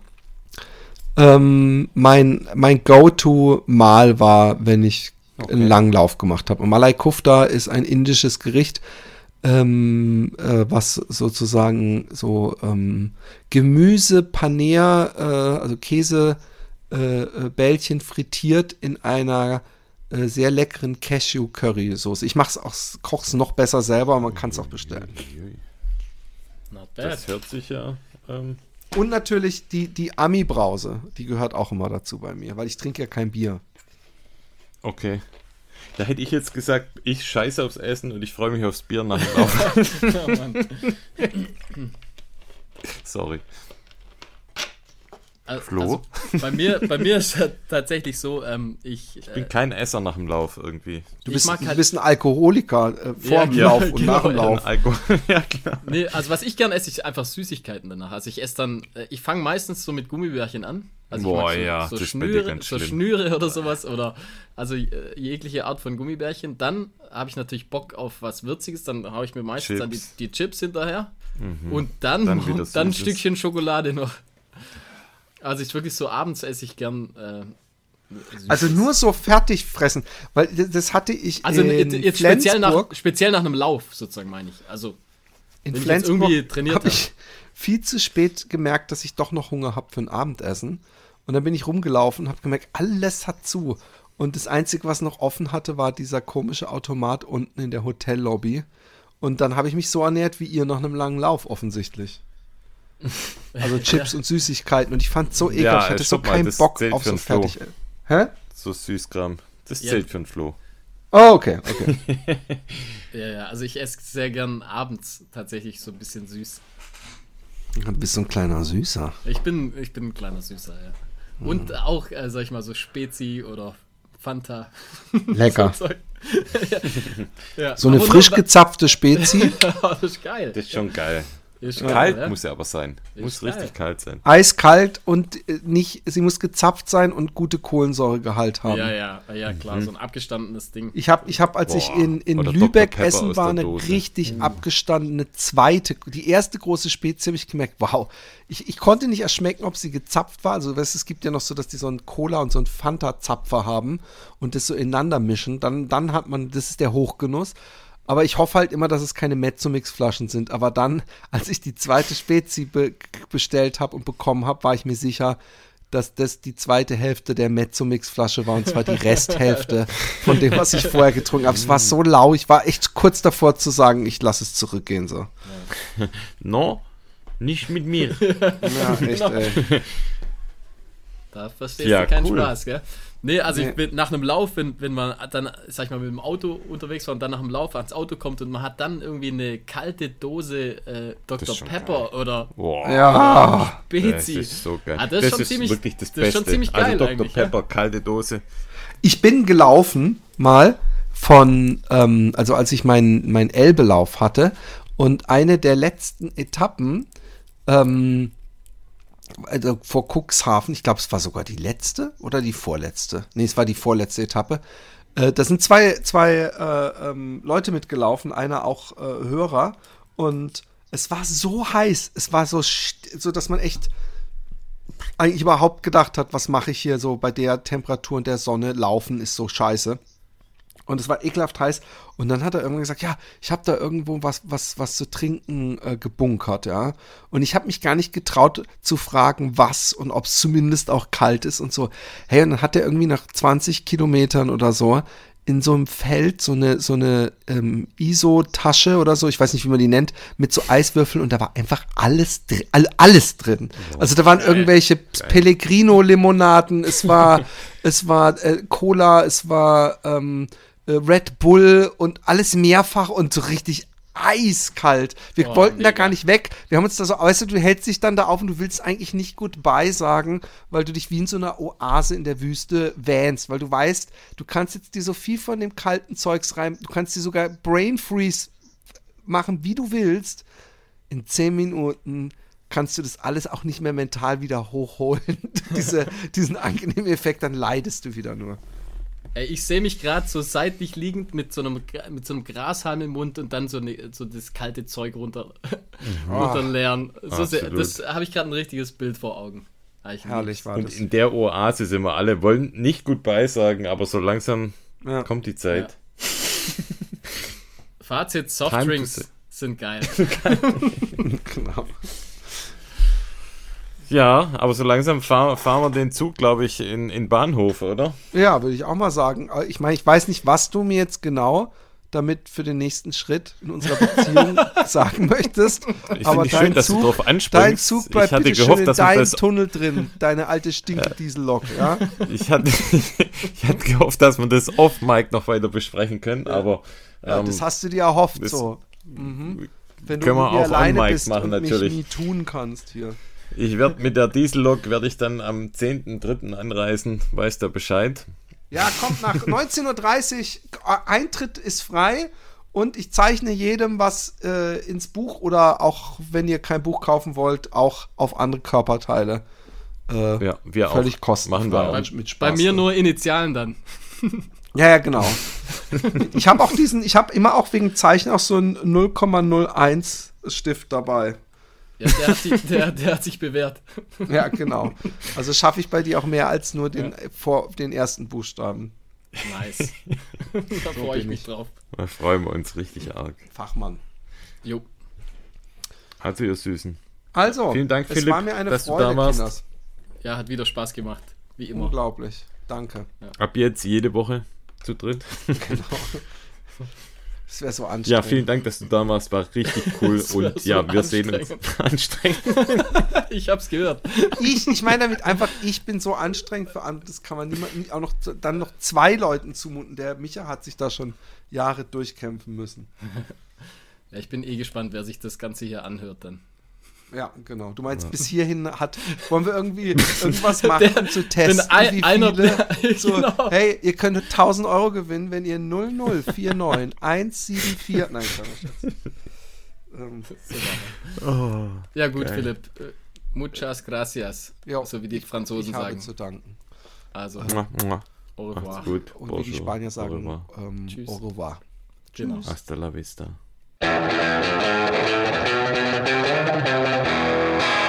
ähm, mein, mein Go-To-Mal war, wenn ich okay. einen langen Lauf gemacht habe. Und Malai Kufta ist ein indisches Gericht, ähm, äh, was sozusagen so ähm, Gemüse, Paneer, äh, also Käsebällchen äh, äh frittiert in einer äh, sehr leckeren Cashew-Curry-Soße. Ich mache es auch, koche es noch besser selber, man kann es auch bestellen. Das hört sich ja. Ähm und natürlich die, die Ami-Brause, die gehört auch immer dazu bei mir, weil ich trinke ja kein Bier. Okay. Da hätte ich jetzt gesagt, ich scheiße aufs Essen und ich freue mich aufs Bier nach dem Laufen. Sorry. Also, Flo? Also bei, mir, bei mir ist es tatsächlich so, ähm, ich. Ich bin äh, kein Esser nach dem Lauf irgendwie. Du bist, halt, du bist ein Alkoholiker äh, vor ja, dem ja, Lauf und genau, nach dem Lauf. ja, klar. Nee, also was ich gern esse, ist einfach Süßigkeiten danach. Also ich esse dann, äh, ich fange meistens so mit Gummibärchen an. Also Boah, so, ja, so, Schnüre, so Schnüre oder sowas oder also äh, jegliche Art von Gummibärchen. Dann habe ich natürlich Bock auf was Würziges, dann haue ich mir meistens Chips. dann die, die Chips hinterher. Mhm. Und dann, dann, dann ein Stückchen Schokolade noch. Also ich wirklich so abends esse ich gern. Äh, also nur so fertig fressen, weil das hatte ich also in jetzt speziell nach, speziell nach einem Lauf sozusagen meine ich. Also in wenn Flensburg ich irgendwie trainiert habe ich viel zu spät gemerkt, dass ich doch noch Hunger habe für ein Abendessen und dann bin ich rumgelaufen und habe gemerkt, alles hat zu und das einzige, was noch offen hatte, war dieser komische Automat unten in der Hotellobby und dann habe ich mich so ernährt wie ihr nach einem langen Lauf offensichtlich. Also Chips und Süßigkeiten. Und ich fand es so ekelhaft. Ja, ich hatte so keinen Bock auf so fertig. Hä? So Süßkram. Das zählt ja. für ein Flo. Oh, okay, okay. ja, ja, also ich esse sehr gern abends tatsächlich so ein bisschen süß. Du bist so ein kleiner Süßer. Ich bin, ich bin ein kleiner Süßer, ja. Und mhm. auch, äh, sag ich mal, so Spezi oder Fanta. Lecker. so, ja. so eine frisch gezapfte Spezi. das ist geil. Das ist schon geil. Ist kalt ja. muss er aber sein. Ist muss geil. richtig kalt sein. Eiskalt und äh, nicht, sie muss gezapft sein und gute Kohlensäuregehalt haben. Ja, ja, ja, klar, mhm. so ein abgestandenes Ding. Ich habe, ich hab, als Boah. ich in, in Lübeck essen war, eine richtig mhm. abgestandene zweite, die erste große Spezie, habe ich gemerkt, wow. Ich, ich konnte nicht erschmecken, ob sie gezapft war. Also, weißt, es gibt ja noch so, dass die so einen Cola und so einen Fanta-Zapfer haben und das so ineinander mischen. Dann, dann hat man, das ist der Hochgenuss. Aber ich hoffe halt immer, dass es keine Mezzomix-Flaschen sind. Aber dann, als ich die zweite Spezi be bestellt habe und bekommen habe, war ich mir sicher, dass das die zweite Hälfte der Mezzomix-Flasche war und zwar die Resthälfte von dem, was ich vorher getrunken habe. Es war so lau, ich war echt kurz davor zu sagen, ich lasse es zurückgehen so. No, nicht mit mir. ja, echt, ey. Da verstehst ja, du keinen cool. Spaß, gell? Nee, also nee. Ich, nach einem Lauf, wenn, wenn man dann, sag ich mal, mit dem Auto unterwegs war und dann nach dem Lauf ans Auto kommt und man hat dann irgendwie eine kalte Dose äh, Dr. Pepper geil. oder, Boah. ja. Spezi. Das ist so geil. Ah, das, das, ist, schon ziemlich, wirklich das, das Beste. Ist schon ziemlich also geil also Dr. Pepper, ja? kalte Dose. Ich bin gelaufen mal von, ähm, also als ich meinen mein Elbelauf hatte und eine der letzten Etappen ähm, also vor Cuxhaven, ich glaube, es war sogar die letzte oder die vorletzte. Nee, es war die vorletzte Etappe. Äh, da sind zwei, zwei äh, ähm, Leute mitgelaufen, einer auch äh, Hörer. Und es war so heiß, es war so, so, dass man echt eigentlich überhaupt gedacht hat, was mache ich hier so bei der Temperatur und der Sonne, laufen ist so scheiße. Und es war ekelhaft heiß. Und dann hat er irgendwann gesagt, ja, ich habe da irgendwo was, was, was zu trinken äh, gebunkert, ja. Und ich habe mich gar nicht getraut zu fragen, was und ob es zumindest auch kalt ist und so. Hey, und dann hat er irgendwie nach 20 Kilometern oder so in so einem Feld so eine, so eine ähm, ISO-Tasche oder so, ich weiß nicht, wie man die nennt, mit so Eiswürfeln und da war einfach alles, drin, all, alles drin. Also da waren irgendwelche Pellegrino-Limonaden, es war, es war äh, Cola, es war ähm, äh, Red Bull und alles mehrfach und so richtig eiskalt. Wir oh, wollten mega. da gar nicht weg. Wir haben uns da so, weißt du, du hältst dich dann da auf und du willst eigentlich nicht gut sagen, weil du dich wie in so einer Oase in der Wüste wähnst, weil du weißt, du kannst jetzt dir so viel von dem kalten Zeugs rein, du kannst dir sogar Brain Freeze machen, wie du willst. In zehn Minuten kannst du das alles auch nicht mehr mental wieder hochholen. Diese, diesen angenehmen Effekt, dann leidest du wieder nur. Ich sehe mich gerade so seitlich liegend mit so einem, mit so einem Grashalm im Mund und dann so, ne, so das kalte Zeug runter, mhm. runterleeren. So sehr, das habe ich gerade ein richtiges Bild vor Augen. Herrlich war und das. Und in der Oase sind wir alle, wollen nicht gut beisagen, aber so langsam ja. kommt die Zeit. Ja. Fazit, Softdrinks sind geil. genau. Ja, aber so langsam fahren, fahren wir den Zug, glaube ich, in, in Bahnhof, oder? Ja, würde ich auch mal sagen. Ich meine, ich weiß nicht, was du mir jetzt genau damit für den nächsten Schritt in unserer Beziehung sagen möchtest. Ich aber dein schön, dass Zug, du drauf anspringst. Dein Zug bleibt ich hatte bitte gehofft, in deinem Tunnel drin, deine alte Stinke-Diesel-Lok, ja? Ich hatte, ich hatte gehofft, dass wir das off-Mic noch weiter besprechen können, aber... Ja, ähm, das hast du dir erhofft, so. Mhm. Wenn du können wir auch alleine bist machen, und natürlich. nie tun kannst hier. Ich werde mit der Diesellok werde ich dann am 10.3. anreisen, weißt du Bescheid? Ja, kommt nach 19.30 Uhr, Eintritt ist frei und ich zeichne jedem was äh, ins Buch oder auch, wenn ihr kein Buch kaufen wollt, auch auf andere Körperteile. Äh, ja, wir völlig auch. kostenfrei. Machen wir auch. Mit Spaß, Bei mir nur Initialen dann. ja, ja, genau. ich habe auch diesen, ich habe immer auch wegen Zeichen auch so einen 0,01 Stift dabei. Ja, der hat, sich, der, der hat sich bewährt. Ja, genau. Also schaffe ich bei dir auch mehr als nur den, ja. vor, den ersten Buchstaben. Nice. da freue ich mich drauf. Da freuen wir uns richtig arg. Fachmann. Jo. Also, ihr Süßen. Also, vielen Dank, Philipp, war mir eine dass Freude, du da warst. Kinders. Ja, hat wieder Spaß gemacht. Wie immer. Unglaublich. Danke. Ja. Ab jetzt jede Woche zu dritt. Genau. Das wäre so anstrengend. Ja, vielen Dank, dass du da warst. War richtig cool. Und so ja, wir sehen uns anstrengend. ich hab's gehört. Ich, ich meine damit einfach, ich bin so anstrengend für andere. Das kann man niemand, auch noch dann noch zwei Leuten zumuten. Der Micha hat sich da schon Jahre durchkämpfen müssen. Ja, ich bin eh gespannt, wer sich das Ganze hier anhört dann. Ja, genau. Du meinst, ja. bis hierhin hat, wollen wir irgendwie irgendwas machen, der, um zu testen, ein, wie einer, viele, so, genau. hey, ihr könnt 1000 Euro gewinnen, wenn ihr 0049 174, nein, ähm. oh, Ja gut, geil. Philipp, äh, muchas gracias, jo, so wie die Franzosen ich habe sagen. zu danken. Also, au revoir. Gut. Und wie die Spanier sagen, au revoir. Ähm, Tschüss. Au revoir. Genau. Hasta la vista. Thank you.